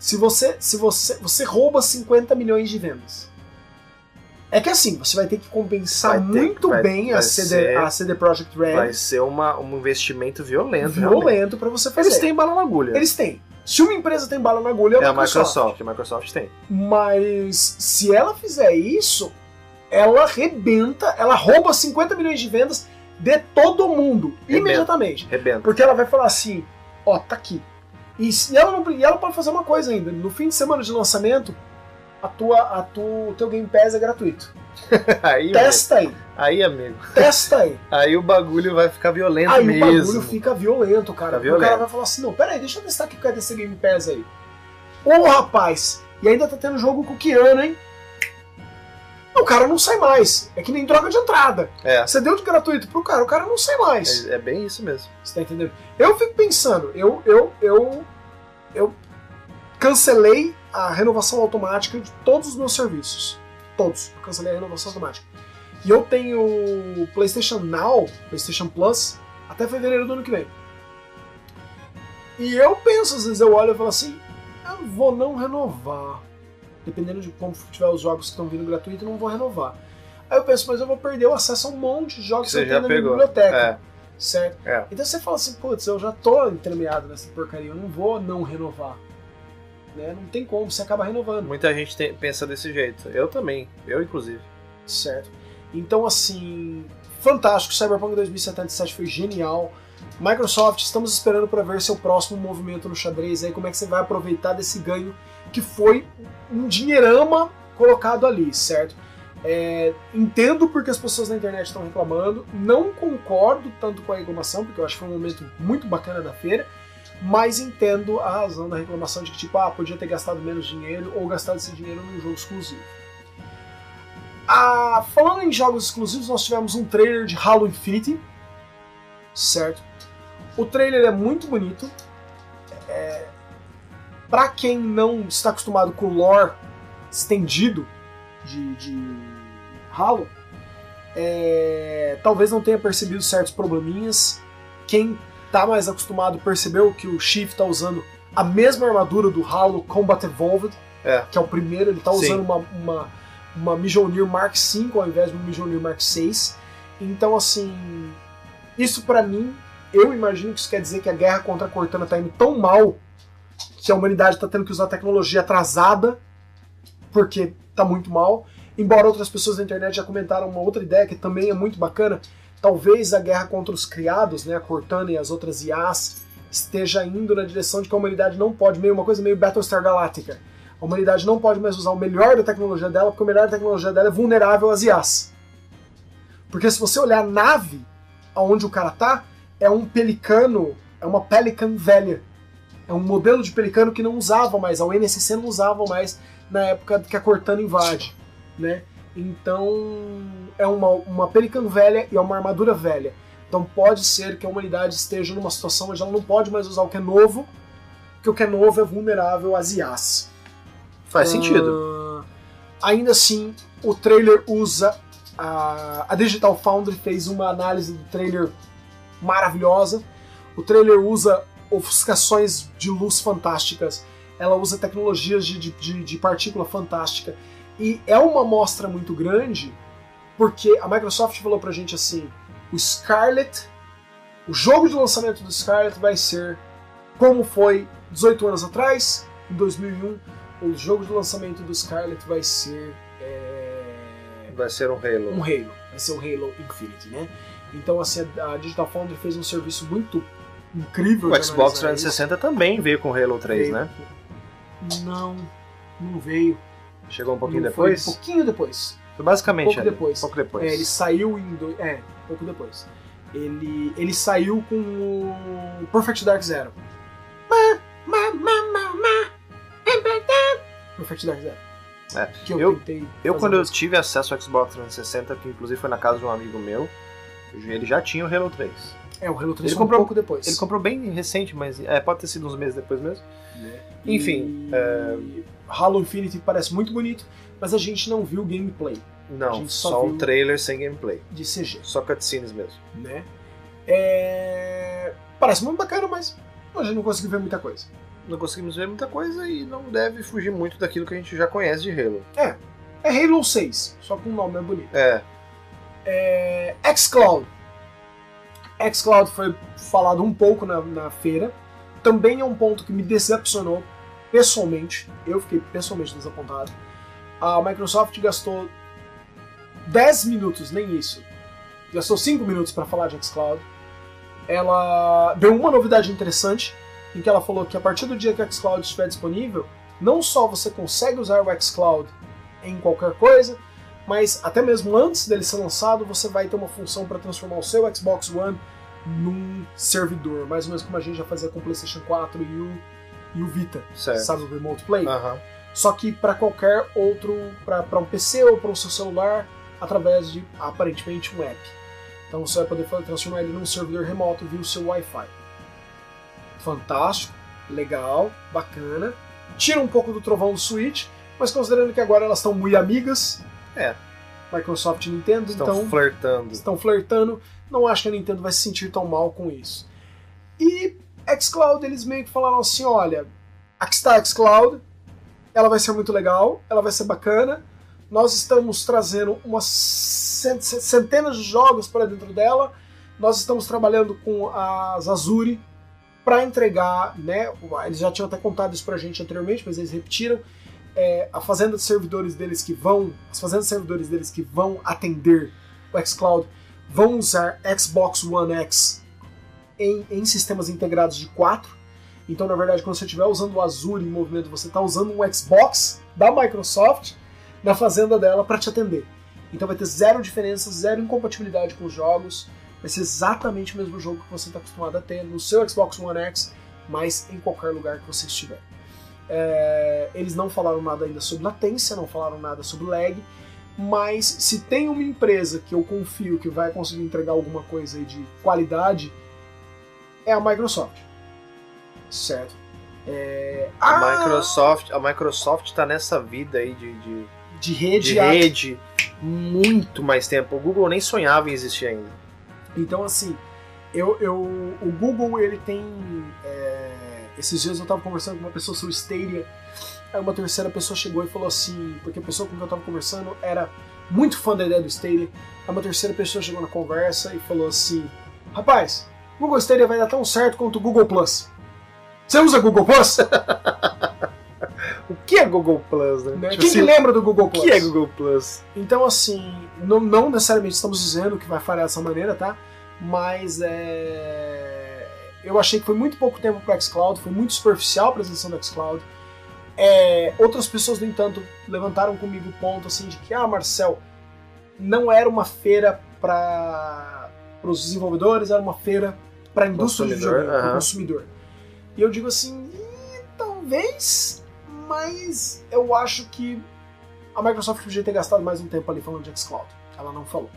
Se você, se você, você rouba 50 milhões de vendas. É que assim, você vai ter que compensar Vai ter- muito vai- bem a vai CD, ser- a CD Projekt Red Vai ser uma, um investimento violento. violento pra você fazer. Eles têm bala na agulha. Eles têm. Se uma empresa tem bala na agulha, é É a a Microsoft. A Microsoft tem. Mas se ela fizer isso, ela arrebenta, ela rouba 50 milhões de vendas de todo mundo, Rebenta. imediatamente. Rebenta. Porque ela vai falar assim, ó, tá aqui. E, e ela não, e ela pode fazer uma coisa ainda, no fim de semana de lançamento, a tua, a tua, o teu Game Pass é gratuito. Aí, amigo, Testa aí, aí, amigo. testa aí. Aí o bagulho vai ficar violento Aí mesmo. o bagulho fica violento, cara. Porque O cara violento. vai falar assim, não, peraí, deixa eu testar aqui cadê esse Game Pass aí. Ô, rapaz, e ainda tá tendo jogo com o Keanu, hein? O cara não sai mais. É que nem droga de entrada. É, Você deu de gratuito pro cara, o cara não sai mais. é, é bem isso mesmo. Você tá entendendo? Eu fico pensando, eu, eu, eu, eu cancelei a renovação automática de todos os meus serviços. Todos. Eu cancelei a renovação automática. E eu tenho PlayStation Now, PlayStation Plus, até fevereiro do ano que vem. E eu penso, às vezes eu olho e falo assim, eu vou não renovar. Dependendo de como tiver os jogos que estão vindo gratuito, eu não vou renovar. Aí eu penso, mas eu vou perder o acesso a um monte de jogos que, Você eu já tenho na minha biblioteca. É, Certo? é. Então você fala assim, putz, eu já tô entremeado nessa porcaria, eu não vou não renovar. Né? Não tem como, você acaba renovando. Muita gente tem- pensa desse jeito. Eu também. Eu, inclusive. Certo? Então, assim, fantástico. Cyberpunk 2077 foi genial. Microsoft, estamos esperando para ver seu próximo movimento no xadrez aí, como é que você vai aproveitar desse ganho que foi um dinheirama colocado ali, certo? É, entendo porque as pessoas na internet estão reclamando, não concordo tanto com a reclamação, porque eu acho que foi um momento muito bacana da feira, mas entendo a razão da reclamação de que, tipo, ah, podia ter gastado menos dinheiro ou gastado esse dinheiro num jogo exclusivo. Ah, falando em jogos exclusivos, nós tivemos um trailer de Halo Infinity, certo? O trailer é muito bonito. É... Para quem não está acostumado com o lore estendido de, de Halo, é... talvez não tenha percebido certos probleminhas. Quem tá mais acostumado percebeu que o Chief tá usando a mesma armadura do Halo Combat Evolved, É. que é o primeiro, ele tá Sim. usando uma, uma, uma Mjolnir Mark V ao invés de uma Mjolnir Mark VI. Então, assim, isso pra mim, eu imagino que isso quer dizer que a guerra contra a Cortana tá indo tão mal que a humanidade tá tendo que usar tecnologia atrasada porque tá muito mal. Embora outras pessoas na internet já comentaram uma outra ideia que também é muito bacana, talvez a guerra contra os criados, né, a Cortana e as outras IAs, esteja indo na direção de que a humanidade não pode, meio uma coisa meio Battlestar Galactica. A humanidade não pode mais usar o melhor da tecnologia dela, porque o melhor da tecnologia dela é vulnerável às IAs. Porque se você olhar a nave aonde o cara tá, é um pelicano, é uma Pelican velha. É um modelo de pelicano que não usava mais, a UNSC não usava mais na época que a Cortana invade, né? Então é uma, uma Pelican velha e é uma armadura velha. Então pode ser que a humanidade esteja numa situação onde ela não pode mais usar o que é novo, porque o que é novo é vulnerável às IAs. Faz sentido. Ah, ainda assim, o trailer usa. A, a Digital Foundry fez uma análise do trailer maravilhosa. O trailer usa ofuscações de luz fantásticas. Ela usa tecnologias de, de, de partícula fantástica. E é uma amostra muito grande, porque a Microsoft falou pra gente assim: o Scarlet, o jogo de lançamento do Scarlet vai ser como foi 18 anos atrás, em 2001. O jogo de lançamento do Scarlet vai ser. é, Vai ser um Halo. um Halo. Vai ser o Halo Infinity, né? Então, assim, a Digital Foundry fez um serviço muito incrível. O Xbox analisar isso. 360 também veio com Halo 3, Veio. né? Não, não veio. Chegou um pouquinho Não foi, depois? Um pouquinho depois. Foi basicamente pouco ali, depois. pouco depois. É, ele saiu em. Do... É, pouco depois. Ele, ele saiu com o Perfect Dark Zero. Perfect Dark Zero. É, Que eu, eu-. Eu, quando eu tive acesso ao Xbox 360, que inclusive foi na casa de um amigo meu, ele já tinha o Halo 3. É, o Halo 3 Ele comprou- um pouco depois. Ele comprou bem recente, mas é, pode ter sido uns meses depois mesmo. né? Enfim, E... Halo Infinity parece muito bonito, mas a gente não viu gameplay Não, só só, um trailer sem gameplay. de CG. Só cutscenes mesmo. né? É... Parece muito bacana, mas a gente não conseguiu ver muita coisa. Não conseguimos ver muita coisa e não deve fugir muito daquilo que a gente já conhece de Halo. É Halo 6, só com o nome é bonito. É, É... xCloud. xCloud foi falado um pouco na, na feira. Também é um ponto que me decepcionou pessoalmente. Eu fiquei pessoalmente desapontado. A Microsoft gastou 10 minutos, nem isso. Gastou 5 minutos para falar de xCloud. Ela deu uma novidade interessante, em que ela falou que a partir do dia que o xCloud estiver disponível, não só você consegue usar o xCloud em qualquer coisa, mas até mesmo antes dele ser lançado, você vai ter uma função para transformar o seu Xbox One num servidor, mais ou menos como a gente já fazia com o PlayStation 4 e o, e o Vita, certo. sabe o Remote Play? Aham. Só que para qualquer outro, para um PC ou para o seu celular, através de aparentemente um app. Então você vai poder transformar ele num servidor remoto via o seu Wi-Fi. Fantástico, legal, bacana. Tira um pouco do trovão do Switch, mas considerando que agora elas estão muito amigas, É. Microsoft e Nintendo, Estão então flertando. estão flertando, não acho que a Nintendo vai se sentir tão mal com isso. E xCloud, eles meio que falaram assim, olha, aqui está a xCloud, ela vai ser muito legal, ela vai ser bacana, nós estamos trazendo umas cen- centenas de jogos para dentro dela, nós estamos trabalhando com as Azure para entregar, né, eles já tinham até contado isso pra gente anteriormente, mas eles repetiram, é, a fazenda de servidores deles que vão, as fazendas de servidores deles que vão atender o xCloud vão usar Xbox One X em, em sistemas integrados de 4. Então, na verdade, quando você estiver usando o Azure em movimento, você está usando um Xbox da Microsoft na fazenda dela para te atender. Então vai ter zero diferença, zero incompatibilidade com os jogos. Vai ser exatamente o mesmo jogo que você está acostumado a ter no seu Xbox One X, mas em qualquer lugar que você estiver. É, eles não falaram nada ainda sobre latência, não falaram nada sobre lag, mas se tem uma empresa que eu confio que vai conseguir entregar alguma coisa aí de qualidade, é a Microsoft. Certo? É... A Ah! Microsoft, a Microsoft tá nessa vida aí de, de, de rede, de rede muito mais tempo. O Google nem sonhava em existir ainda. Então, assim, eu, eu, o Google, ele tem. é, esses dias eu tava conversando com uma pessoa sobre Stadia, aí uma terceira pessoa chegou e falou assim, porque a pessoa com quem eu tava conversando era muito fã da ideia do Stadia, aí uma terceira pessoa chegou na conversa e falou assim: Rapaz, o Google Stadia vai dar tão certo quanto o Google Plus. Você usa Google Plus? O que é Google Plus, né? Né? Tipo Quem assim, lembra do Google o Plus? que é Google Plus? Então, assim, não, não necessariamente estamos dizendo que vai falhar dessa maneira, tá? Mas é... eu achei que foi muito pouco tempo para xCloud, foi muito superficial a apresentação do xCloud. É... Outras pessoas, no entanto, levantaram comigo o ponto assim de que, ah, Marcel, não era uma feira para os desenvolvedores, era uma feira para a indústria do Consumidor, videogame, para o consumidor. E eu digo assim, "Ih, talvez, mas eu acho que a Microsoft podia ter gastado mais um tempo ali falando de xCloud. Ela não falou.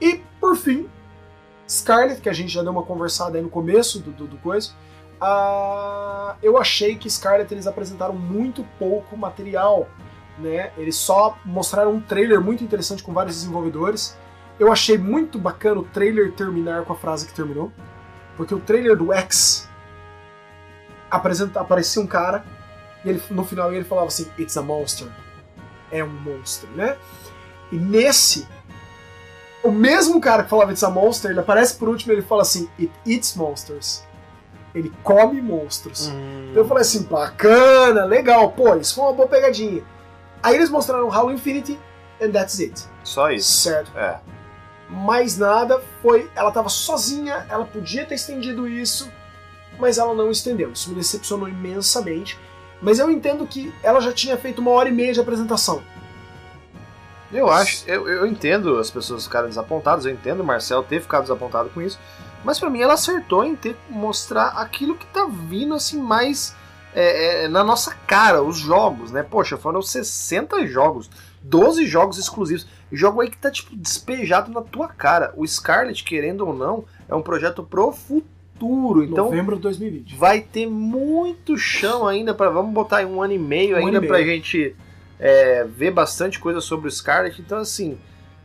E, por fim, Scarlet, que a gente já deu uma conversada aí no começo do, do, do coisa. Ah, eu achei que Scarlet eles apresentaram muito pouco material. Né? Eles só mostraram um trailer muito interessante com vários desenvolvedores. Eu achei muito bacana o trailer terminar com a frase que terminou. Porque o trailer do X apresenta, aparecia um cara e ele, no final ele falava assim: It's a monster. É um monstro, né? E nesse o mesmo cara que falava It's a Monster, ele aparece por último e ele fala assim, It eats monsters. Ele come monstros. Hum. Então eu falei assim, bacana, legal, pô, isso foi uma boa pegadinha. Aí eles mostraram Halo Infinity, and that's it. Só isso. Certo. É. Mais nada, foi. Ela tava sozinha, ela podia ter estendido isso, mas ela não estendeu. Isso me decepcionou imensamente. Mas eu entendo que ela já tinha feito uma hora e meia de apresentação. Eu acho, eu, eu entendo as pessoas ficarem desapontadas, eu entendo o Marcel ter ficado desapontado com isso, mas pra mim ela acertou em ter mostrar aquilo que tá vindo assim mais é, é, na nossa cara, os jogos, né? Poxa, foram 60 jogos, 12 jogos exclusivos. Jogo aí que tá tipo despejado na tua cara. O Scarlet, querendo ou não, é um projeto pro futuro, então Novembro de 2020. vai ter muito chão ainda para vamos botar aí um ano e meio Um ainda pra gente é, ver bastante coisa sobre o Scarlet. Então, assim,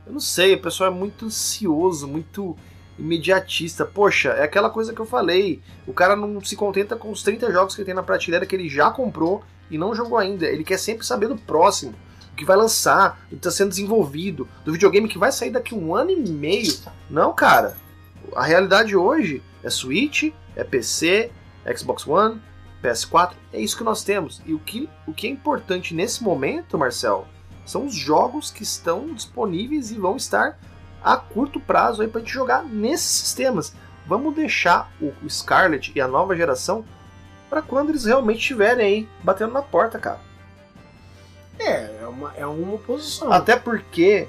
eu não sei, o pessoal é muito ansioso, muito imediatista. Poxa, é aquela coisa que eu falei. O cara não se contenta com os 30 jogos que tem na prateleira que ele já comprou e não jogou ainda. Ele quer sempre saber do próximo, o que vai lançar, o que está sendo desenvolvido, do videogame que vai sair daqui um ano e meio. Não, cara. A realidade hoje é Switch, é PC, Xbox One, PS4, é isso que nós temos. E o que, o que é importante nesse momento, Marcel, são os jogos que estão disponíveis e vão estar a curto prazo aí pra gente jogar nesses sistemas. Vamos deixar o o Scarlet e a nova geração para quando eles realmente estiverem aí batendo na porta, cara. É, é uma, é uma posição. Até porque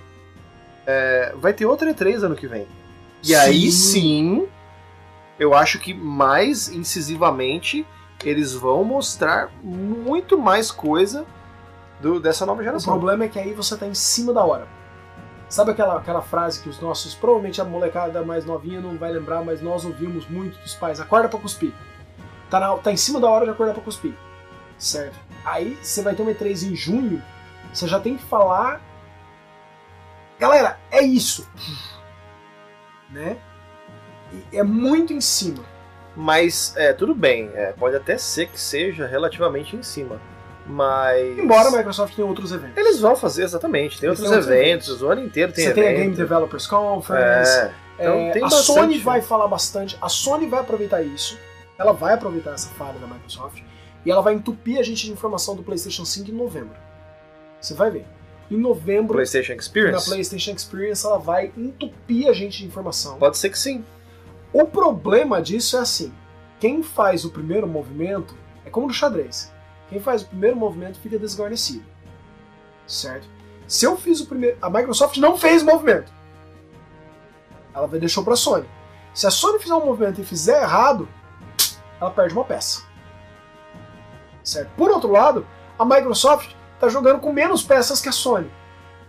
é, vai ter outra E3 ano que vem. E aí sim, eu acho que mais incisivamente eles vão mostrar muito mais coisa do- dessa nova O geração. problema é que aí você tá em cima da hora. Sabe aquela, aquela frase que os nossos, provavelmente a molecada mais novinha não vai lembrar, mas nós ouvimos muito dos pais: acorda pra cuspir. Tá, na- tá em cima da hora de acordar pra cuspir. Certo? Aí você vai ter uma E3 em junho, você já tem que falar. Galera, é isso. Né? E é muito em cima. Mas é, tudo bem, é, pode até ser que seja relativamente em cima. Mas. Embora a Microsoft tenha outros eventos. Eles vão fazer, exatamente. Tem Eles outros outros eventos, o ano inteiro tem Você evento. tem a Game Developers Conference. É, então É, tem a bastante. Sony vai falar bastante, a Sony vai aproveitar isso, ela vai aproveitar essa falha da Microsoft e ela vai entupir a gente de informação do PlayStation 5 em novembro. Você vai ver. Em novembro, PlayStation na Experience? PlayStation Experience, ela vai entupir a gente de informação. Pode ser que sim. O problema disso é assim: quem faz o primeiro movimento é como no xadrez. Quem faz o primeiro movimento fica desguarnecido. Certo? Se eu fiz o primeiro. A Microsoft não fez o movimento. Ela deixou pra Sony. Se a Sony fizer um movimento e fizer errado, ela perde uma peça. Certo? Por outro lado, a Microsoft está jogando com menos peças que a Sony.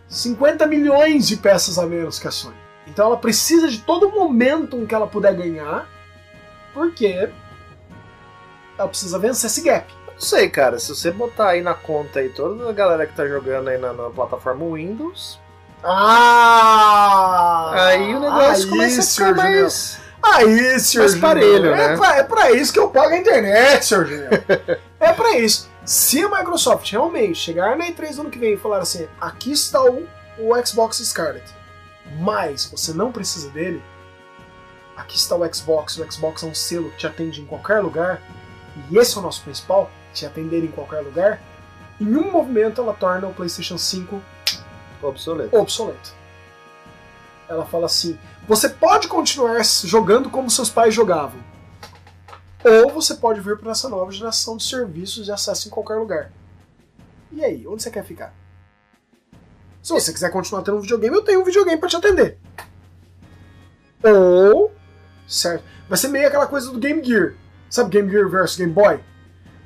50 milhões de peças a menos que a Sony. Então ela precisa de todo momentum que ela puder ganhar, porque ela precisa vencer esse gap. Não sei, cara. Se você botar aí na conta aí toda a galera que tá jogando aí na, na plataforma Windows, Ah! aí o negócio aí, começa a ficar mais. Aí, senhor Mais parelho, é né? Pra, é pra isso que eu pago a internet, senhor é pra isso. Se a Microsoft realmente chegar na E3 do ano que vem e falar assim, aqui está o, o Xbox Scarlet, mas você não precisa dele, aqui está o Xbox, o Xbox é um selo que te atende em qualquer lugar, e esse é o nosso principal, te atender em qualquer lugar, em um movimento ela torna o PlayStation 5 Obsoleto. obsoleto. Ela fala assim: você pode continuar jogando como seus pais jogavam, ou você pode vir para essa nova geração de serviços de acesso em qualquer lugar. E aí, onde você quer ficar? Se você quiser continuar tendo um videogame, eu tenho um videogame para te atender. Ou, certo? Vai ser meio aquela coisa do Game Gear. Sabe Game Gear versus Game Boy?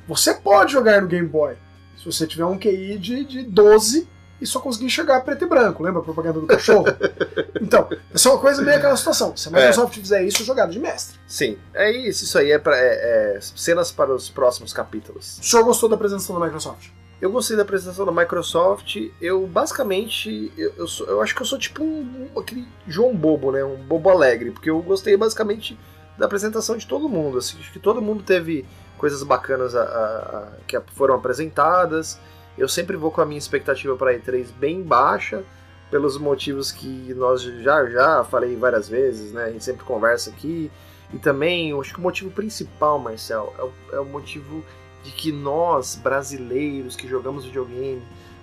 Você pode jogar no Game Boy. Se você tiver um QI de, de 12 e só conseguir enxergar preto e branco. Lembra a propaganda do cachorro? então, essa é uma coisa meio aquela situação. Se a Microsoft fizer isso, é jogada de mestre. Sim, é isso. Isso aí é, pra, é- é cenas para os próximos capítulos. O senhor gostou da apresentação da Microsoft? Eu gostei da apresentação da Microsoft. Eu basicamente. Eu, eu, sou- eu acho que eu sou tipo um, um- aquele João Bobo, né? Um bobo alegre. Porque eu gostei basicamente da apresentação de todo mundo. Assim, acho que todo mundo teve coisas bacanas a- a- a- que foram apresentadas. Eu sempre vou com a minha expectativa para E3 bem baixa. pelos motivos que nós já já falei várias vezes, né? A gente sempre conversa aqui. E também, eu acho que o motivo principal, Marcel, é o, é o motivo de que nós, brasileiros que jogamos videogame,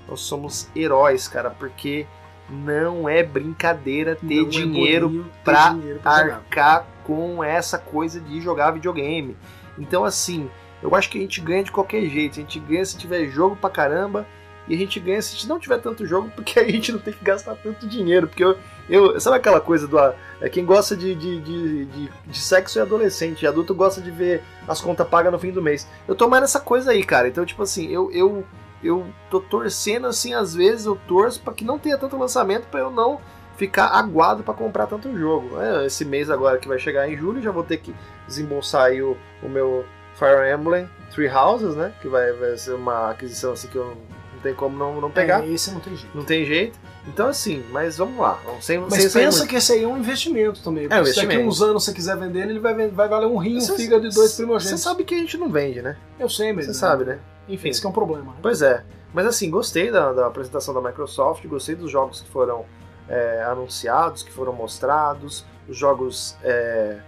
nós somos heróis, cara, porque não é brincadeira ter Não é dinheiro pra jogar. arcar com essa coisa de jogar videogame. Então, assim, eu acho que a gente ganha de qualquer jeito. A gente ganha se tiver jogo pra caramba. E a gente ganha se não tiver tanto jogo, porque a gente não tem que gastar tanto dinheiro. Porque eu. eu sabe aquela coisa do. ah, É, quem gosta de, de, de, de, de sexo é adolescente. Adulto gosta de ver as contas pagas no fim do mês. Eu tô mais nessa coisa aí, cara. Então, tipo assim, eu. eu eu tô torcendo assim, às vezes eu torço pra que não tenha tanto lançamento pra eu não ficar aguado pra comprar tanto jogo. É, esse mês agora que vai chegar em julho, já vou ter que desembolsar aí o, o meu Fire Emblem Three Houses, né? Que vai, vai ser uma aquisição assim que eu não, não tem como não, não pegar. É, esse não tem jeito. Não tem jeito. Então assim, mas vamos lá. Sem, Mas sem pensa que esse aí é um investimento também. É um se daqui investimento. uns anos você quiser vender ele, ele vai, vai valer um rim, um fígado de dois Você primogênitos. sabe que a gente não vende, né? Eu sei, mas. Você sabe, né? Enfim, esse que é um problema. Né? Pois é. Mas assim, gostei da, da apresentação da Microsoft, gostei dos jogos que foram é, anunciados, que foram mostrados, os jogos é,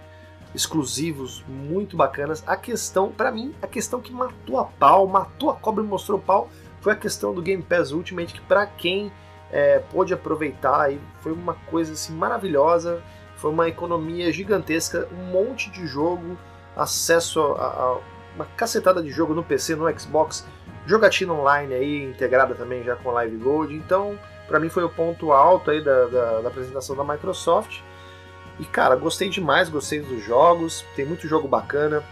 exclusivos muito bacanas. A questão, pra mim, a questão que matou a pau, matou a cobra e mostrou o pau, foi a questão do Game Pass Ultimate, que pra quem é, pôde aproveitar, foi uma coisa assim maravilhosa, foi uma economia gigantesca, um monte de jogo, acesso a, a uma cacetada de jogo no PC, no Xbox, jogatina online aí integrada também já com Live Gold. Então, pra mim foi o ponto alto aí da, da, da apresentação da Microsoft. E cara, gostei demais, gostei dos jogos, tem muito jogo bacana,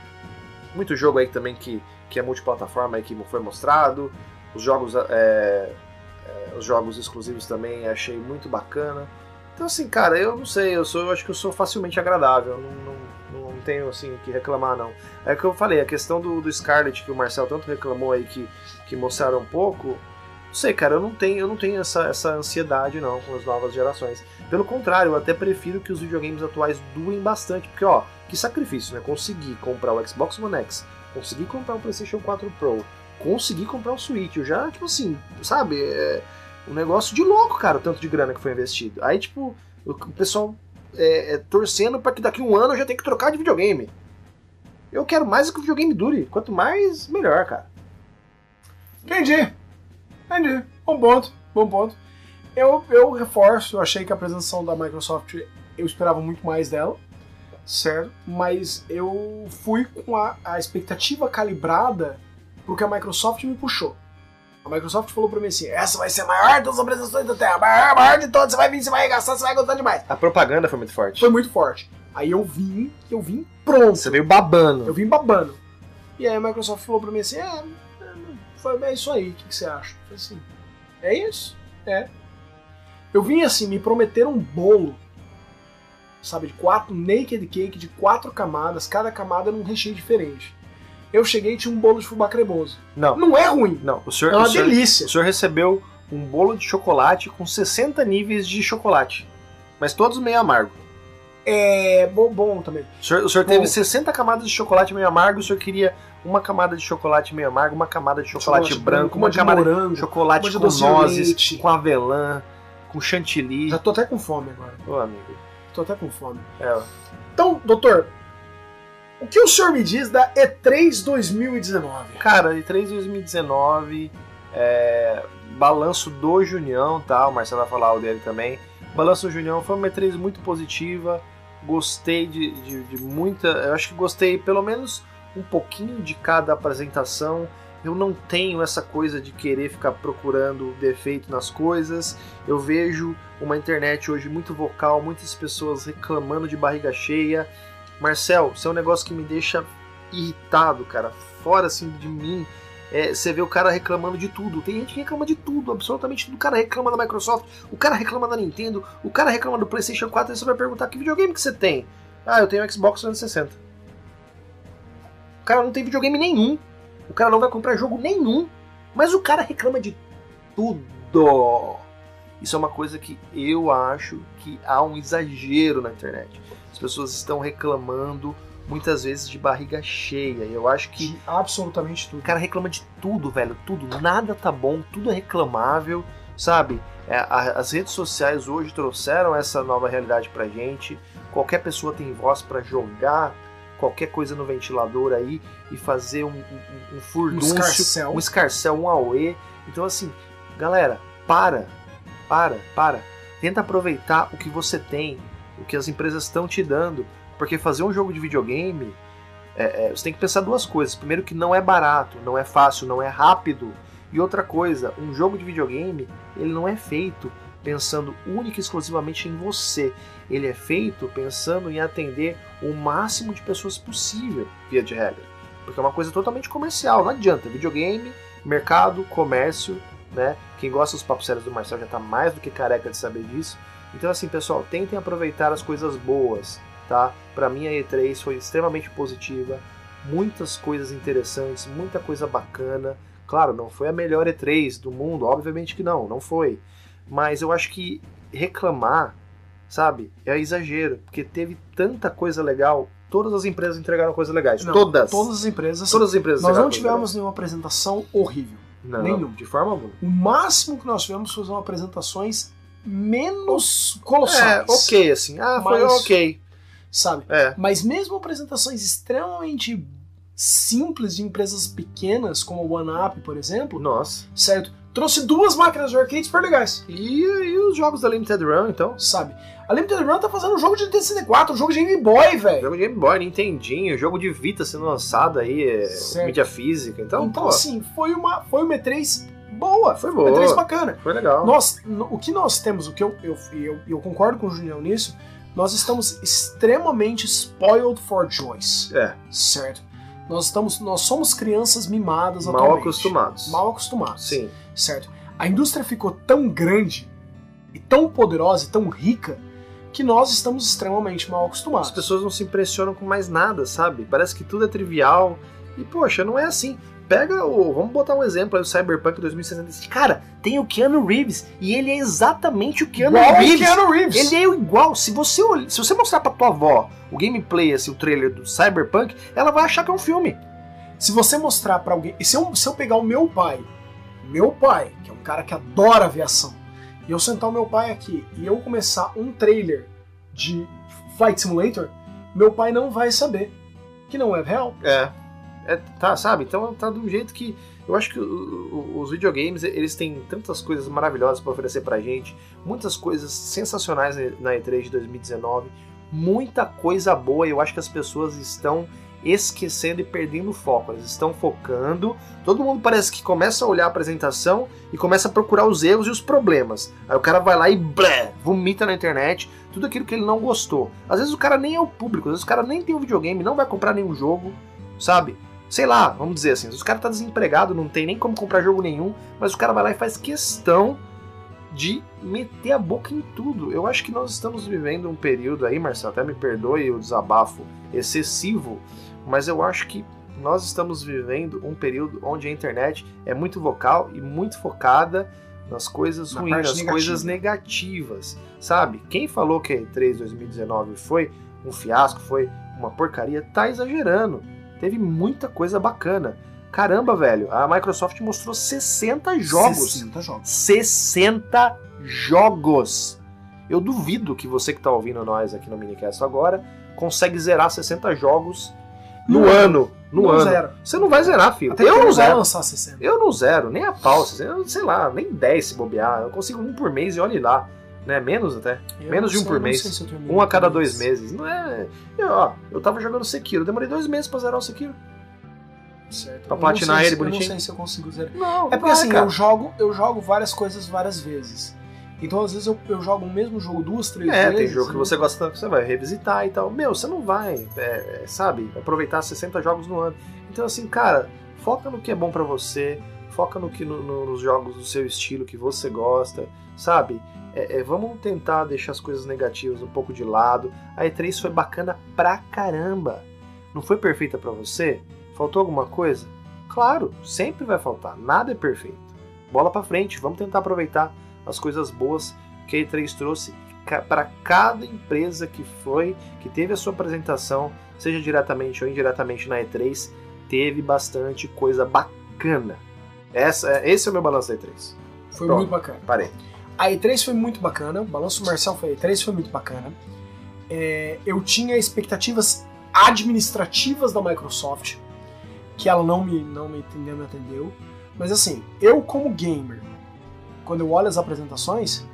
muito jogo aí também que, que é multiplataforma aí que foi mostrado, os jogos é, é, os jogos exclusivos também achei muito bacana. Então assim, cara, eu não sei, eu sou, eu acho que eu sou facilmente agradável, não, não, não tenho assim o que reclamar não. É o que eu falei, a questão do, do Scarlet que o Marcel tanto reclamou aí que, que mostraram um pouco, não sei, cara, eu não tenho, eu não tenho essa, essa ansiedade não com as novas gerações. Pelo contrário, eu até prefiro que os videogames atuais durem bastante, porque ó, que sacrifício, né? Conseguir comprar o Xbox One X, conseguir comprar o PlayStation 4 Pro, conseguir comprar o Switch, eu já, tipo assim, sabe, é um negócio de louco, cara, o tanto de grana que foi investido. Aí, tipo, o, pessoal é, é, torcendo para que daqui um ano eu já tenha que trocar de videogame. Eu quero mais que o videogame dure. Quanto mais, melhor, cara. Entendi. Entendi. Bom ponto. Bom ponto. Eu, eu reforço, eu achei que a apresentação da Microsoft, eu esperava muito mais dela, certo? Mas eu fui com a, a expectativa calibrada pro que a Microsoft me puxou. A Microsoft falou pra mim assim: essa vai ser a maior das apresentações da Terra, a maior, a maior de todas, você vai vir, você vai arregaçar, você vai gostar demais. A propaganda foi muito forte. Foi muito forte. Aí eu vim, eu vim pronto. Você veio babando. Eu vim babando. E aí a Microsoft falou pra mim assim: é, é, foi, é isso aí, o que, que você acha? Eu falei assim: é isso? É. Eu vim assim, me prometeram um bolo, sabe, de quatro naked cake, de quatro camadas, cada camada num recheio diferente. Eu cheguei e tinha um bolo de fubá cremoso. Não, Não é ruim, não. O senhor, é uma o senhor, delícia. o senhor recebeu um bolo de chocolate com 60 níveis de chocolate. Mas todos meio amargo. É bom, bom também. O senhor, o senhor teve Bom. 60 camadas de chocolate meio amargo, o senhor queria uma camada de chocolate meio amargo, uma camada de chocolate, branco, uma de camada morango. de chocolate uma de com nozes, leite. com avelã, com chantilly. Já tô até com fome agora. Ô, amigo. Tô até com fome. É, Então, doutor, o que o senhor me diz da E3 2019? Cara, E3 2019, é, balanço do Junião, tá? O Marcelo vai falar o dele também. Balanço do Junião foi uma E3 muito positiva. Gostei de, de, de muita. Eu acho que gostei pelo menos um pouquinho de cada apresentação. Eu não tenho essa coisa de querer ficar procurando defeito nas coisas. Eu vejo uma internet hoje muito vocal, muitas pessoas reclamando de barriga cheia. Marcel, isso é um negócio que me deixa irritado, cara. Fora assim de mim. É, você vê o cara reclamando de tudo. Tem gente que reclama de tudo, absolutamente tudo. O cara reclama da Microsoft, o cara reclama da Nintendo, o cara reclama do PlayStation 4. Aí você vai perguntar: que videogame que você tem? Ah, eu tenho Xbox 360. O cara não tem videogame nenhum. O cara não vai comprar jogo nenhum. Mas o cara reclama de tudo. Isso é uma coisa que eu acho que há um exagero na internet. As pessoas estão reclamando muitas vezes de barriga cheia. E eu acho que De absolutamente o tudo. cara reclama de tudo, velho. Tudo. Nada tá bom, tudo é reclamável. sabe? É, a, as redes sociais hoje trouxeram essa nova realidade pra gente. Qualquer pessoa tem voz para jogar qualquer coisa no ventilador aí e fazer um, um, um furdúncio, um escarcel. um escarcel, um auê. Então assim, galera, para, para, para. Tenta aproveitar o que você tem, o que as empresas estão te dando, porque fazer um jogo de videogame, é, é, você tem que pensar duas coisas. Primeiro que não é barato, não é fácil, não é rápido. E outra coisa, um jogo de videogame, ele não é feito pensando única e exclusivamente em você. Ele é feito pensando em atender o máximo de pessoas possível, via de regra. Porque é uma coisa totalmente comercial, não adianta. Videogame, mercado, comércio, né? Quem gosta dos papos sérios do Marcel já está mais do que careca de saber disso. Então, assim, pessoal, tentem aproveitar as coisas boas, tá? Para mim, a E3 foi extremamente positiva, muitas coisas interessantes, muita coisa bacana. Claro, não foi a melhor E3 do mundo, obviamente que não, não foi. Mas eu acho que reclamar, sabe, é exagero, porque teve tanta coisa legal. Todas as empresas entregaram coisas legais. Não, todas. Todas as empresas. Todas as empresas Nós não tivemos nenhuma apresentação horrível. Não, nenhum. De forma alguma. O máximo que nós tivemos foi uma apresentações menos É, colossais. ok, assim. Ah, foi Mas- ok. Sabe? É. Mas mesmo apresentações extremamente simples de empresas pequenas, como a OneUp, por exemplo, Nossa. certo? Trouxe duas máquinas de arcade super legais, E, e os jogos da Limited Run, então? sabe? A Limited Run tá fazendo um jogo de Nintendo um jogo de Game Boy, velho. Jogo de Game Boy, Nintendinho, jogo de Vita sendo lançado aí, é, Certo. mídia física. Então, Então, pô, assim, foi uma, foi uma E3 boa. Foi Uma boa. E3 bacana. foi legal. Nós, o que nós temos, o que eu, eu, eu, eu concordo com o Julião nisso, nós estamos extremamente spoiled for choice, É, certo? Nós, estamos, nós somos crianças mimadas mal atualmente. acostumados. Mal acostumados. Sim. Certo. A indústria ficou tão grande e tão poderosa e tão rica que nós estamos extremamente mal acostumados. As pessoas não se impressionam com mais nada, sabe? Parece que tudo é trivial. E, poxa, não é assim. Pega o. Vamos botar um exemplo aí, o Cyberpunk 2077. Cara, tem o Keanu Reeves. E ele é exatamente o Keanu Igual Reeves. Keanu Reeves. Ele é igual. Se você, se você mostrar pra tua avó o gameplay, assim, o trailer do Cyberpunk, ela vai achar que é um filme. Se você mostrar pra alguém. e Se eu, se eu pegar o meu pai, meu pai, que é um cara que adora aviação, e eu sentar o meu pai aqui e eu começar um trailer de Flight Simulator, meu pai não vai saber que não é real. É. É, tá, sabe? Então tá do jeito que. Eu acho que o- o- os videogames, eles têm tantas coisas maravilhosas para oferecer pra gente, muitas coisas sensacionais na E3 de 2019, muita coisa boa, eu acho que as pessoas estão esquecendo e perdendo o foco. Elas estão focando. Todo mundo parece que começa a olhar a apresentação e começa a procurar os erros e os problemas. Aí o cara vai lá e blé, vomita na internet tudo aquilo que ele não gostou. Às vezes o cara nem é o público, às vezes o cara nem tem um videogame, não vai comprar nenhum jogo, sabe? Sei lá, vamos dizer assim, os cara tá desempregado, não tem nem como comprar jogo nenhum, mas o cara vai lá e faz questão de meter a boca em tudo. Eu acho que nós estamos vivendo um período aí, Marcelo, até me perdoe o desabafo excessivo, mas eu acho que nós estamos vivendo um período onde a internet é muito vocal e muito focada nas coisas Na ruins, nas negativa. coisas negativas, sabe? Quem falou que a E3 2019 foi um fiasco, foi uma porcaria, tá exagerando. Teve muita coisa bacana. Caramba, velho, a Microsoft mostrou 60 jogos. 60 jogos. 60 jogos. Eu duvido que você que tá ouvindo nós aqui no Minicast agora consegue zerar 60 jogos no, No ano. No Não ano. zero. Você não vai zerar, filho. Até eu não não zero. lançar 60. Eu não zero, nem a pau. sei lá, nem 10 se bobear. Eu consigo um por mês e olhe lá. Né? Menos até. Eu Menos de um sei, por eu mês. se eu Um a cada dois mês. meses. Não é. Eu, ó, eu tava jogando Sekiro. Demorei dois meses pra zerar o Sekiro. Certo. Pra Eu platinar ele se- Eu bonitinho? não sei se eu consigo zerar. Não, É porque assim, eu jogo, eu jogo várias coisas várias vezes. Então, às vezes, eu, eu jogo o mesmo jogo duas, três É, vezes. tem jogo que e- você gosta tanto que você vai revisitar e tal. Meu, você não vai, é, é, sabe, aproveitar 60 jogos no ano. Então, assim, cara, foca no que é bom pra você, foca no que no- no- nos jogos do seu estilo que você gosta, sabe? É, é, vamos tentar deixar as coisas negativas um pouco de lado. A E3 foi bacana pra caramba. Não foi perfeita pra você? Faltou alguma coisa? Claro, sempre vai faltar. Nada é perfeito. Bola pra frente, vamos tentar aproveitar as coisas boas que a E3 trouxe para cada empresa que foi, que teve a sua apresentação, seja diretamente ou indiretamente na E3, teve bastante coisa bacana. Essa, esse é o meu balanço da E3. Foi Pronto. muito bacana. Parei. A E3 foi muito bacana, o Balanço Marcel foi a E3, foi muito bacana. É, eu tinha expectativas administrativas da Microsoft, que ela não me, não me entendeu, me atendeu. Mas assim, eu como gamer, quando eu olho as apresentações,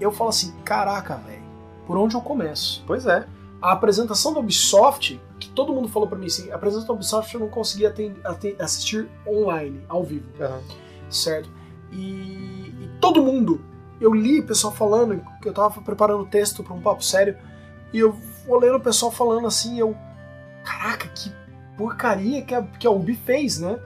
eu falo assim, caraca, velho, por onde eu começo? Pois é. A apresentação da Ubisoft, que todo mundo falou pra mim assim, a apresentação da Ubisoft eu não conseguia assistir online, ao vivo certo? E, e todo mundo, eu li o pessoal falando, que eu tava preparando o texto para um papo sério, e eu vou lendo o pessoal falando assim, eu, caraca, que porcaria que a, que a Ubi fez, né?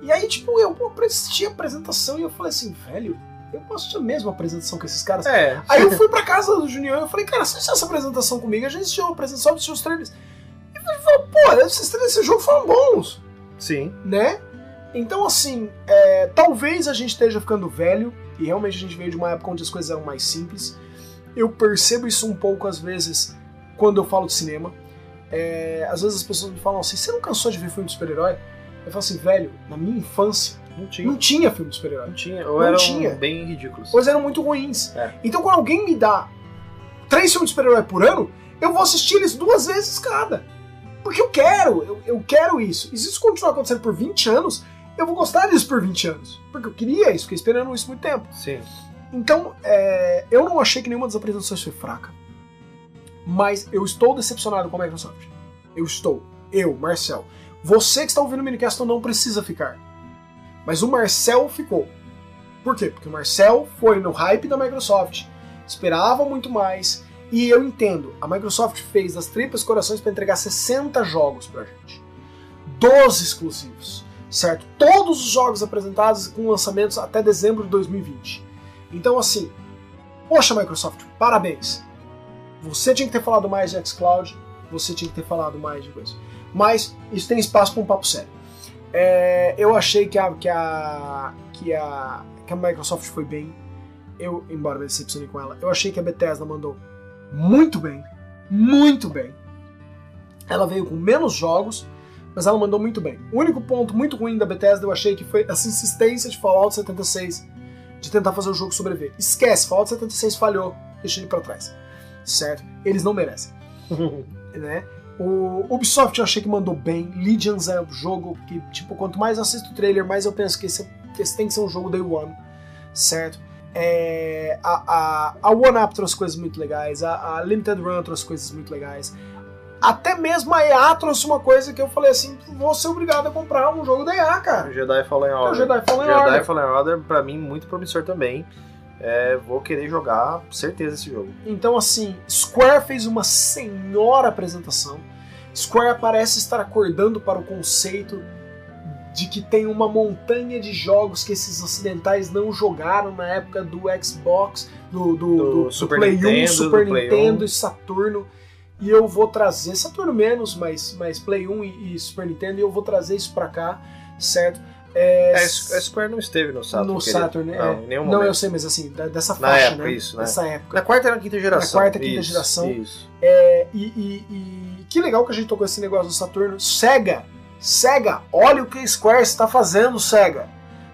E aí, tipo, eu assisti a apresentação e eu falei assim, velho, eu posso ter a mesma apresentação que esses caras. É. Aí eu fui pra casa do Junior e eu falei, cara, assiste essa apresentação comigo, a gente assistiu a apresentação, assistiu os trailers. E ele falou, pô, esses trailers desse jogo foram bons Sim. né? Então, assim, é, talvez a gente esteja ficando velho, e realmente a gente veio de uma época onde as coisas eram mais simples. Eu percebo isso um pouco, às vezes, quando eu falo de cinema. É, às vezes as pessoas me falam assim: você não cansou de ver filme de super-herói? Eu falo assim, velho, na minha infância Não tinha. não tinha filme de super-herói. Não tinha. Ou Não eram tinha. bem ridículos. Pois eram muito ruins. É. Então, quando alguém me dá três filmes de super-herói por ano, eu vou assistir eles duas vezes cada. Porque eu quero, eu, eu quero isso. E se isso continuar acontecendo por 20 anos, eu vou gostar disso por 20 anos. Porque eu queria isso, fiquei esperando isso muito tempo. Sim. Então, é, eu não achei que nenhuma das apresentações foi fraca. Mas eu estou decepcionado com a Microsoft. Eu estou. Eu, Marcel. Você que está ouvindo o Minicast não precisa ficar. Mas o Marcel ficou. Por quê? Porque o Marcel foi no hype da Microsoft, esperava muito mais, e eu entendo, a Microsoft fez das tripas corações para entregar 60 jogos pra gente. 12 exclusivos, certo? Todos os jogos apresentados com lançamentos até dezembro de 2020. Então, assim, poxa, Microsoft, parabéns. Você tinha que ter falado mais de xCloud, você tinha que ter falado mais de coisa. Mas isso tem espaço para um papo sério. É, eu achei que a, que, a, que, a, que a Microsoft foi bem. Eu, embora me decepcionei com ela, eu achei que a Bethesda mandou muito bem. Muito bem. Ela veio com menos jogos, mas ela mandou muito bem. O único ponto muito ruim da Bethesda eu achei que foi essa insistência de Fallout 76 de tentar fazer o jogo sobreviver. Esquece, Fallout 76 falhou, deixa ele pra trás. Certo? Eles não merecem. né? O Ubisoft eu achei que mandou bem. Legions é um jogo que, tipo, quanto mais eu assisto o trailer, mais eu penso que esse, esse tem que ser um jogo Day One, certo? É, a, a, a One Up trouxe coisas muito legais, a, a Limited Run trouxe coisas muito legais. Até mesmo a EA trouxe uma coisa que eu falei assim: vou ser obrigado a comprar um jogo da EA, cara. O Jedi Fallen É o Order. Jedi Fallen Jedi Order. Fallen Order, pra mim, muito promissor também. É, vou querer jogar, certeza, esse jogo. Então, assim, Square fez uma senhora apresentação. Square parece estar acordando para o conceito de que tem uma montanha de jogos que esses ocidentais não jogaram na época do Xbox, do, do, Do do- Super Play 1, Nintendo, Super do Play Nintendo 1. e Saturno. E eu vou trazer, Saturno menos, mas, mas Play 1 e, e Super Nintendo, e eu vou trazer isso pra cá, certo? É, É, a Square não esteve no Saturn. no. Saturn, né? Não, em nenhum Não, eu sei, mas assim, da- dessa Na faixa, época, né? isso, né? Dessa época. Na quarta e na quinta geração. Na quarta e quinta Isso, geração. Isso. É, e, e- e que legal que a gente tocou esse negócio do Saturno. Sega, Sega, olha o que a Square está fazendo, Sega.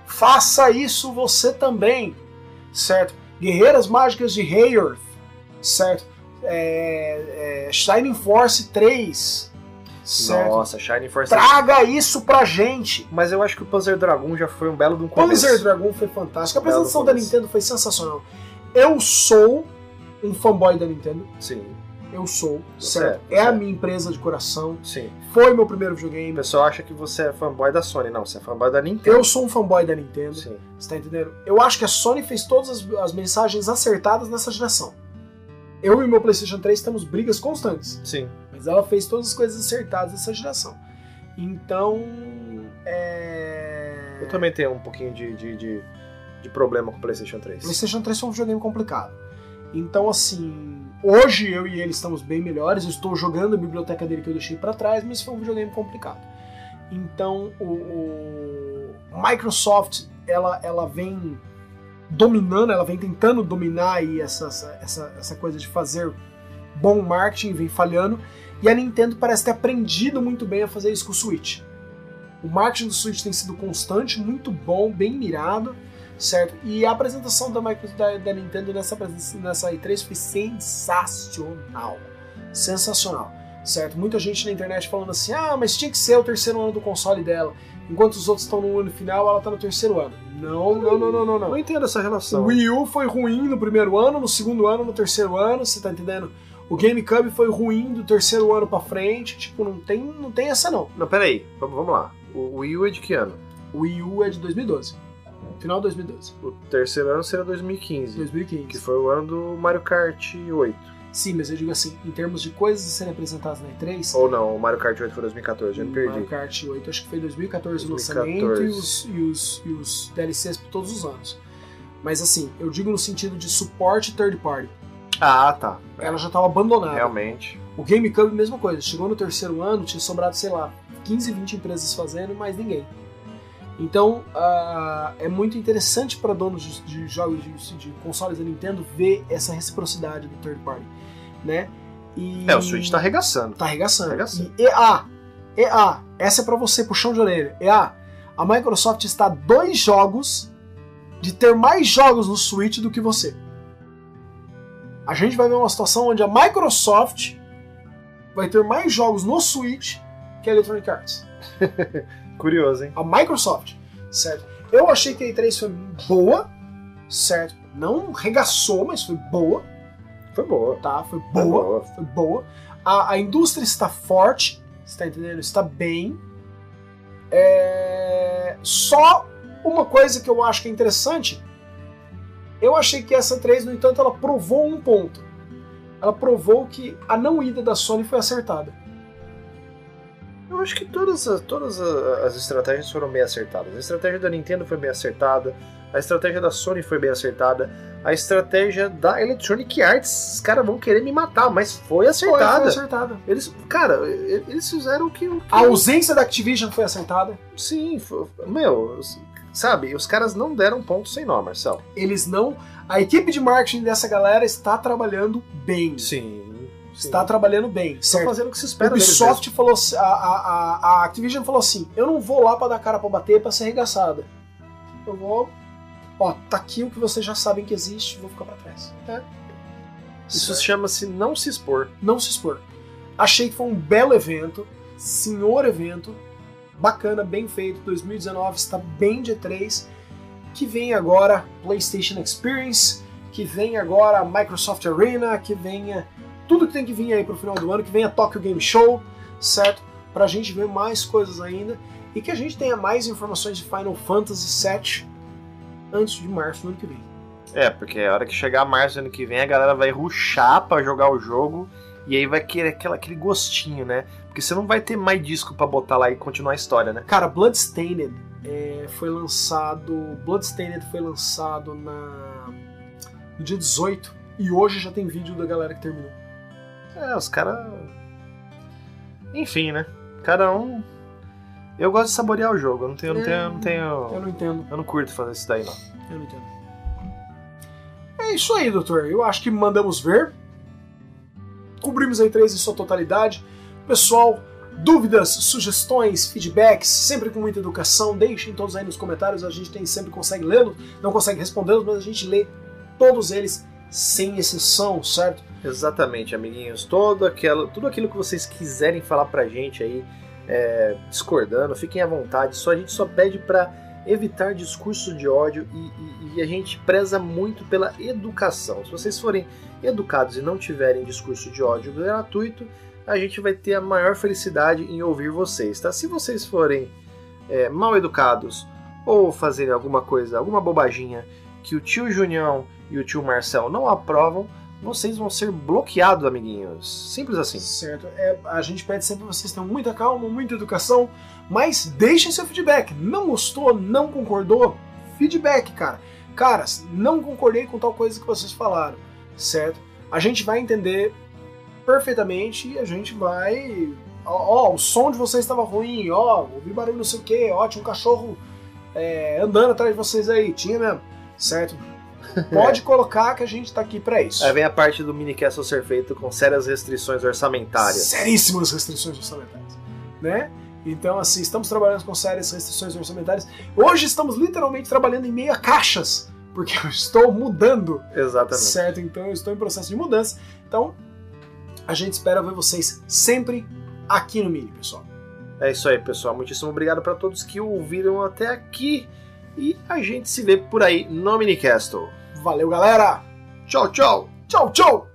Faça isso você também, certo? Guerreiras Mágicas de Hayorth, certo? É, é, Shining Force 3, certo? Nossa, Shining Force. Traga isso pra gente. Mas eu acho que o Panzer Dragon já foi um belo de um começo. Panzer Dragon foi fantástico. A apresentação da. Nintendo foi sensacional. Eu sou um fanboy da Nintendo. Sim, Eu sou, certo? é, É a é. minha empresa de coração. sim. Foi meu primeiro O videogame. pessoal acha que você é fanboy da Sony. Não, você é fanboy da Nintendo. Eu sou um fanboy da Nintendo. Sim. Você tá entendendo? Eu acho que a Sony fez todas as, as mensagens acertadas nessa geração. Eu e meu PlayStation 3 temos brigas constantes, Sim. mas ela fez todas as coisas acertadas nessa geração. Então. É... Eu também tenho um pouquinho de, de, de, de problema com o PlayStation 3. PlayStation 3 foi um videogame complicado. Então, assim, hoje eu e ele estamos bem melhores. Eu estou jogando a biblioteca dele que eu deixei pra trás, mas foi um videogame complicado. Então, o, o- Microsoft, ela, ela vem dominando, ela vem tentando dominar aí essa, essa, essa coisa de fazer bom marketing, vem falhando. E a Nintendo parece ter aprendido muito bem a fazer isso com o Switch. O marketing do Switch tem sido constante, muito bom, bem mirado certo? E a apresentação da, da, da Nintendo nessa, nessa E3 foi sensacional. Sensacional, certo? Muita gente na internet falando assim, ah, mas tinha que ser o terceiro ano do console dela. Enquanto os outros estão no ano final, ela tá no terceiro ano. Não, não, não, não, não, não. Não entendo essa relação. O Wii U foi ruim no primeiro ano, no segundo ano, no terceiro ano, você tá entendendo? O GameCube foi ruim do terceiro ano pra frente, tipo, não tem, não tem essa não. Não, peraí, vamos, vamos lá. O Wii U é de que ano? O Wii U é de 2012. Final de 2012. O terceiro ano será 2015. 2015. Que foi o ano do Mario Kart 8. Sim, mas eu digo assim, em termos de coisas a serem apresentadas na E3. Ou não, o Mario Kart 8 foi 2014, já me perdi. Mario Kart 8 acho que foi 2014, 2014. o lançamento e os, e, os, e os DLCs por todos os anos. Mas assim, eu digo no sentido de suporte third party. Ah, tá. Ela já estava abandonada. Realmente. O GameCube, mesma coisa. Chegou no terceiro ano, tinha sobrado, sei lá, 15, 20 empresas fazendo e mais ninguém. Então, ah, é muito interessante para donos de, de jogos de, de consoles da Nintendo ver essa reciprocidade do third party, né? E É, o Switch tá arregaçando. tá arregaçando. Arregaçando. E EA, EA, essa é para você, puxão de orelha. EA, a Microsoft está a dois jogos de ter mais jogos no Switch do que você. A gente vai ver uma situação onde a Microsoft vai ter mais jogos no Switch que a Electronic Arts. Curioso, hein? A Microsoft, certo? Eu achei que a E3 foi boa, certo? Não regaçou, mas foi boa, Foi boa. tá? Foi Foi boa, foi boa. A, a indústria está forte, você tá entendendo? Está bem. É... Só uma coisa que eu acho que é interessante, eu achei que essa 3, no entanto, ela provou um ponto. Ela provou que a não ida da Sony foi acertada. Eu acho que todas as, todas as estratégias foram bem acertadas. A estratégia da Nintendo foi bem acertada, a estratégia da Sony foi bem acertada, a estratégia da Electronic Arts, os caras vão querer me matar, mas foi Foi, acertada. foi acertada. Eles, cara, eles fizeram o que. o que- A ausência da Activision foi acertada. Sim, foi- meu, sabe, os caras não deram ponto sem nó, Marcel. Eles não. A equipe de marketing dessa galera está trabalhando bem. Sim. Está trabalhando bem. Estão Certo? fazendo o que se espera Ubisoft falou a, a, a, Activision falou assim: eu não vou lá pra dar cara pra bater pra ser arregaçada. Eu vou. Ó, tá aqui o que vocês já sabem que existe, vou ficar pra trás. mesmo. Isso chama-se não se expor. Não se expor. Achei que foi um belo evento, senhor evento, bacana, bem feito. 2019 está bem de E3. Que vem agora PlayStation Experience, que vem agora Microsoft Arena, que venha tudo que tem que vir aí pro final do ano, que venha Tokyo Game Show, certo? Pra gente ver mais coisas ainda e que a gente tenha mais informações de Final Fantasy VII antes de março do ano que vem. É, porque a hora que chegar março ano que vem, a galera vai ruxar pra jogar o jogo e aí vai querer aquela, aquele gostinho, né? Porque você não vai ter mais disco pra botar lá e continuar a história, né? Cara, Bloodstained é, foi lançado. Bloodstained foi lançado na, no dia 18 e hoje já tem vídeo da galera que terminou. É, os caras. Enfim, né? Cada um. Eu gosto de saborear o jogo, eu não tenho. Eu não tenho, eu não, tenho... Eu não entendo, eu não curto fazer isso daí, não. eu não entendo. É isso aí, doutor. Eu acho que mandamos ver. Cobrimos a E3 em sua totalidade. Pessoal, dúvidas, sugestões, feedbacks, sempre com muita educação, deixem todos aí nos comentários. A gente tem, sempre consegue lê-los, não consegue respondê-los, mas a gente lê todos eles sem exceção, certo? Exatamente, amiguinhos. Todo aquela, tudo aquilo que vocês quiserem falar pra gente aí, é, discordando, fiquem à vontade. Só a gente só pede pra evitar discurso de ódio e, e- e a gente preza muito pela educação. Se vocês forem educados e não tiverem discurso de ódio gratuito, a gente vai ter a maior felicidade em ouvir vocês, tá? Se vocês forem é, mal educados ou fazerem alguma coisa, alguma bobaginha que o tio Junião e o tio Marcel não aprovam, vocês vão ser bloqueados, amiguinhos. Simples assim. Certo. É, a gente pede sempre que vocês tenham muita calma, muita educação, mas deixem seu feedback. Não gostou, não concordou? Feedback, cara. Caras, não concordei com tal coisa que vocês falaram, certo? A gente vai entender perfeitamente e a gente vai. Ó, ó, o som de vocês estava ruim, ó, ouvi barulho não sei o que, ó, tinha um cachorro é, andando atrás de vocês aí, tinha mesmo, certo? Pode colocar que a gente tá aqui pra isso. Aí vem a parte do minicast ser feito com sérias restrições orçamentárias. seríssimas restrições orçamentárias, né? Então, assim, estamos trabalhando com sérias restrições orçamentárias. Hoje estamos literalmente trabalhando em meio a caixas, porque eu estou mudando. Exatamente. Certo? Então eu estou em processo de mudança. Então, a gente espera ver vocês sempre aqui no Mini, pessoal. É isso aí, pessoal. Muitíssimo obrigado para todos que ouviram até aqui. E a gente se vê por aí no Minicastle. Valeu, galera! Tchau, tchau! Tchau, tchau!